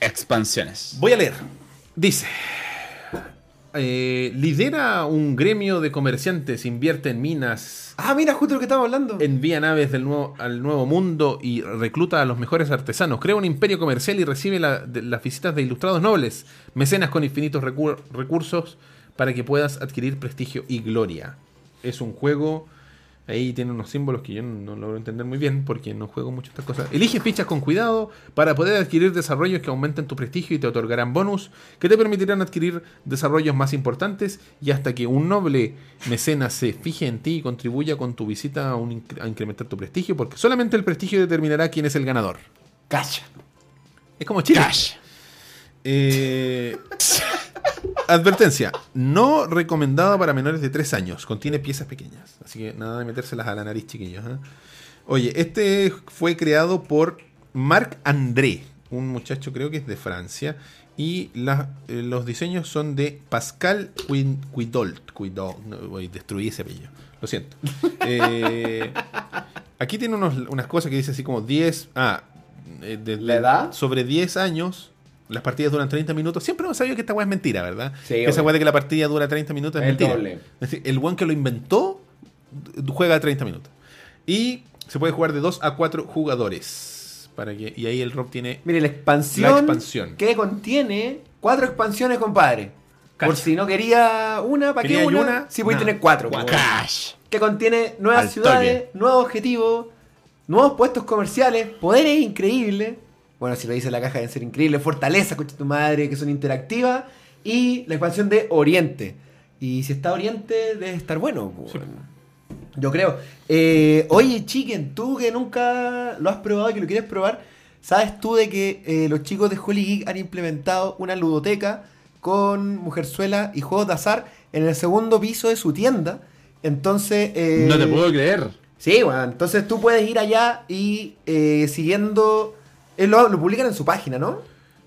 Expansiones. Voy a leer. Dice. Eh, lidera un gremio de comerciantes, invierte en minas, Ah, mira, justo lo que estamos hablando. envía naves del nuevo, al nuevo mundo y recluta a los mejores artesanos. Crea un imperio comercial y recibe la- de- las visitas de ilustrados nobles, mecenas con infinitos recur- recursos para que puedas adquirir prestigio y gloria. Es un juego. Ahí tiene unos símbolos que yo no, no logro entender muy bien porque no juego mucho estas cosas. Elige fichas con cuidado para poder adquirir desarrollos que aumenten tu prestigio y te otorgarán bonus que te permitirán adquirir desarrollos más importantes y hasta que un noble mecenas se fije en ti y contribuya con tu visita a, un inc- a incrementar tu prestigio porque solamente el prestigio determinará quién es el ganador. Cacha. Es como Chile. Cash. Eh, advertencia, no recomendado para menores de 3 años, contiene piezas pequeñas, así que nada de metérselas a la nariz, chiquillos. ¿eh? Oye, este fue creado por Marc André, un muchacho creo que es de Francia, y la- eh, los diseños son de Pascal Quidolt. Quidolt, no, destruí ese apellido, lo siento. Eh, aquí tiene unos- unas cosas que dice así como 10... Ah, de- ¿La edad? Sobre 10 años, las partidas duran 30 minutos. Siempre hemos sabido que esta weá es mentira, ¿verdad? Sí, que esa weá de que la partida dura 30 minutos es El mentira. doble. Es decir, el one que lo inventó juega 30 minutos. Y se puede jugar de 2 a 4 jugadores. Para que, y ahí el Rob tiene. Mire, la expansión, La expansión. que contiene cuatro expansiones, compadre. Por si no quería una, ¿para qué una? una, Sí, voy a tener cuatro. Cash. Que contiene nuevas Al ciudades, nuevos objetivos, nuevos puestos comerciales, poderes increíbles. Bueno, si lo dice la caja, deben ser increíbles. Fortalezas, coche tu madre, que son interactivas. Y la expansión de Oriente. Y si está Oriente, debe estar bueno. po. Yo creo. Eh, oye, Chicken, tú que nunca lo has probado y que lo quieres probar, ¿sabes tú de que eh, los chicos de Holy Geek han implementado una ludoteca con Mujerzuela y juegos de azar en el segundo piso de su tienda? Entonces. eh, No te puedo creer. Sí, bueno, entonces tú puedes ir allá y siguiendo. Eh, lo, lo publican en su página, ¿no?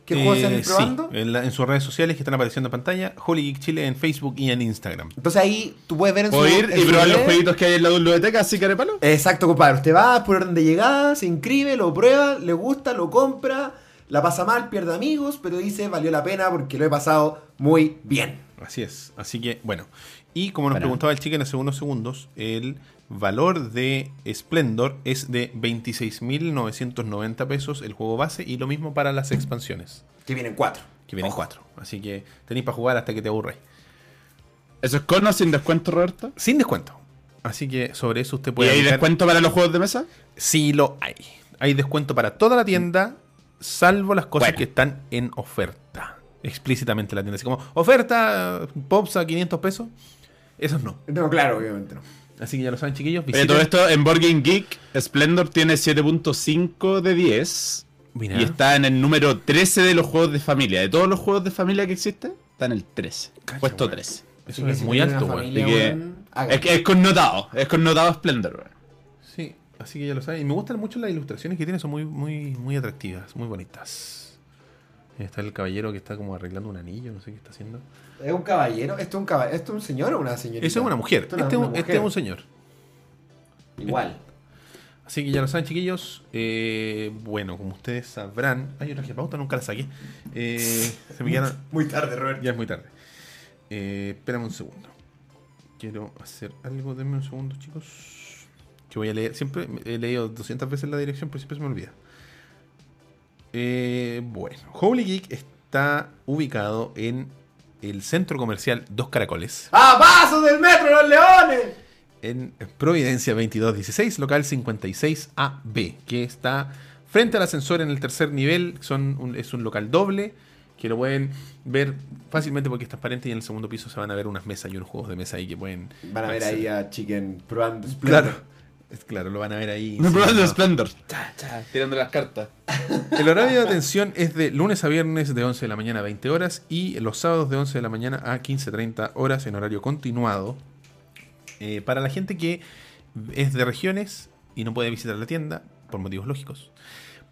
¿Qué juegos se Eh, han sí, probando? en, la- en sus redes sociales que están apareciendo en pantalla. Holy Geek Chile en Facebook y en Instagram. Entonces ahí tú puedes ver en Puedo su. ir en y su probar los jueguitos que hay en la biblioteca, así que palo. Exacto, compadre. Usted va por orden de llegada, se inscribe, lo prueba, le gusta, lo compra, la pasa mal, pierde amigos, pero dice valió la pena porque lo he pasado muy bien. Así es. Así que, bueno. Y como nos Bueno. preguntaba el chico en hace unos segundos, el valor de Splendor es de 26.990 pesos el juego base y lo mismo para las expansiones, Que vienen cuatro. que vienen Ojo. cuatro. Así que tenéis para jugar hasta que te aburres. ¿Eso es con o sin descuento, Roberto? Sin descuento. Así que sobre eso usted ¿Y puede... hay aplicar- descuento para los juegos de mesa? Sí lo hay. Hay descuento para toda la tienda, salvo las cosas Bueno. que están en oferta. Explícitamente la tienda. Así como, oferta, Pops a 500 pesos. Esos no. No, claro, obviamente no. Así que ya lo saben, chiquillos. Oye, visiten- todo esto en Board Game Geek, Splendor tiene 7.5 de 10. Mira. Y está en el número 13 de los juegos de familia. De todos los juegos de familia que existen, está en el 13. Cacha, puesto weón. 13. Eso es si muy alto, weón. háganlo. Es, que es connotado, es connotado Splendor. weón. Sí, así que ya lo saben. Y me gustan mucho las ilustraciones que tiene, son muy, muy, muy atractivas, muy bonitas. Está el caballero que está como arreglando un anillo, no sé qué está haciendo. ¿Es un caballero? ¿Esto es un caballero? ¿Esto es un señor o una señorita? Esa es una mujer. Este, es una un- este mujer. es un señor. Igual. Así que ya lo saben, chiquillos. Eh, bueno, como ustedes sabrán. Ay, yo traje pauta, nunca la saqué. Eh, se me quedaron- Muy tarde, Robert. Ya es muy tarde. Eh, espérame un segundo. Quiero hacer algo. Denme un segundo, chicos. Que voy a leer. Siempre he leído 200 veces la dirección, pero siempre se me olvida. Eh, bueno, Holy Geek está ubicado en el centro comercial Dos Caracoles. ¡A paso del metro, los leones! en Providencia 2216, local 56AB, que está frente al ascensor en el tercer nivel. Son un- es un local doble que lo pueden ver fácilmente porque es transparente y en el segundo piso se van a ver unas mesas y unos juegos de mesa ahí que pueden... Van a ver ahí a Chicken probando Claro, es claro, lo van a ver ahí. No sí, probando no. Splendor. Cha, cha, tirando las cartas. El horario de atención es de lunes a viernes de 11 de la mañana a 20 horas y los sábados de 11 de la mañana a 15.30 horas en horario continuado. Eh, para la gente que es de regiones y no puede visitar la tienda, por motivos lógicos,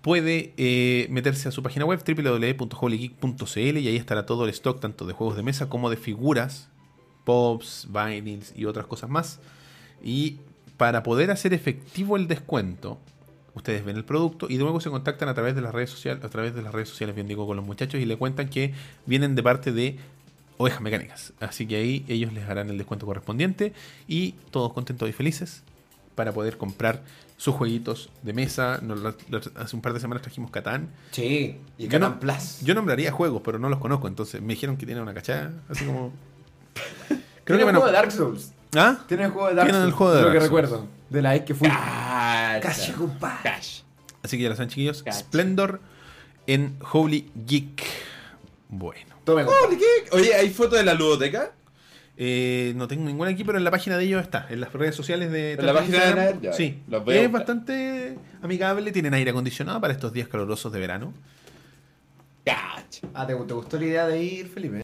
puede eh, meterse a su página web www.holygeek.cl y ahí estará todo el stock tanto de juegos de mesa como de figuras, pops, vinyls y otras cosas más. Y para poder hacer efectivo el descuento, ustedes ven el producto y luego se contactan a través de las redes sociales, a través de las redes sociales, bien digo, con los muchachos y le cuentan que vienen de parte de Ovejas Mecánicas. Así que ahí ellos les harán el descuento correspondiente y todos contentos y felices para poder comprar sus jueguitos de mesa. Nos hace un par de semanas trajimos Catán. Sí, y Yo Catan no- Plus. Yo nombraría juegos, pero no los conozco, entonces me dijeron que tienen una cachada, así como... Creo Tiene que juego de Dark Souls. ¿Ah? Tiene el juego de Dark Tienen Souls. el juego de lo Dark que Souls. recuerdo. De la vez que fui. Cacha, compadre. Cash. Así que ya lo saben, chiquillos. Cacha. Splendor en Holy Geek. Bueno. Tome, compadre. Oye, ¿hay foto de la ludoteca? Eh, no tengo ninguna aquí, pero en la página de ellos está. En las redes sociales de ¿En la página de? Ya, Sí. los Es bastante amigable. Tienen aire acondicionado para estos días calurosos de verano. Cacha. Ah, ¿te, te gustó la idea de ir, Felipe?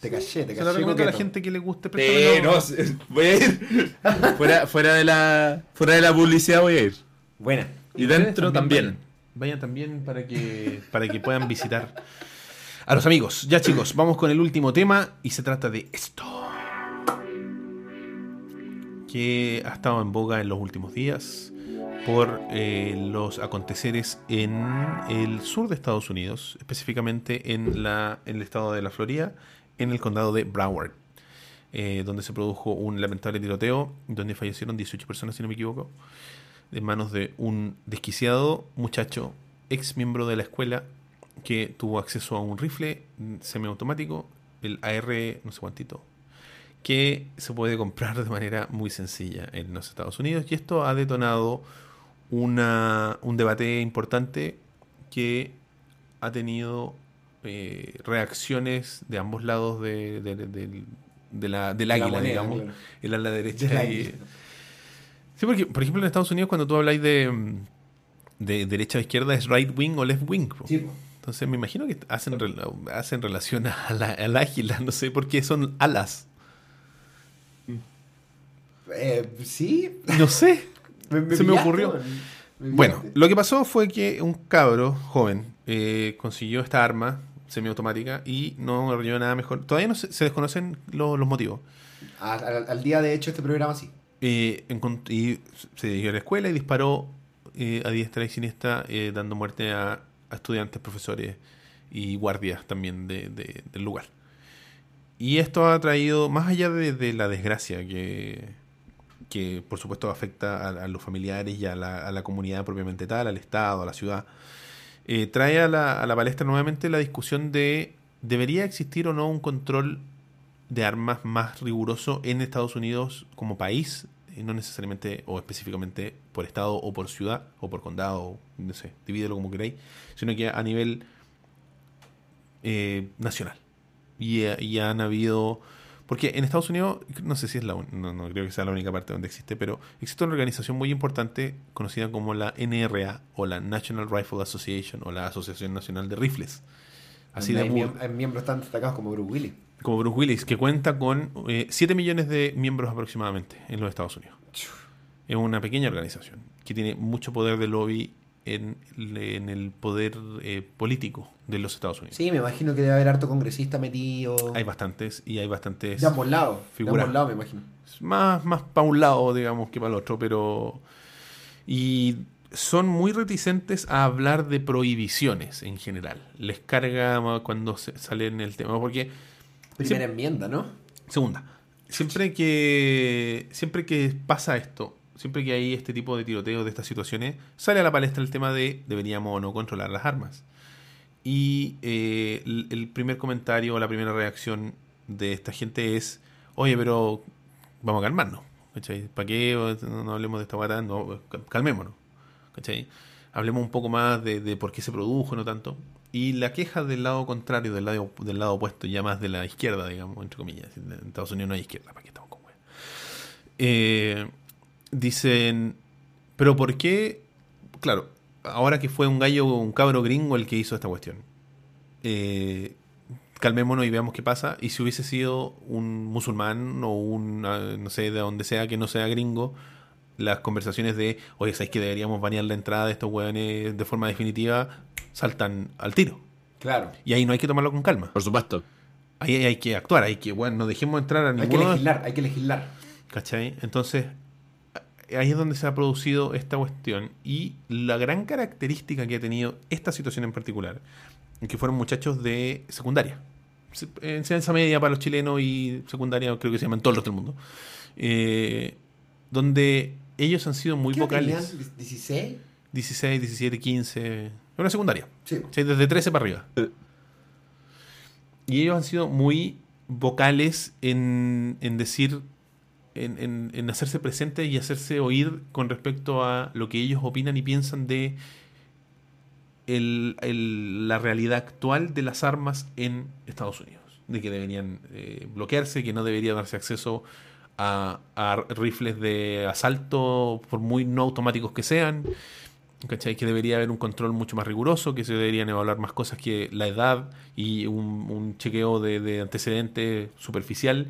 Te caché, te Se lo caché. recomiendo a la gente que le guste. Sí, préstame no, sí, voy a ir. fuera, fuera, de la, fuera de la publicidad voy a ir. Buena. Y dentro también. Vayan, Vayan también para que, para que puedan visitar a los amigos. Ya chicos, vamos con el último tema y se trata de esto. Que ha estado en boga en los últimos días por eh, los aconteceres en el sur de Estados Unidos, específicamente en, la, en el estado de la Florida, en el condado de Broward, eh, donde se produjo un lamentable tiroteo, donde fallecieron 18 personas, si no me equivoco de manos de un desquiciado muchacho, ex miembro de la escuela, que tuvo acceso a un rifle semiautomático, el AR no sé cuántito, que se puede comprar de manera muy sencilla en los Estados Unidos. Y esto ha detonado una, un debate importante que ha tenido eh, reacciones de ambos lados de, de- de- del- de la, del La águila, moneda, digamos. claro. El ala derecha. Y- águila. Sí, porque, por ejemplo, en Estados Unidos, cuando tú habláis de, de derecha o izquierda, es right wing o left wing. Sí. Entonces me imagino que hacen, hacen relación a la- al águila, no sé por qué son alas. Eh, sí. No sé. Me, Se me pillaste, ocurrió. Me Bueno, lo que pasó fue que un cabro joven eh, consiguió esta arma semiautomática y no arregló nada mejor. Todavía no se, se desconocen lo- los motivos. Al, al día de hecho este programa sí. Eh, y se dirigió a la escuela y disparó eh, a diestra y siniestra, eh, dando muerte a, a estudiantes, profesores y guardias también de- de- del lugar. Y esto ha traído, más allá de, de la desgracia que, que por supuesto afecta a, a los familiares y a la, a la comunidad propiamente tal, al Estado, a la ciudad, eh, trae a la, a la palestra nuevamente la discusión de ¿debería existir o no un control de armas más riguroso en Estados Unidos como país? Eh, No necesariamente o específicamente por estado o por ciudad o por condado, no sé, divídelo como queráis, sino que a nivel eh, nacional. Y, eh, y han habido... Porque en Estados Unidos, no sé si es la un- no, no creo que sea la única parte donde existe, pero existe una organización muy importante conocida como la NRA o la National Rifle Association o la Asociación Nacional de Rifles. Así de hay, burdo miem- hay miembros tan destacados como Bruce Willis. como Bruce Willis, que cuenta con eh, 7 millones de miembros aproximadamente en los Estados Unidos. Es una pequeña organización que tiene mucho poder de lobby en, en el poder eh, político de los Estados Unidos. Sí, me imagino que debe haber harto congresista metido. Hay bastantes y hay bastantes de ambos lados. De figuras. ambos lados, me imagino. más, más para un lado, digamos, que para el otro, pero... Y son muy reticentes a hablar de prohibiciones en general. Les carga cuando se sale en el tema, porque Primera enmienda, ¿no? Segunda, siempre que siempre que pasa esto, siempre que hay este tipo de tiroteos de estas situaciones, sale a la palestra el tema de deberíamos o no controlar las armas. Y eh, el, el primer comentario o la primera reacción de esta gente es, oye, pero vamos a calmarnos. ¿cachai? ¿Para qué no, no hablemos de esta guata? No, cal- calmémonos. ¿cachai? hablemos un poco más de, de por qué se produjo, no tanto. Y la queja del lado contrario, del lado, del lado opuesto, ya más de la izquierda, digamos, entre comillas. En Estados Unidos no hay izquierda, ¿para qué estamos con? Eh, dicen, pero ¿por qué? Claro, ahora que fue un gallo, un cabro gringo el que hizo esta cuestión. Eh, calmémonos y veamos qué pasa. Y si hubiese sido un musulmán o un, ah, no sé, de donde sea que no sea gringo, las conversaciones de, oye, ¿sabéis que deberíamos banear la entrada de estos hueones de forma definitiva? Saltan al tiro. Claro. Y ahí no hay que tomarlo con calma. Por supuesto. Ahí hay que actuar, hay que, bueno, no dejemos entrar a Hay que ninguno. legislar, hay que legislar. ¿Cachai? Entonces, ahí es donde se ha producido esta cuestión. Y la gran característica que ha tenido esta situación en particular, que fueron muchachos de secundaria. Se- Enseñanza media para los chilenos y secundaria, creo que se llaman todos los del mundo. Eh, donde ellos han sido muy ¿Qué vocales. tenían? ¿16? 16, 17, 15. Una secundaria. Sí. Sí, desde 13 para arriba. Eh. Y ellos han sido muy vocales en, en decir, en, en- en hacerse presentes y hacerse oír con respecto a lo que ellos opinan y piensan de el- el- la realidad actual de las armas en Estados Unidos. De que deberían eh, bloquearse, que no debería darse acceso a, a rifles de asalto, por muy no automáticos que sean. ¿Cachai? Que debería haber un control mucho más riguroso, que se deberían evaluar más cosas que la edad y un, chequeo de, de antecedente superficial.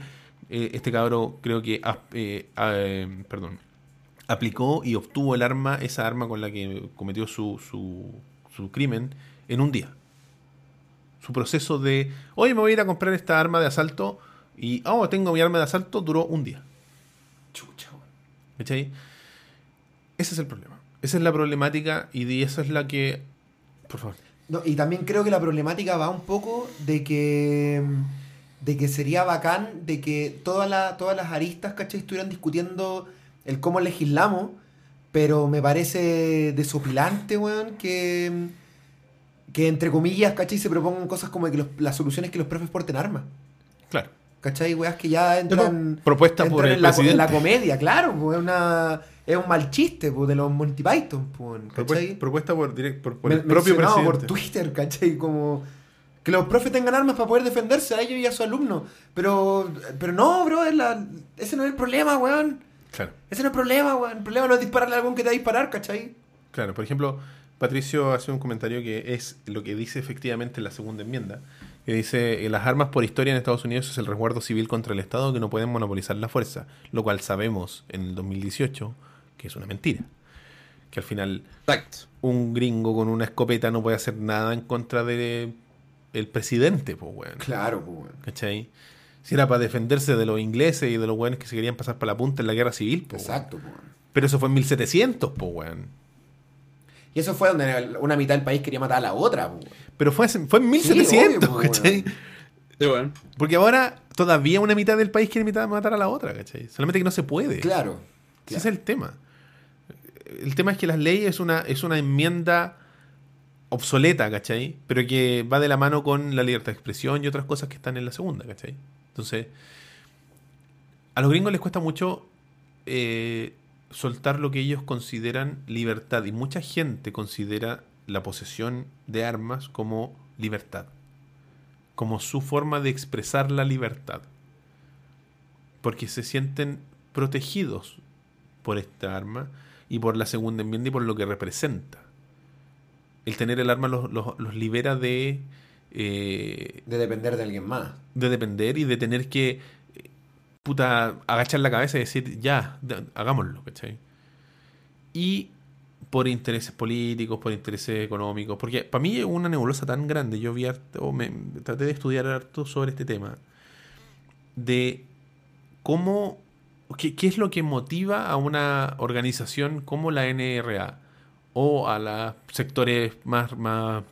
Eh, este cabro creo que eh, eh, perdón, aplicó y obtuvo el arma, esa arma con la que cometió su, su, su crimen, en un día. Su proceso de, oye, me voy a ir a comprar esta arma de asalto y, oh, tengo mi arma de asalto, duró un día. Chucha. ¿Cachai? Ese es el problema. Esa es la problemática y esa es la que... Por favor. No, y también creo que la problemática va un poco de que de que sería bacán de que todas la- todas las aristas, ¿cachai? estuvieran discutiendo el cómo legislamos, pero me parece desopilante, weón, que, que entre comillas, ¿cachai? se propongan cosas como que los- las soluciones que los profes porten armas. Claro. ¿Cachai? Weas que ya entran, Propuesta entran por el en, la, presidente. en la comedia, claro, pues, es, una, es un mal chiste pues, de los Monty Python, pues, ¿cachai? Propuesta, por, direct- por, por Me- el propio presidente. por Twitter, ¿cachai? Como que los profes tengan armas para poder defenderse a ellos y a sus alumnos. Pero, pero no, bro, es la- ese no es el problema, weón. Claro. Ese no es el problema, weón. El problema no es dispararle a algún que te va a disparar, ¿cachai? Claro, por ejemplo, Patricio hace un comentario que es lo que dice efectivamente la segunda enmienda, que dice, eh, las armas por historia en Estados Unidos es el resguardo civil contra el Estado que no pueden monopolizar la fuerza, lo cual sabemos en el 2018 que es una mentira. Que al final Exacto. un gringo con una escopeta no puede hacer nada en contra de el presidente, pues, weón. Claro, pues, weón. ¿Cachai? Si era para defenderse de los ingleses y de los weones que se querían pasar para la punta en la guerra civil, pues. weón. Exacto, pues, weón. Pero eso fue en 1700, pues, weón. Y eso fue donde una mitad del país quería matar a la otra, pues, weón. Pero fue, fue en Sí, 1700, obvio, pues, ¿cachai? weón. Sí, bueno. Porque ahora todavía una mitad del país quiere mitad matar a la otra, ¿cachai? Solamente que no se puede. Claro. Ese es el tema. El tema es que las leyes es una, es una enmienda obsoleta, ¿cachai? Pero que va de la mano con la libertad de expresión y otras cosas que están en la segunda, ¿cachai? Entonces, a los gringos les cuesta mucho eh, soltar lo que ellos consideran libertad. Y mucha gente considera la posesión de armas como libertad. Como su forma de expresar la libertad. Porque se sienten protegidos por esta arma y por la segunda enmienda y por lo que representa. El tener el arma los, los- los libera de, eh, De depender de alguien más. de depender y de tener que eh, puta, agachar la cabeza y decir, ya, hagámoslo, ¿cachai? Y por intereses políticos, por intereses económicos, porque para mí es una nebulosa tan grande, yo vi harto, me, traté de estudiar harto sobre este tema, de cómo, qué, qué es lo que motiva a una organización como la NRA o a los sectores más, más,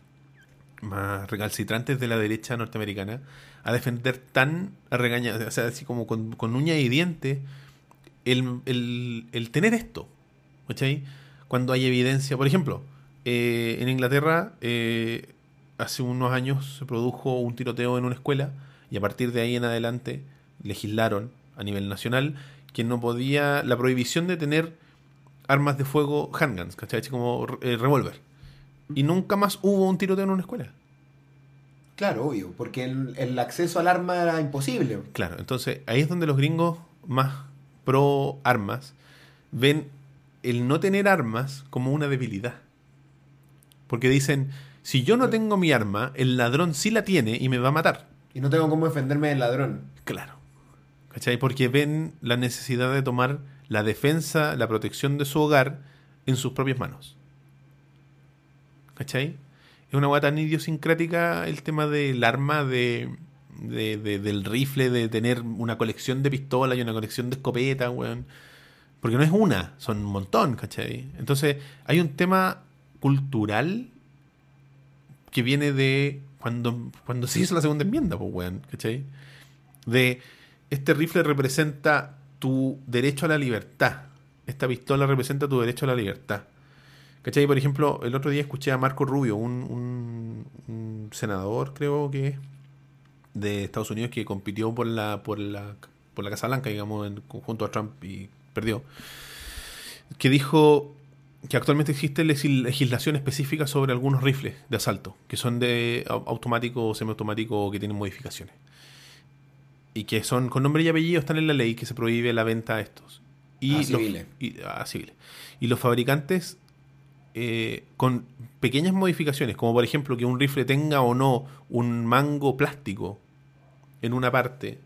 más recalcitrantes de la derecha norteamericana a defender tan a regaña, o sea, así como con, con uña y diente, el, el- el tener esto, ¿cachai? Cuando hay evidencia, por ejemplo, eh, en Inglaterra eh, hace unos años se produjo un tiroteo en una escuela y a partir de ahí en adelante legislaron a nivel nacional que no podía, la prohibición de tener armas de fuego handguns, ¿cachai? Como eh, revólver. Y nunca más hubo un tiroteo en una escuela. Claro, obvio, porque el, el acceso al arma era imposible. Claro, entonces ahí es donde los gringos más pro armas ven el no tener armas como una debilidad. Porque dicen, si yo no tengo mi arma, el ladrón sí la tiene y me va a matar. Y no tengo cómo defenderme del ladrón. Claro. ¿Cachai? Porque ven la necesidad de tomar la defensa, la protección de su hogar en sus propias manos. ¿Cachai? Es una hueá tan idiosincrática el tema del arma, de, de- de- del rifle, de tener una colección de pistolas y una colección de escopetas, weón. Porque no es una, son un montón, ¿cachai? Entonces, hay un tema cultural que viene de cuando, cuando se hizo la segunda enmienda, pues, weón, ¿cachai? De este rifle representa tu derecho a la libertad. Esta pistola representa tu derecho a la libertad. ¿Cachai? Por ejemplo, el otro día escuché a Marco Rubio, un, un- senador, creo que es, de Estados Unidos, que compitió por la, por la, por la Casa Blanca, digamos, en conjunto a Trump y perdió. Que dijo que actualmente existe legis- legislación específica sobre algunos rifles de asalto, que son de au- automático o semiautomático que tienen modificaciones. Y que son con nombre y apellido están en la ley que se prohíbe la venta a estos. Y A los- civiles. y, a civiles. Y los fabricantes, eh, con pequeñas modificaciones, como por ejemplo que un rifle tenga o no un mango plástico en una parte,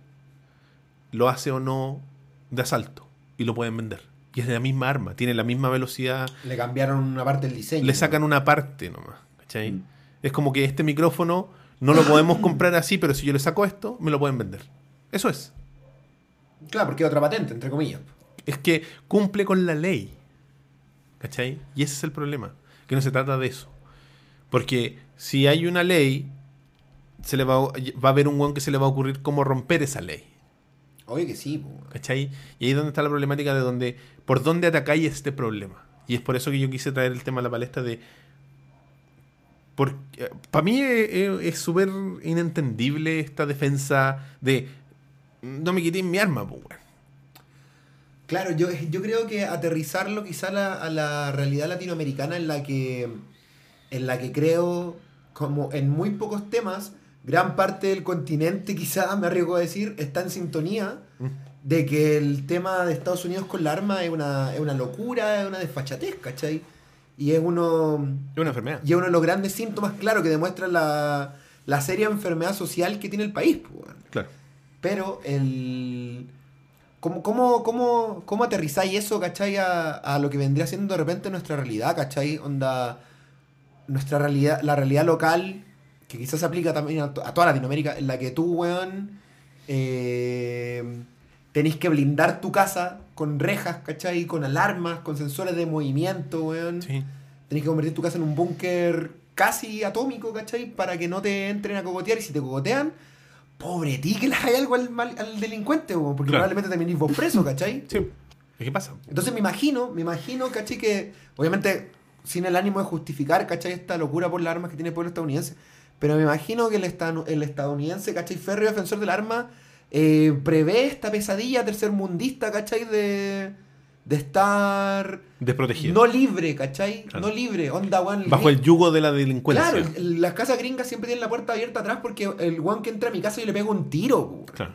lo hace o no de asalto y lo pueden vender. Y es la misma arma, tiene la misma velocidad, Le cambiaron una parte del diseño. le sacan una parte nomás. ¿cachai? Mm. Es como que este micrófono no lo podemos comprar así, pero si yo le saco esto, me lo pueden vender. Eso es. Claro, porque otra patente, entre comillas. Es que cumple con la ley. ¿Cachai? Y ese es el problema. Que no se trata de eso. Porque si hay una ley, se le va, a- va a haber un weón que se le va a ocurrir cómo romper esa ley. Oye que sí, po. ¿Cachai? Y ahí es donde está la problemática de donde, por dónde atacáis este problema. Y es por eso que yo quise traer el tema a la palestra de... Porque para mí es súper inentendible esta defensa de... No me quité mi arma, pues, weón. Claro, yo, yo creo que aterrizarlo quizá a la, a la realidad latinoamericana en la que en la que creo como en muy pocos temas gran parte del continente quizá me arriesgo a decir está en sintonía de que el tema de Estados Unidos con la arma es una, es una locura, es una desfachatez, ¿cachai? Y es uno Es una enfermedad. y es uno de los grandes síntomas, claro, que demuestra la, la seria enfermedad social que tiene el país, pues. Claro. Pero el. ¿Cómo, cómo, cómo, cómo aterrizáis eso, cachai, a, a lo que vendría siendo de repente nuestra realidad, cachai? Onda. Nuestra realidad, la realidad local, que quizás se aplica también a, to- a toda Latinoamérica, en la que tú, weón, eh, tenéis que blindar tu casa con rejas, cachai, con alarmas, con sensores de movimiento, weón. Sí. Tenés que convertir tu casa en un búnker casi atómico, ¿cachai? Para que no te entren a cogotear y si te cogotean, pobre ti que le hagas algo al, mal- al delincuente, weón, porque Claro. probablemente terminís vos preso, ¿cachai? Sí. ¿Qué pasa? Entonces me imagino, me imagino, ¿cachai? Que obviamente sin el ánimo de justificar, ¿cachai? Esta locura por las armas que tiene el pueblo estadounidense. Pero me imagino que el, el estadounidense, ¿cachai? Férreo defensor del arma, eh, prevé esta pesadilla tercermundista, ¿cachai? De, de estar Desprotegido. no libre, ¿cachai? Claro. No libre, onda, weón. Bajo el yugo de la delincuencia. Claro, las casas gringas siempre tienen la puerta abierta atrás porque el weón que entra a mi casa yo le pego un tiro, weón. Claro.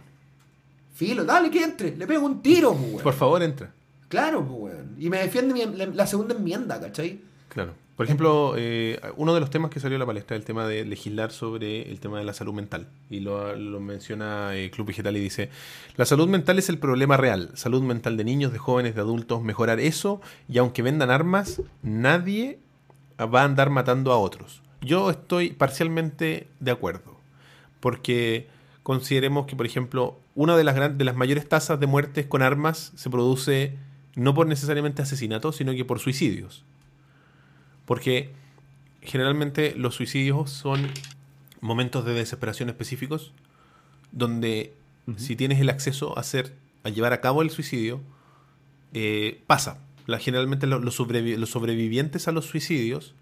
Filo, dale que entre, le pego un tiro, weón. Por favor, entra. Claro, weón. Y me defiende mi- la, la segunda enmienda, ¿cachai? Claro. Por ejemplo, eh, uno de los temas que salió a la palestra es el tema de legislar sobre el tema de la salud mental. Y lo, lo menciona eh, Club Vegetal y dice, la salud mental es el problema real. Salud mental de niños, de jóvenes, de adultos, mejorar eso. Y aunque vendan armas, nadie va a andar matando a otros. Yo estoy parcialmente de acuerdo. Porque consideremos que, por ejemplo, una de las, gran- de las mayores tasas de muertes con armas se produce no por necesariamente asesinatos, sino que por suicidios. Porque generalmente los suicidios son momentos de desesperación específicos donde si tienes el acceso a hacer, a llevar a cabo el suicidio, eh, pasa. La, generalmente lo- los, sobrevi- los sobrevivientes a los suicidios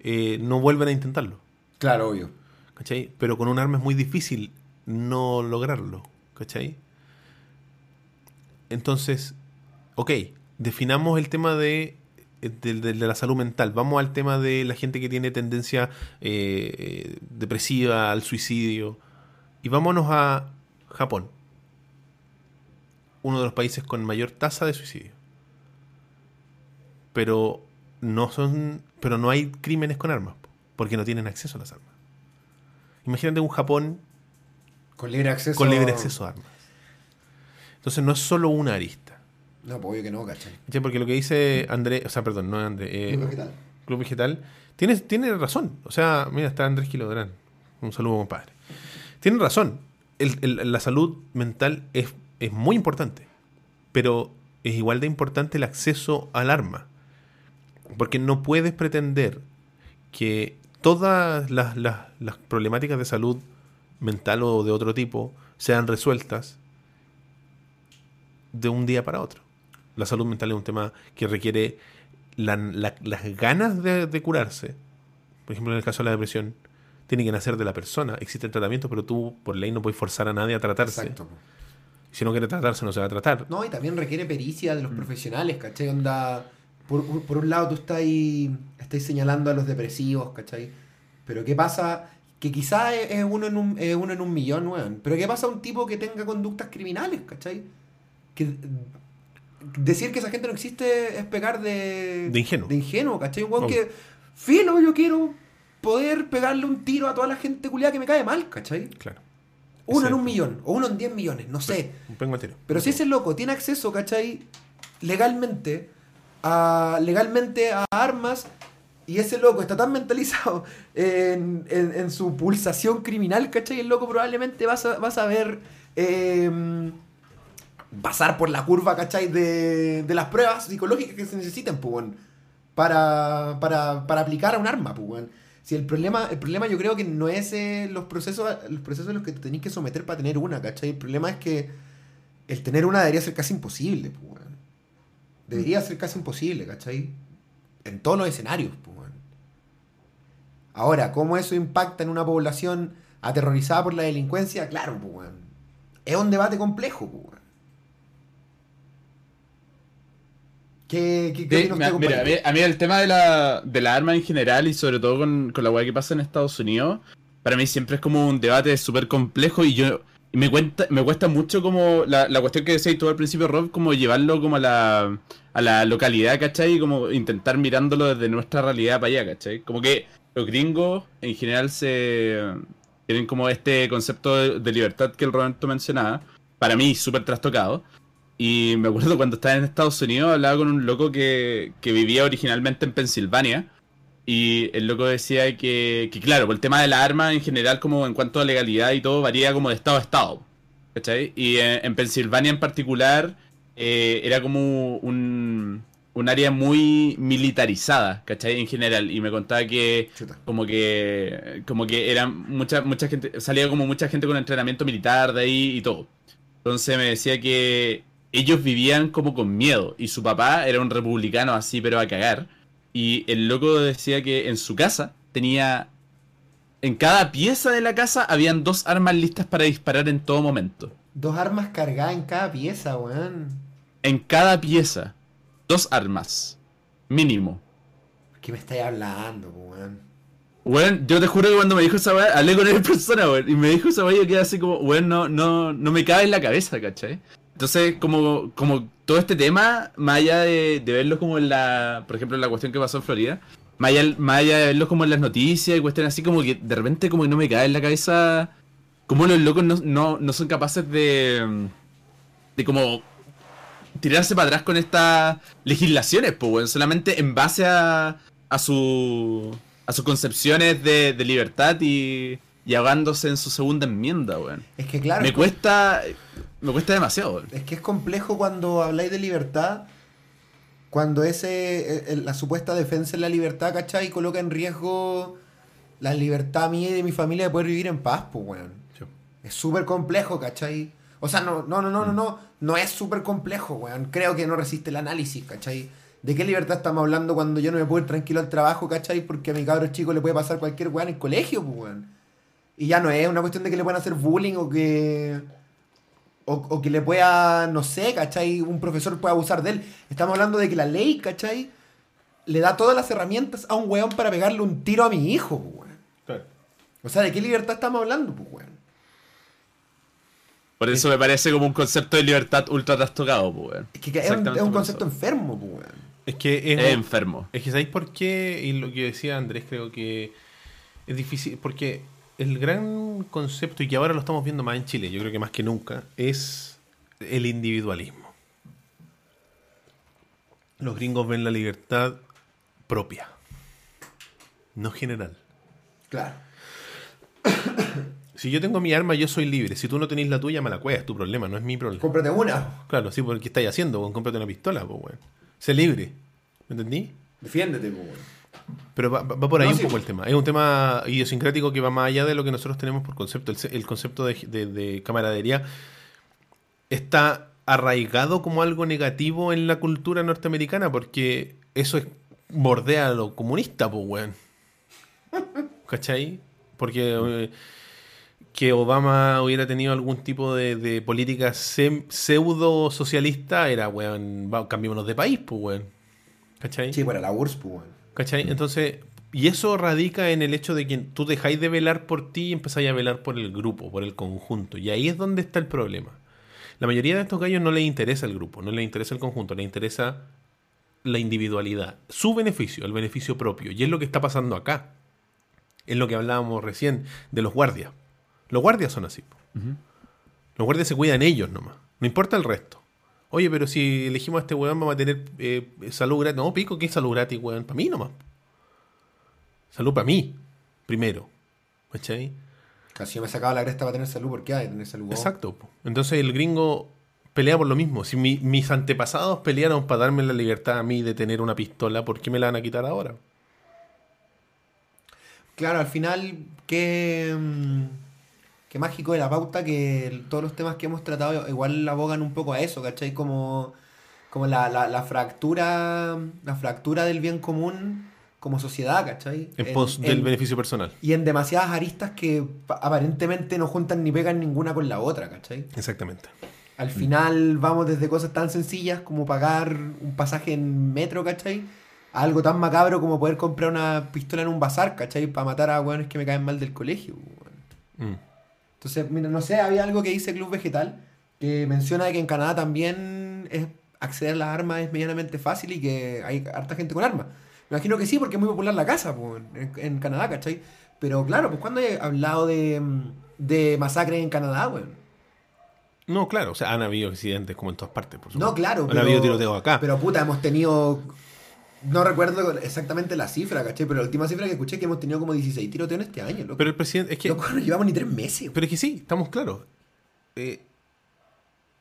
eh, no vuelven a intentarlo. Claro, obvio. ¿Cachai? Pero con un arma es muy difícil no lograrlo. ¿Cachai? Entonces, ok, definamos el tema de, de, de- de la salud mental. Vamos al tema de la gente que tiene tendencia eh, depresiva, al suicidio. Y vámonos a Japón. Uno de los países con mayor tasa de suicidio. Pero no son. Pero no hay crímenes con armas. po, Porque no tienen acceso a las armas. Imagínate un Japón Con libre acceso. con libre acceso a armas. Entonces no es solo una arista. No, pues obvio que no, ¿cachai? ¿cachai? Porque lo que dice Andrés, o sea, perdón, no Andrés, eh, ¿Qué tal? Club Vegetal, tiene, tiene razón. O sea, mira, está Andrés Quilodrán. Un saludo, compadre. Tiene razón. El- el- la salud mental es, es muy importante. Pero es igual de importante el acceso al arma. Porque no puedes pretender que todas las, las- las problemáticas de salud mental o de otro tipo sean resueltas de un día para otro. La salud mental es un tema que requiere la- la- las ganas de, de curarse. Por ejemplo, en el caso de la depresión, tiene que nacer de la persona. Existe el tratamiento, pero tú por ley no puedes forzar a nadie a tratarse. Exacto. Si no quiere tratarse, no se va a tratar. No, y también requiere pericia de Mm. los profesionales, ¿cachai? Onda, por, por un lado tú estás ahí, estás señalando a los depresivos, ¿cachai? Pero ¿qué pasa? Que quizá es es uno en un, es uno en un millón, weón. Pero ¿qué pasa a un tipo que tenga conductas criminales, ¿cachai? Que decir que esa gente no existe es pegar de... De ingenuo. De ingenuo, ¿cachai? Un weón que, filo, yo quiero poder pegarle un tiro a toda la gente culiada que me cae mal, ¿cachai? Claro. Uno en un millón, o uno en diez millones, no sé. Tiro. Pero si ese loco tiene acceso, ¿cachai? Legalmente a, legalmente a armas y ese loco está tan mentalizado en, en- en su pulsación criminal, ¿cachai? El loco probablemente va a, va a saber eh, pasar por la curva, ¿cachai? De, de las pruebas psicológicas que se necesitan, pues, para, para, para aplicar a un arma, pues. Si el problema, el problema yo creo que no es eh, los procesos los procesos a los que te tenés que someter para tener una, ¿cachai? El problema es que el tener una debería ser casi imposible, pues. Debería ser casi imposible, ¿cachai? En todos los escenarios, pues. Ahora, ¿cómo eso impacta en una población aterrorizada por la delincuencia? Claro, pues. Es un debate complejo, pues, weón. ¿Qué, qué, qué Sí, mira, mira, a, mí, compadre? a mí el tema de la, de la arma en general y sobre todo con, con la weá que pasa en Estados Unidos, para mí siempre es como un debate súper complejo y yo y me cuenta, me cuesta mucho como la, la cuestión que decías tú al principio, Rob, como llevarlo como a la, a la localidad, ¿cachai? Y como intentar mirándolo desde nuestra realidad para allá, ¿cachai? Como que los gringos en general se tienen como este concepto de, de libertad que el Roberto mencionaba, para mí súper trastocado. Y me acuerdo cuando estaba en Estados Unidos, hablaba con un loco que, que vivía originalmente en Pensilvania. Y el loco decía que, que, claro, por el tema de la arma en general, como en cuanto a legalidad y todo, varía como de estado a estado. ¿Cachai? Y en, en Pensilvania en particular, eh, era como un, un área muy militarizada, ¿cachai? En general. Y me contaba que Chuta. como que como que era mucha mucha gente salía como mucha gente con entrenamiento militar de ahí y todo entonces me decía que ellos vivían como con miedo y su papá era un republicano así pero a cagar y el loco decía que en su casa tenía en cada pieza de la casa habían dos armas listas para disparar en todo momento Dos armas cargadas en cada pieza, weón. en cada pieza dos armas mínimo ¿Qué me estáis hablando, weón? Weón, yo te juro que cuando me dijo esa weá, hablé con él en persona, weón, y me dijo esa weá y yo quedé así como, weón, no, no, no me cabe en la cabeza, ¿cachai? Entonces, como, como todo este tema, más allá de, de verlo como en la, por ejemplo, en la cuestión que pasó en Florida, más allá, más allá de verlo como en las noticias y cuestiones así, como que de repente como que no me cae en la cabeza cómo los locos no, no, no son capaces de, de como tirarse para atrás con estas legislaciones, pues, weón, solamente en base a, a su a sus concepciones de, de libertad y, y ahogándose en su segunda enmienda, weón. Es que claro, me es, cuesta me cuesta demasiado, es que es complejo cuando habláis de libertad, cuando ese eh, eh, la supuesta defensa de la libertad, ¿cachai? Coloca en riesgo la libertad mía y de mi familia de poder vivir en paz, pues, weón. Sí. Es súper complejo, ¿cachai? O sea, no, no, no, no, no, no, no es súper complejo, weón. Creo que no resiste el análisis, ¿cachai? ¿De qué libertad estamos hablando cuando yo no me puedo ir tranquilo al trabajo, ¿cachai? Porque a mi cabro chico le puede pasar cualquier weón en el colegio, pues, weón. Y ya no es una cuestión de que le puedan hacer bullying o que. O, o que le pueda, no sé, ¿cachai? Un profesor pueda abusar de él. Estamos hablando de que la ley, ¿cachai? Le da todas las herramientas a un weón para pegarle un tiro a mi hijo, pues, weón. Claro. O sea, ¿de qué libertad estamos hablando, pues, weón? Por eso me parece como un concepto de libertad ultra trastocado, pues, weón. Es que es un, es concepto enfermo, pues, weón. Es que es, Es enfermo. Es que ¿sabéis por qué? Y lo que decía Andrés, creo que es difícil, porque el gran concepto, y que ahora lo estamos viendo más en Chile, yo creo que más que nunca, es el individualismo. Los gringos ven la libertad propia, no general. Claro. Si yo tengo mi arma, yo soy libre. Si tú no tenés la tuya, me la cueva, es tu problema, no es mi problema. Cómprate una. Claro, sí, porque ¿qué estáis haciendo? Cómprate una pistola, pues, weón. Sé libre. ¿Me entendí? Defiéndete, pues, weón. Pero va, va por ahí No, un sí. poco el tema. Es un tema idiosincrático que va más allá de lo que nosotros tenemos por concepto. El, el concepto de, de- de camaradería está arraigado como algo negativo en la cultura norteamericana porque eso es bordea a lo comunista, pues, weón. ¿Cachai? Porque eh, que Obama hubiera tenido algún tipo de, de política sem- pseudo socialista era, weón, cambiémonos de país, pues, weón. ¿Cachai? Sí, para la URSS, pues, weón. ¿Cachai? Entonces, y eso radica en el hecho de que tú dejáis de velar por ti y empezáis a velar por el grupo, por el conjunto. Y ahí es donde está el problema. La mayoría de estos gallos no les interesa el grupo, no les interesa el conjunto, les interesa la individualidad, su beneficio, el beneficio propio. Y es lo que está pasando acá. Es lo que hablábamos recién de los guardias. Los guardias son así. Los guardias se cuidan ellos nomás. No importa el resto. Oye, pero si elegimos a este weón, vamos a tener eh, salud gratis. No, pico, ¿qué es salud gratis, weón? Para mí nomás. Salud para mí, primero. ¿Cachai? Casi yo me sacaba la cresta para tener salud, ¿por qué hay que tener salud? Exacto. Entonces el gringo pelea por lo mismo. Si mi- mis antepasados pelearon para darme la libertad a mí de tener una pistola, ¿por qué me la van a quitar ahora? Claro, al final, qué, qué mágico de la pauta que todos los temas que hemos tratado igual abogan un poco a eso, ¿cachai? Como, como la, la, la fractura la fractura del bien común como sociedad, ¿cachai? En, En- pos del en- beneficio personal. Y en demasiadas aristas que pa- aparentemente no juntan ni pegan ninguna con la otra, ¿cachai? Exactamente. Al final vamos desde cosas tan sencillas como pagar un pasaje en metro, ¿cachai? A algo tan macabro como poder comprar una pistola en un bazar, ¿cachai? Para matar a hueones que me caen mal del colegio. Mm. Entonces, mira, no sé, había algo que dice Club Vegetal que menciona que en Canadá también es acceder a las armas es medianamente fácil y que hay harta gente con armas. Me imagino que sí, porque es muy popular la casa pues, en, en Canadá, ¿cachai? Pero claro, pues cuando he hablado de, de masacres en Canadá, weón. No, claro, o sea, han habido accidentes como en todas partes, por supuesto. No, claro. Han habido tiroteos acá. Pero puta, hemos tenido. No recuerdo exactamente la cifra, ¿cachai? Pero la última cifra que escuché es que hemos tenido como 16 tiroteos en este año, loco. Pero el presidente, es que, Loco, no llevamos ni tres meses. pero es que sí, estamos claros. Eh,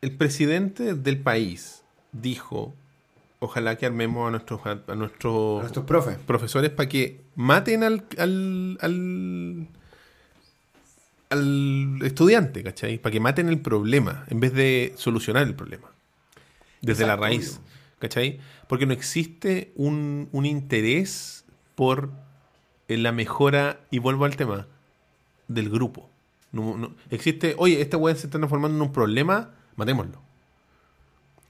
el presidente del país dijo, ojalá que armemos a nuestros, a nuestros A nuestros profes. profesores para que maten al, al, al, al estudiante, ¿cachai? Para que maten el problema en vez de solucionar el problema. Desde la raíz, obvio. ¿cachai? Porque no existe un, un interés por eh, la mejora, y vuelvo al tema, del grupo. No- no- existe, oye, este weón se está transformando en un problema, matémoslo.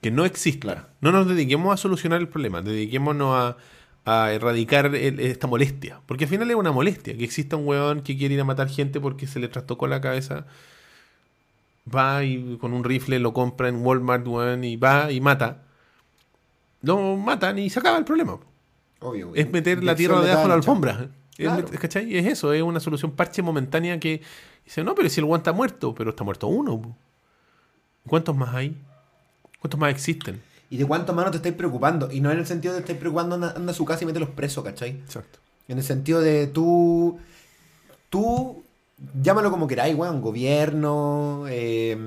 Que no existe. No nos dediquemos a solucionar el problema, dediquémonos a, a erradicar el- esta molestia. Porque al final es una molestia, que exista un weón que quiere ir a matar gente porque se le trastocó la cabeza. Va y con un rifle lo compra en Walmart, weón, y va y mata. Lo matan y se acaba el problema. Obvio, güey. Es meter la tierra debajo de la alfombra. Es, Claro. met- ¿cachai? Es eso, es una solución parche momentánea que dice, no, pero si el guante está muerto, pero está muerto uno. po. ¿Cuántos más hay? ¿Cuántos más existen? ¿Y de cuántos manos te estáis preocupando? Y no en el sentido de estáis preocupando, anda, anda a su casa y mételos presos, ¿cachai? Exacto. En el sentido de tú. Tú. Llámalo como queráis, weón. Gobierno. eh,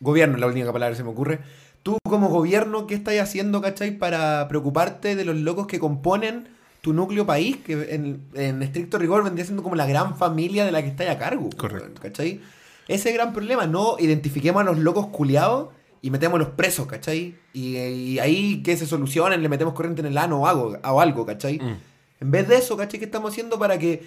gobierno es la única palabra que se me ocurre. Tú, como gobierno, ¿qué estás haciendo, cachai? Para preocuparte de los locos que componen tu núcleo país, que en, en estricto rigor vendría siendo como la gran familia de la que estáis a cargo. Correcto. ¿cachai? Ese es el gran problema. No identifiquemos a los locos culiados y metémoslos presos, ¿cachai? Y, y ahí que se solucionen, le metemos corriente en el ano o algo, o algo ¿cachai? Mm. En vez de eso, ¿cachai? ¿Qué estamos haciendo para que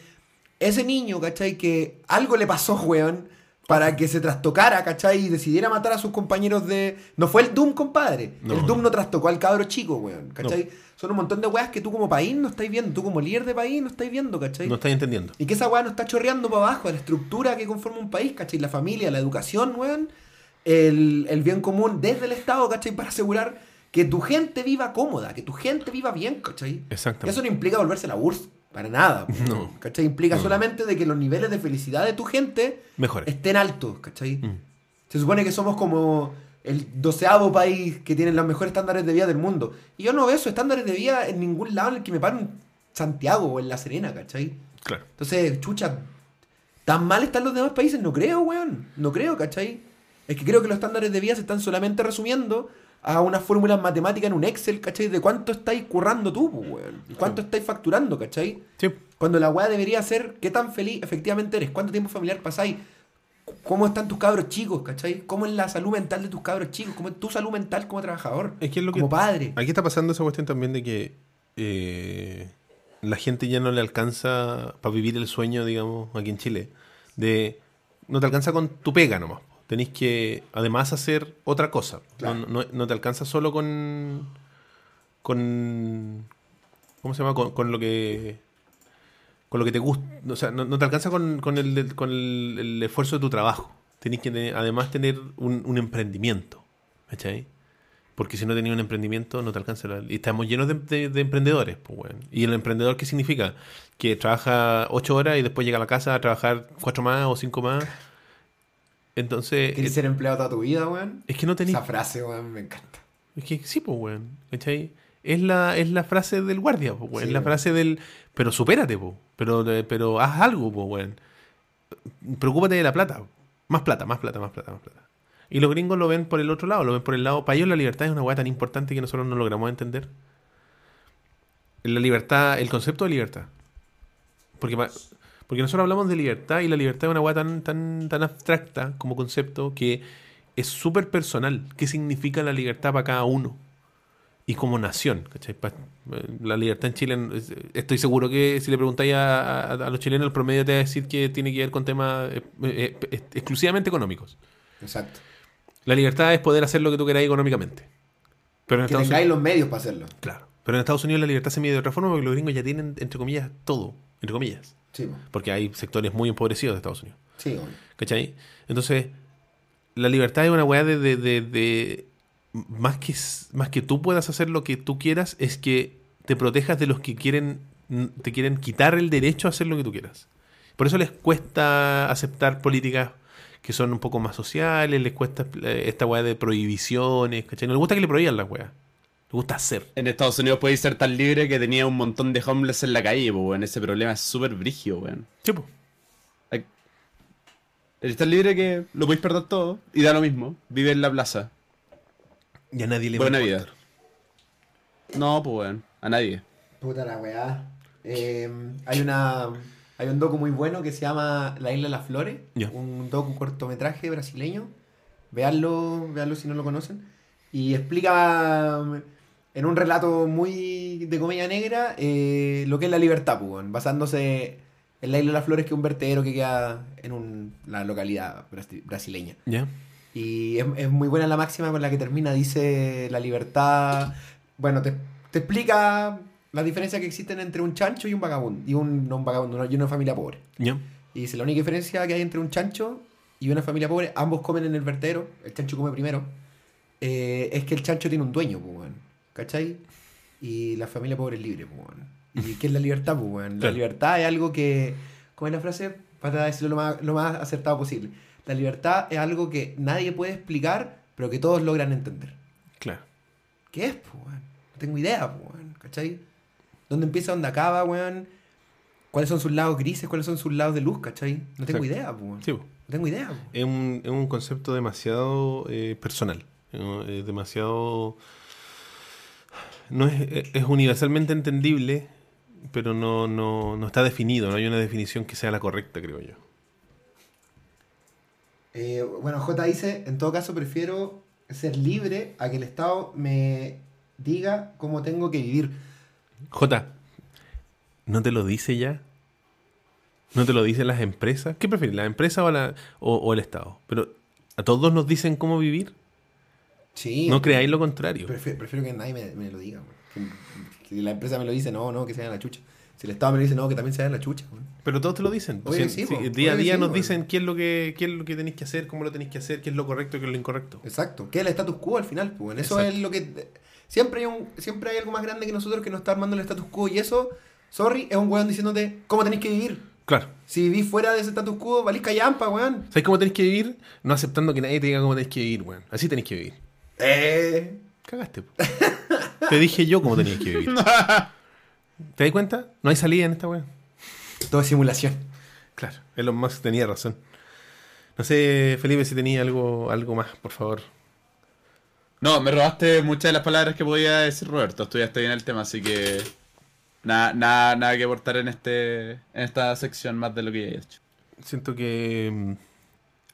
ese niño, ¿cachai? Que algo le pasó, weón, para que se trastocara, ¿cachai? Y decidiera matar a sus compañeros de... No fue el Doom, compadre. No. el Doom no trastocó al cabro chico, weón, ¿cachai? Son un montón de weas que tú como país no estáis viendo, tú como líder de país no estáis viendo, ¿cachai? No estáis entendiendo. Y que esa weá no está chorreando para abajo, la estructura que conforma un país, ¿cachai? La familia, la educación, weón. El, el bien común desde el Estado, ¿cachai? Para asegurar que tu gente viva cómoda, que tu gente viva bien, ¿cachai? Exactamente. eso no implica volverse la URSS, para nada. No. ¿Cachai? Implica No. solamente de que los niveles de felicidad de tu gente Mejores. estén altos, ¿cachai? Mm. Se supone que somos como el doceavo país que tiene los mejores estándares de vida del mundo. Y yo no veo esos estándares de vida en ningún lado en el que me paro en Santiago o en La Serena, ¿cachai? Claro. Entonces, chucha, ¿tan mal están los demás países? No creo, weón. No creo, ¿cachai? Es que creo que los estándares de vida se están solamente resumiendo a unas fórmulas matemáticas en un Excel, ¿cachai? De cuánto estáis currando tú, pues, weón. Cuánto estáis facturando, ¿cachai? Sí. Cuando la weá debería ser qué tan feliz efectivamente eres, cuánto tiempo familiar pasáis, cómo están tus cabros chicos, ¿cachai? ¿Cómo es la salud mental de tus cabros chicos? ¿Cómo es tu salud mental como trabajador? Es que es lo que- como padre. Aquí está pasando esa cuestión también de que eh, la gente ya no le alcanza para vivir el sueño, digamos, aquí en Chile. De no te alcanza con tu pega nomás. Tenéis que además hacer otra cosa. Claro. No, no- no te alcanza solo con. con. ¿Cómo se llama? Con, con lo que. Con lo que te gusta. O sea, no, no te alcanza con, con el, con el, el esfuerzo de tu trabajo. Tenéis que tener- además tener un, un emprendimiento. ¿Cachai? Porque si no tenías un emprendimiento, no te alcanza. la- Y estamos llenos de, de- de emprendedores, pues. ¿Y el emprendedor qué significa? Que trabaja ocho horas y después llega a la casa a trabajar cuatro más o cinco más. Entonces, ¿Quieres es, ser empleado toda tu vida, weón? es que no tenéis. Esa frase, weón, me encanta. Es que sí, pues, weón. ¿Cachai? Es la, es la frase del guardia, pues, weón. Sí, es la weón. frase del. Pero supérate, pues. Pero, eh, pero haz algo, pues, weón. Preocúpate de la plata. Más plata, más plata, más plata, más plata. Y los gringos lo ven por el otro lado, lo ven por el lado. Para ellos la libertad es una weá tan importante que nosotros no logramos entender. La libertad, el concepto de libertad. Porque, porque nosotros hablamos de libertad y la libertad es una weá tan, tan, tan abstracta como concepto que es súper personal. ¿Qué significa la libertad para cada uno? Y como nación, ¿cachai? Eh, La libertad en Chile, es- estoy seguro que si le preguntáis a, a- a los chilenos, el promedio te va a decir que tiene que ver con temas eh, eh, eh, exclusivamente económicos. Exacto. La libertad es poder hacer lo que tú queráis económicamente. Pero en Que Estados tengáis Unidos, los medios para hacerlo. claro. Pero en Estados Unidos la libertad se mide de otra forma porque los gringos ya tienen, entre comillas, todo. Entre comillas. Sí. Porque hay sectores muy empobrecidos de Estados Unidos. Sí, weón. ¿Cachai? Entonces, la libertad es una weá de, de, de- de- más, que, más que tú puedas hacer lo que tú quieras, es que te protejas de los que quieren te quieren quitar el derecho a hacer lo que tú quieras. Por eso les cuesta aceptar políticas que son un poco más sociales, les cuesta eh, esta weá de prohibiciones, ¿cachai? No les gusta que le prohíban las weas. Les gusta hacer. En Estados Unidos podéis ser tan libre que tenía un montón de homeless en la calle, pues, weón. Ese problema es súper brigio, weón. Sí. Like, Eres tan libre que lo podéis perder todo y da lo mismo. Vive en la plaza. Y a nadie le Buena va a vida. No, pues, weón. A nadie. Puta la weá. Eh, hay una. Hay un docu muy bueno que se llama La Isla de las Flores. Ya. Un docu cortometraje brasileño. Veanlo, veanlo si no lo conocen. Y explica en un relato muy de comedia negra eh, lo que es la libertad, pues, basándose en la Isla de las Flores, que es un vertedero que queda en un- la localidad brasi- brasileña. ¿Ya? Y es, es muy buena la máxima con la que termina. Dice la libertad. Bueno, te, te explica la diferencia que existen entre un chancho y un vagabundo. Y un, no un vagabundo, y una familia pobre. ¿Ya? Y dice: la única diferencia que hay entre un chancho y una familia pobre, ambos comen en el vertedero. El chancho come primero. eh, es que el chancho tiene un dueño, pues. ¿Cachai? Y la familia pobre es libre, pues, weón. ¿Y qué es la libertad, pues, weón? La Claro. libertad es algo que. ¿Cómo es la frase? Para decirlo lo más, lo más acertado posible. La libertad es algo que nadie puede explicar, pero que todos logran entender. Claro. ¿Qué es, pues, weón? No tengo idea, pues, weón. ¿Cachai? ¿Dónde empieza, dónde acaba, weón? ¿Cuáles son sus lados grises? ¿Cuáles son sus lados de luz, cachai? No tengo Exacto. idea, pues, weón. Sí. No tengo idea, pues. es un, es un concepto demasiado eh, personal. Es demasiado. No es, es- es universalmente entendible, pero no, no, no está definido. No hay una definición que sea la correcta, creo yo. Eh, bueno, J dice, en todo caso prefiero ser libre a que el Estado me diga cómo tengo que vivir. J, ¿no te lo dice ya? ¿No te lo dicen las empresas? ¿Qué prefieres, la empresa o, la, o, o el Estado? Pero a todos nos dicen cómo vivir. Sí. No creáis lo contrario. Prefiero, prefiero que nadie me, me lo diga. Que, que la empresa me lo dice, no, no, que se vayan a la chucha. Si el Estado me lo dice, no, que también se vayan a la chucha. Pero todos te lo dicen. Sí, po. día a día sí, nos dicen qué es lo que qué es lo que tenéis que hacer, cómo lo tenéis que hacer, qué es lo correcto, qué es lo incorrecto. Exacto. Que es el status quo al final, pues. Eso Exacto. es lo que. Siempre hay, un, siempre hay algo más grande que nosotros que nos está armando el status quo. Y eso, sorry, es un weón diciéndote cómo tenéis que vivir. Claro. Si vivís fuera de ese status quo, valís callampa, weón. ¿Sabes cómo tenéis que vivir? No aceptando que nadie te diga cómo tenéis que vivir, weón. Así tenéis que vivir. Eh. Cagaste. te dije yo cómo tenías que vivir. ¿Te das cuenta? No hay salida en esta weón. Todo es simulación. Claro, Elon Musk tenía razón. No sé, Felipe, si tenía algo, algo más, por favor. No, me robaste muchas de las palabras que podía decir Roberto. Estudiaste bien el tema, así que. Nada, nada, nada que aportar en este en esta sección más de lo que ya he hecho. Siento que mm,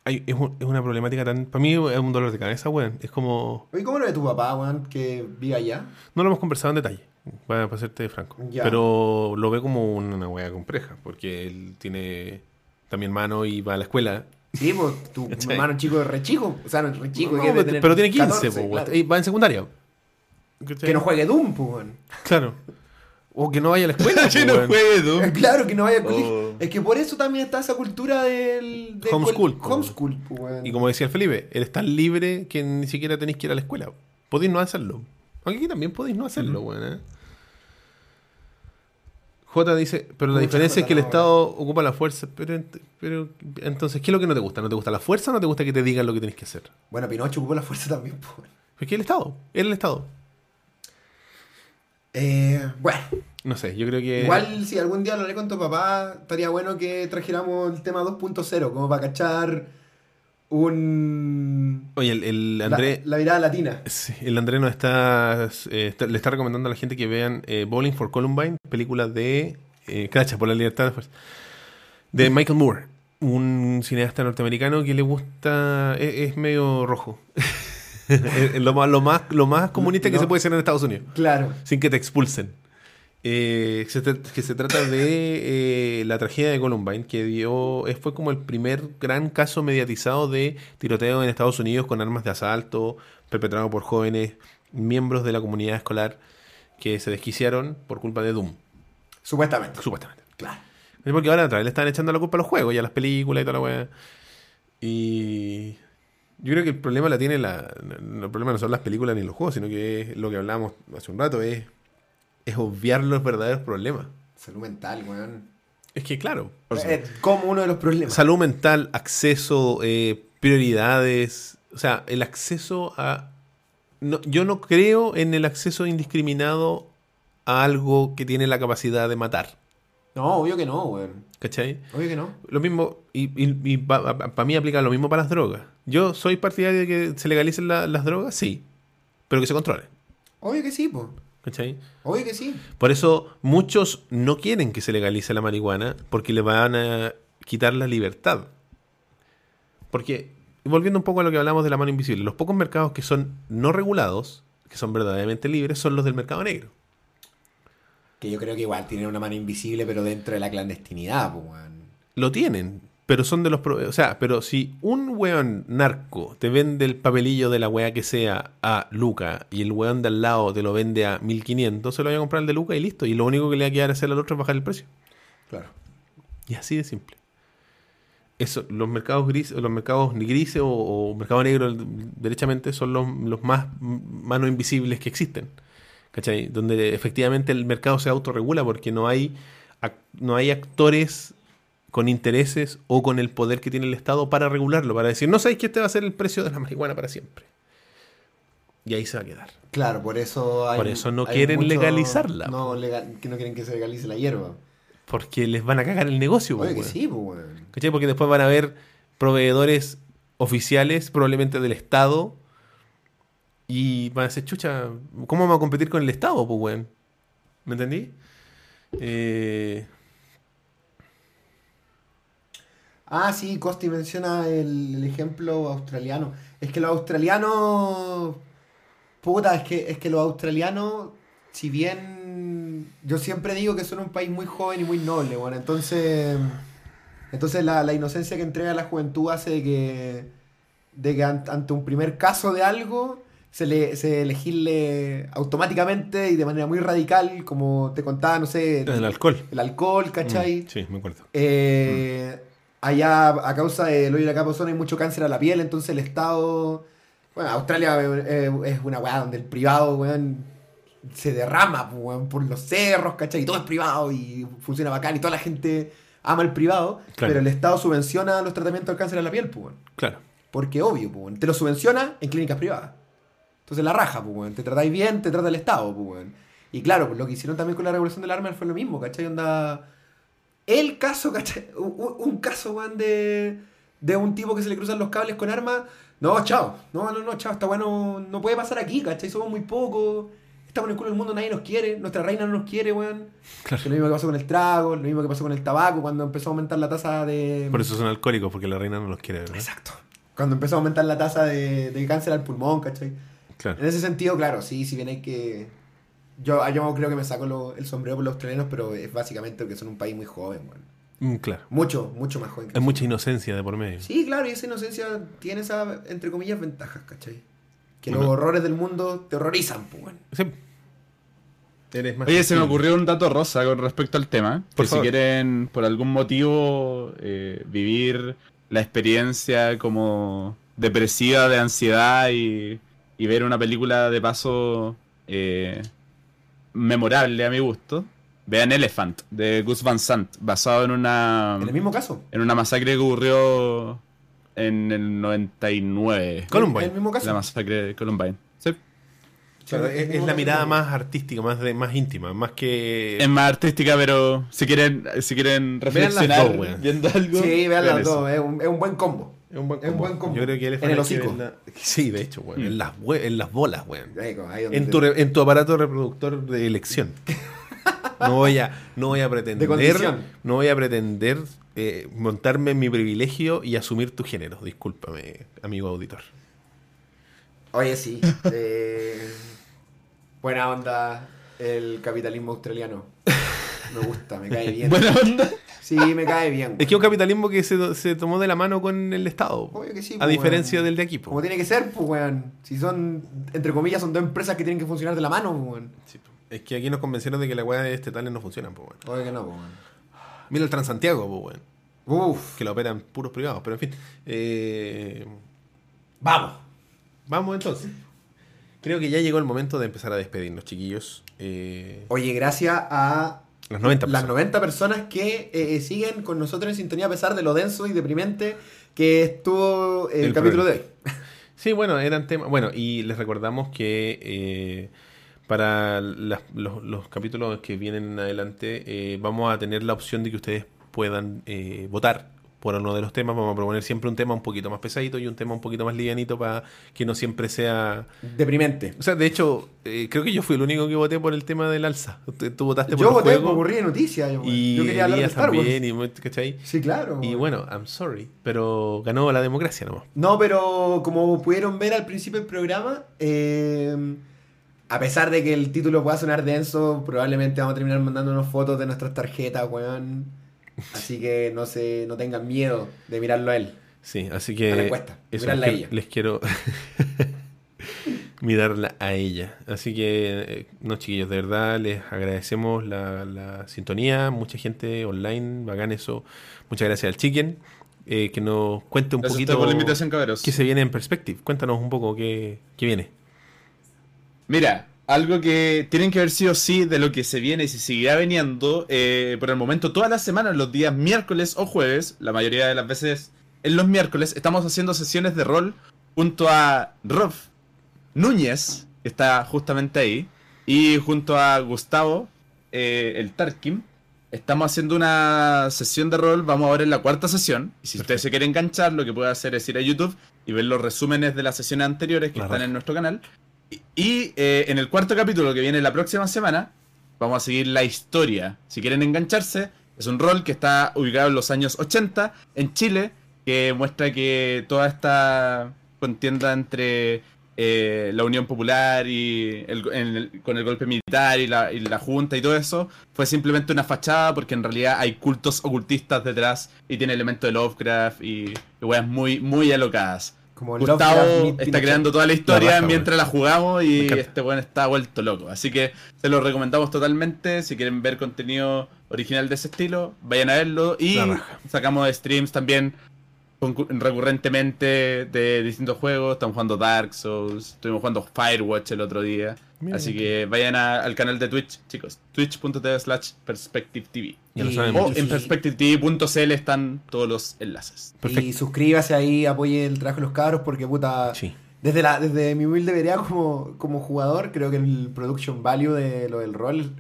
hay, es, un- es una problemática tan... Para mí es un dolor de cabeza, weón. Es como... Oye, ¿cómo lo ve tu papá, weón, que vive allá? No lo hemos conversado en detalle, para, para serte franco. Ya. Pero lo ve como una weá compleja, porque él tiene también mano y va a la escuela. Sí, pues tu ¿Cachai? hermano chico es re chico. O sea, no es re chico. No, que pero, tener pero tiene 15, 14, po, weón. claro. Y va en secundaria. ¿Cachai? Que no juegue Doom, pues, weón. Claro. O que no vaya a la escuela. Que po, no juegue Doom. Claro que no vaya al colegio. Oh. Es que por eso también está esa cultura del, del Homeschool, po. Homeschool, pues, weón. Y como decía el Felipe, él es tan libre que ni siquiera tenéis que ir a la escuela. Podéis no hacerlo. Aunque aquí también podéis no hacerlo, weón. ¿eh? J dice, pero la diferencia es que el no, Estado ocupa la fuerza. Pero, pero entonces, ¿qué es lo que no te gusta? ¿No te gusta la fuerza o no te gusta que te digan lo que tienes que hacer? Bueno, Pinocho ocupó la fuerza también, pues. weón. Es que el Estado, era el Estado. Eh, bueno, No sé, yo creo que... igual si algún día lo haré con tu papá, estaría bueno que trajéramos el tema 2.0, como para cachar un... Oye, el, el la- André... La, mirada latina. Sí, el André nos está, eh, está- le está recomendando a la gente que vean eh, Bowling for Columbine, película de eh, Cacha por la libertad de la Michael Moore, un cineasta norteamericano que le gusta, es, es medio rojo, lo, más, lo, más, lo más comunista que se puede hacer en Estados Unidos, Claro. sin que te expulsen. Eh, se que se trata de eh, la tragedia de Columbine, que dio, es- fue como el primer gran caso mediatizado de tiroteo en Estados Unidos con armas de asalto, perpetrado por jóvenes miembros de la comunidad escolar que se desquiciaron por culpa de Doom, Supuestamente. supuestamente. Claro. Porque ahora vez le están echando la culpa a los juegos y a las películas y toda la weá. Y yo creo que el problema la tiene la. El problema no son las películas ni los juegos, sino que es lo que hablábamos hace un rato, es, es obviar los verdaderos problemas. Salud mental, weón. Es que claro, Eh, como uno de los problemas. salud mental, acceso, eh, prioridades, o sea, el acceso a... No, yo no creo en el acceso indiscriminado a algo que tiene la capacidad de matar, No, obvio que no, weón. ¿cachai? Obvio que no. Lo mismo, y, para mí aplica lo mismo para las drogas. Yo soy partidario de que se legalicen la- las drogas, sí, pero que se controlen, Obvio que sí, po. ¿cachai? Obvio que sí. Por eso muchos no quieren que se legalice la marihuana porque le van a quitar la libertad. Porque, volviendo un poco a lo que hablamos de la mano invisible, los pocos mercados que son no regulados, que son verdaderamente libres, son los del mercado negro. Que yo creo que igual tienen una mano invisible, pero dentro de la clandestinidad, weón. Lo tienen, pero son de los... O sea, pero si un weón narco te vende el papelillo de la wea que sea a Luca y el weón de al lado te lo vende a 1500, se lo voy a comprar el de Luca y listo. Y lo único que le va a quedar hacer al otro es bajar el precio. Claro. Y así de simple. Eso, los mercados grises, los mercados grises o, o mercado negro derechamente son los, los más manos invisibles que existen. ¿Cachai? Donde efectivamente el mercado se autorregula porque no hay, no hay actores con intereses o con el poder que tiene el Estado para regularlo, para decir, no sabéis que este va a ser el precio de la marihuana para siempre. Y ahí se va a quedar. Claro, por eso hay, Por eso no hay quieren legalizarla, No, legal- que no quieren que se legalice la hierba. Porque les van a cagar el negocio. Oye, que sí, weón. ¿Cachai? Porque después van a haber proveedores oficiales, probablemente del Estado, y van a decir, chucha, ¿cómo vamos a competir con el Estado, pues, weón? ¿Me entendí? Eh, Ah, sí, Costi menciona el, ejemplo australiano. Es que los australianos. Puta, es que, es que los australianos, si bien. Yo siempre digo que son un país muy joven y muy noble, bueno, entonces. Entonces la, la inocencia que entrega la juventud hace de que, de que an- ante un primer caso de algo se le se legisle automáticamente y de manera muy radical, como te contaba, no sé, El alcohol. el alcohol, ¿cachai? Mm, sí, me acuerdo. Eh, Allá, a causa del hoyo de la ozono, hay mucho cáncer a la piel, entonces el Estado. Bueno, Australia eh, es una weá donde el privado, weón, se derrama weón, por los cerros, ¿cachai? Y todo es privado y funciona bacán y toda la gente ama el privado, Claro. pero el Estado subvenciona los tratamientos del cáncer a la piel, weón. Claro. Porque obvio, weón, te lo subvenciona en clínicas privadas. Entonces la raja, pues, weón. Te tratáis bien, te trata el Estado, pues, weón. Y claro, pues, lo que hicieron también con la regulación del arma fue lo mismo, ¿cachai? Onda. El caso, ¿cachai? Un, caso, weón, de, de un tipo que se le cruzan los cables con armas. No, chao. No, no, no, chao. Esta weá no, no puede pasar aquí, ¿cachai? Somos muy pocos. Estamos en el culo del mundo, nadie nos quiere. Nuestra reina no nos quiere, weón. Claro. Que lo mismo que pasó con el trago, lo mismo que pasó con el tabaco, cuando empezó a aumentar la tasa de. Por eso son alcohólicos, porque la reina no los quiere, ¿verdad? Exacto. Cuando empezó a aumentar la tasa de, de cáncer al pulmón, ¿cachai? Claro. En ese sentido, claro, sí, si bien hay que... Yo, yo creo que me saco lo- el sombrero por los australianos, pero es básicamente porque son un país muy joven, weón. Mm, claro. Mucho, mucho más joven. que Hay nosotros. mucha inocencia de por medio. Sí, claro, y esa inocencia tiene esas, entre comillas, ventajas, ¿cachai? Que Bueno. los horrores del mundo te horrorizan, pues, weón. Sí. Eres más Oye, se me ocurrió un dato rosa con respecto al tema. Por que favor. si quieren, por algún motivo, eh, vivir la experiencia como depresiva de ansiedad y, y ver una película de paso eh, memorable a mi gusto, vean Elephant de Gus Van Sant, basado en una, En el mismo caso. en una masacre que ocurrió en el 99. Columbine. En el mismo caso. La masacre de Columbine. Sí. Claro, es, la mirada más artística, más de, más íntima, más que. Es más artística, pero si quieren, si quieren las reflexionar dos, viendo algo. Sí, vean las eso. dos, es un, es un buen combo. Es un buen Es un combo. buen combo. Yo creo que él En el hocico. Sí, de hecho, weón. Mm. En, las, en las bolas, weón. En tu, re- en tu aparato reproductor de elección. No voy a, no voy a pretender. No voy a pretender eh, montarme en mi privilegio y asumir tu género. Discúlpame, amigo auditor. Oye, sí. eh, buena onda el capitalismo australiano. Me gusta, me cae bien. Buena onda. Sí, me cae bien. Es que es un capitalismo que se, se tomó de la mano con el Estado. Obvio que sí, a pues, diferencia weón. del de aquí. po. Como tiene que ser, pues, weón. Si son, entre comillas, son dos empresas que tienen que funcionar de la mano, pues, weón. Sí. Es que aquí nos convencieron de que la weá de estatales no funcionan, pues, weón. Obvio que no, pues, weón. Mira el Transantiago, pues, weón. Uf. Que lo operan puros privados, pero en fin. Eh, Vamos. vamos entonces. Creo que ya llegó el momento de empezar a despedirnos, chiquillos. Eh, Oye, gracias a las 90 las personas. 90 personas que eh, siguen con nosotros en sintonía a pesar de lo denso y deprimente que estuvo el, El capítulo de hoy. Sí, bueno, eran temas. Bueno, y les recordamos que eh, para las- los, los capítulos que vienen en adelante eh, vamos a tener la opción de que ustedes puedan eh, votar por uno de los temas. Vamos a proponer siempre un tema un poquito más pesadito y un tema un poquito más livianito para que no siempre sea. Deprimente. O sea, de hecho, eh, creo que yo fui el único que voté por el tema del alza. Tú votaste por Yo el voté juego por de Noticias. Yo, y yo quería hablar de Star Wars. también, y, ¿cachai? Sí, claro. Y bueno, I'm sorry, pero ganó la democracia nomás. No, pero como pudieron ver al principio del programa, eh, a pesar de que el título pueda sonar denso, probablemente vamos a terminar mandándonos fotos de nuestras tarjetas, weón. Así que no se, no tengan miedo de mirarlo a él. Sí, así que. A la encuesta, eso, mirarla a les, ella. les quiero mirarla a ella. Así que, eh, no, chiquillos, de verdad les agradecemos la, la sintonía. Mucha gente online, bacán eso. Muchas gracias al Chicken. eh, que nos cuente un Gracias poquito por la invitación, caberos. qué se viene en Perspective. Cuéntanos un poco qué, qué viene. Mira, algo que tienen que ver sí o sí de lo que se viene y se seguirá viniendo eh, por el momento todas las semanas, los días miércoles o jueves, la mayoría de las veces en los miércoles, estamos haciendo sesiones de rol junto a Rob Núñez, que está justamente ahí, y junto a Gustavo, eh, el Tarkin. Estamos haciendo una sesión de rol, vamos ahora en la cuarta sesión. Y si ustedes se quieren enganchar, lo que puede hacer es ir a YouTube y ver los resúmenes de las sesiones anteriores que La están raja. en nuestro canal. Y, eh, en el cuarto capítulo que viene la próxima semana, vamos a seguir la historia. Si quieren engancharse, es un rol que está ubicado en los años 80 en Chile, que muestra que toda esta contienda entre eh, la Unión Popular y con el golpe militar y la, y la Junta y todo eso fue simplemente una fachada porque en realidad hay cultos ocultistas detrás y tiene elementos de Lovecraft y, y weas muy, muy alocadas. Como Gustavo está creando toda la historia La raja, mientras la jugamos y este weón está vuelto loco. Así que se lo recomendamos totalmente. Si quieren ver contenido original de ese estilo, vayan a verlo. Y sacamos streams también recurrentemente de distintos juegos. Estamos jugando Dark Souls, estuvimos jugando Firewatch el otro día. Mira. Así que vayan a- al canal de Twitch, chicos. Twitch.tv slash Perspective TV. Ya lo Y- saben. O en perspectivetv.cl están todos los enlaces. Perfecto. Y suscríbase ahí, apoye el trabajo de los cabros porque puta. Sí. Desde, la, desde mi humilde vereda como, como jugador, creo que el production value de lo del rol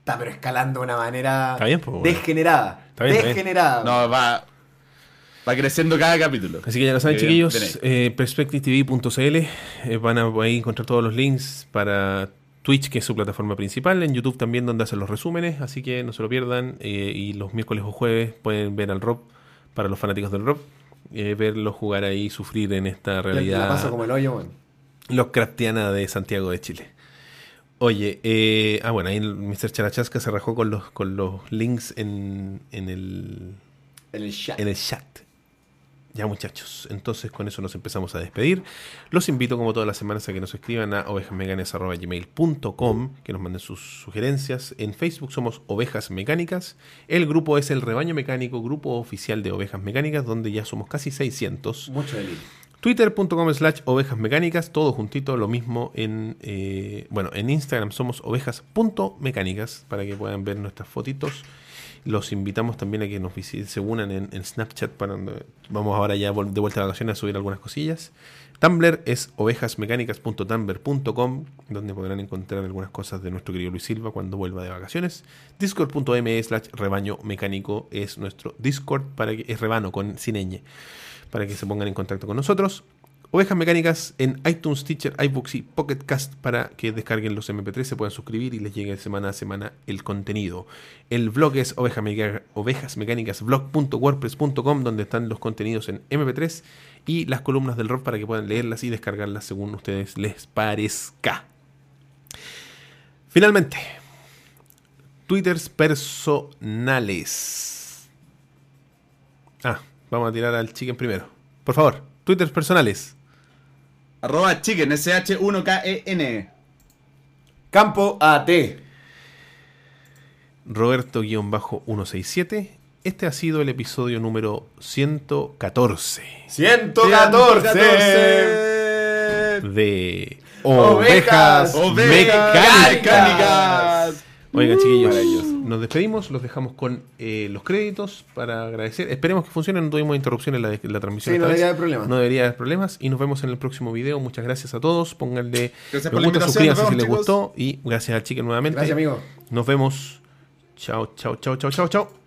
está pero escalando de una manera Está bien, pues, bueno. desgenerada. Está bien, está bien. desgenerada. No, va, va creciendo cada capítulo. Así que ya lo saben, chiquillos. Eh, perspectivetv.cl eh, van a ahí encontrar todos los links para Twitch, que es su plataforma principal. En YouTube también, donde hacen los resúmenes. Así que no se lo pierdan. eh, y los miércoles o jueves pueden ver al Rob, para los fanáticos del Rob. eh, verlo jugar ahí y sufrir en esta realidad. La paso como el hoyo, weón. Los Craftiana de Santiago de Chile. Oye, eh, ah, bueno, ahí el Mr. Charachasca se rajó con los, con los links en, en, el, En el chat. en el chat. Ya muchachos, entonces con eso nos empezamos a despedir. Los invito como todas las semanas a que nos escriban a ovejasmecánicas.gmail.com, que nos manden sus sugerencias. En Facebook somos Ovejas Mecánicas. El grupo es el Rebaño Mecánico, grupo oficial de Ovejas Mecánicas, donde ya somos casi 600. Mucho delito. Twitter.com slash ovejas mecánicas, todo juntito, lo mismo en, eh, bueno, en Instagram somos ovejas.mecánicas para que puedan ver nuestras fotitos. Los invitamos también a que nos visi- se unan en, Snapchat para vamos ahora ya de vuelta de vacaciones a subir algunas cosillas. Tumblr es ovejasmecánicas.tumblr.com donde podrán encontrar algunas cosas de nuestro querido Luis Silva cuando vuelva de vacaciones. Discord.me slash rebaño mecánico es nuestro Discord para que es rebano con sin ñ para que se pongan en contacto con nosotros. Ovejas Mecánicas en iTunes, Teacher, iBooks y Pocket Cast para que descarguen los MP3, se puedan suscribir y les llegue semana a semana el contenido. El blog es ovejasmecánicasblog.wordpress.com donde están los contenidos en MP3 y las columnas del rock para que puedan leerlas y descargarlas según ustedes les parezca. Finalmente, Twitters personales. Ah, vamos a tirar al chicken primero. Por favor, Twitters personales. Arroba chicken, SH1KEN. Campo AT. Roberto-167. Este ha sido el episodio número 114 114. de Ovejas Ovejas Ovejas Mecánicas. Oigan, chiquillos. Nos despedimos, los dejamos con eh, los créditos para agradecer. Esperemos que funcione, no tuvimos interrupción en la, en la transmisión. Sí, no vez. debería haber problemas. No debería haber problemas. Y nos vemos en el próximo video. Muchas gracias a todos. Pónganle Gracias me gusta, suscríbanse si les gustó. Y gracias al chicken nuevamente. Gracias, amigo. Nos vemos. Chao, chao, chao, chao, chao, chao.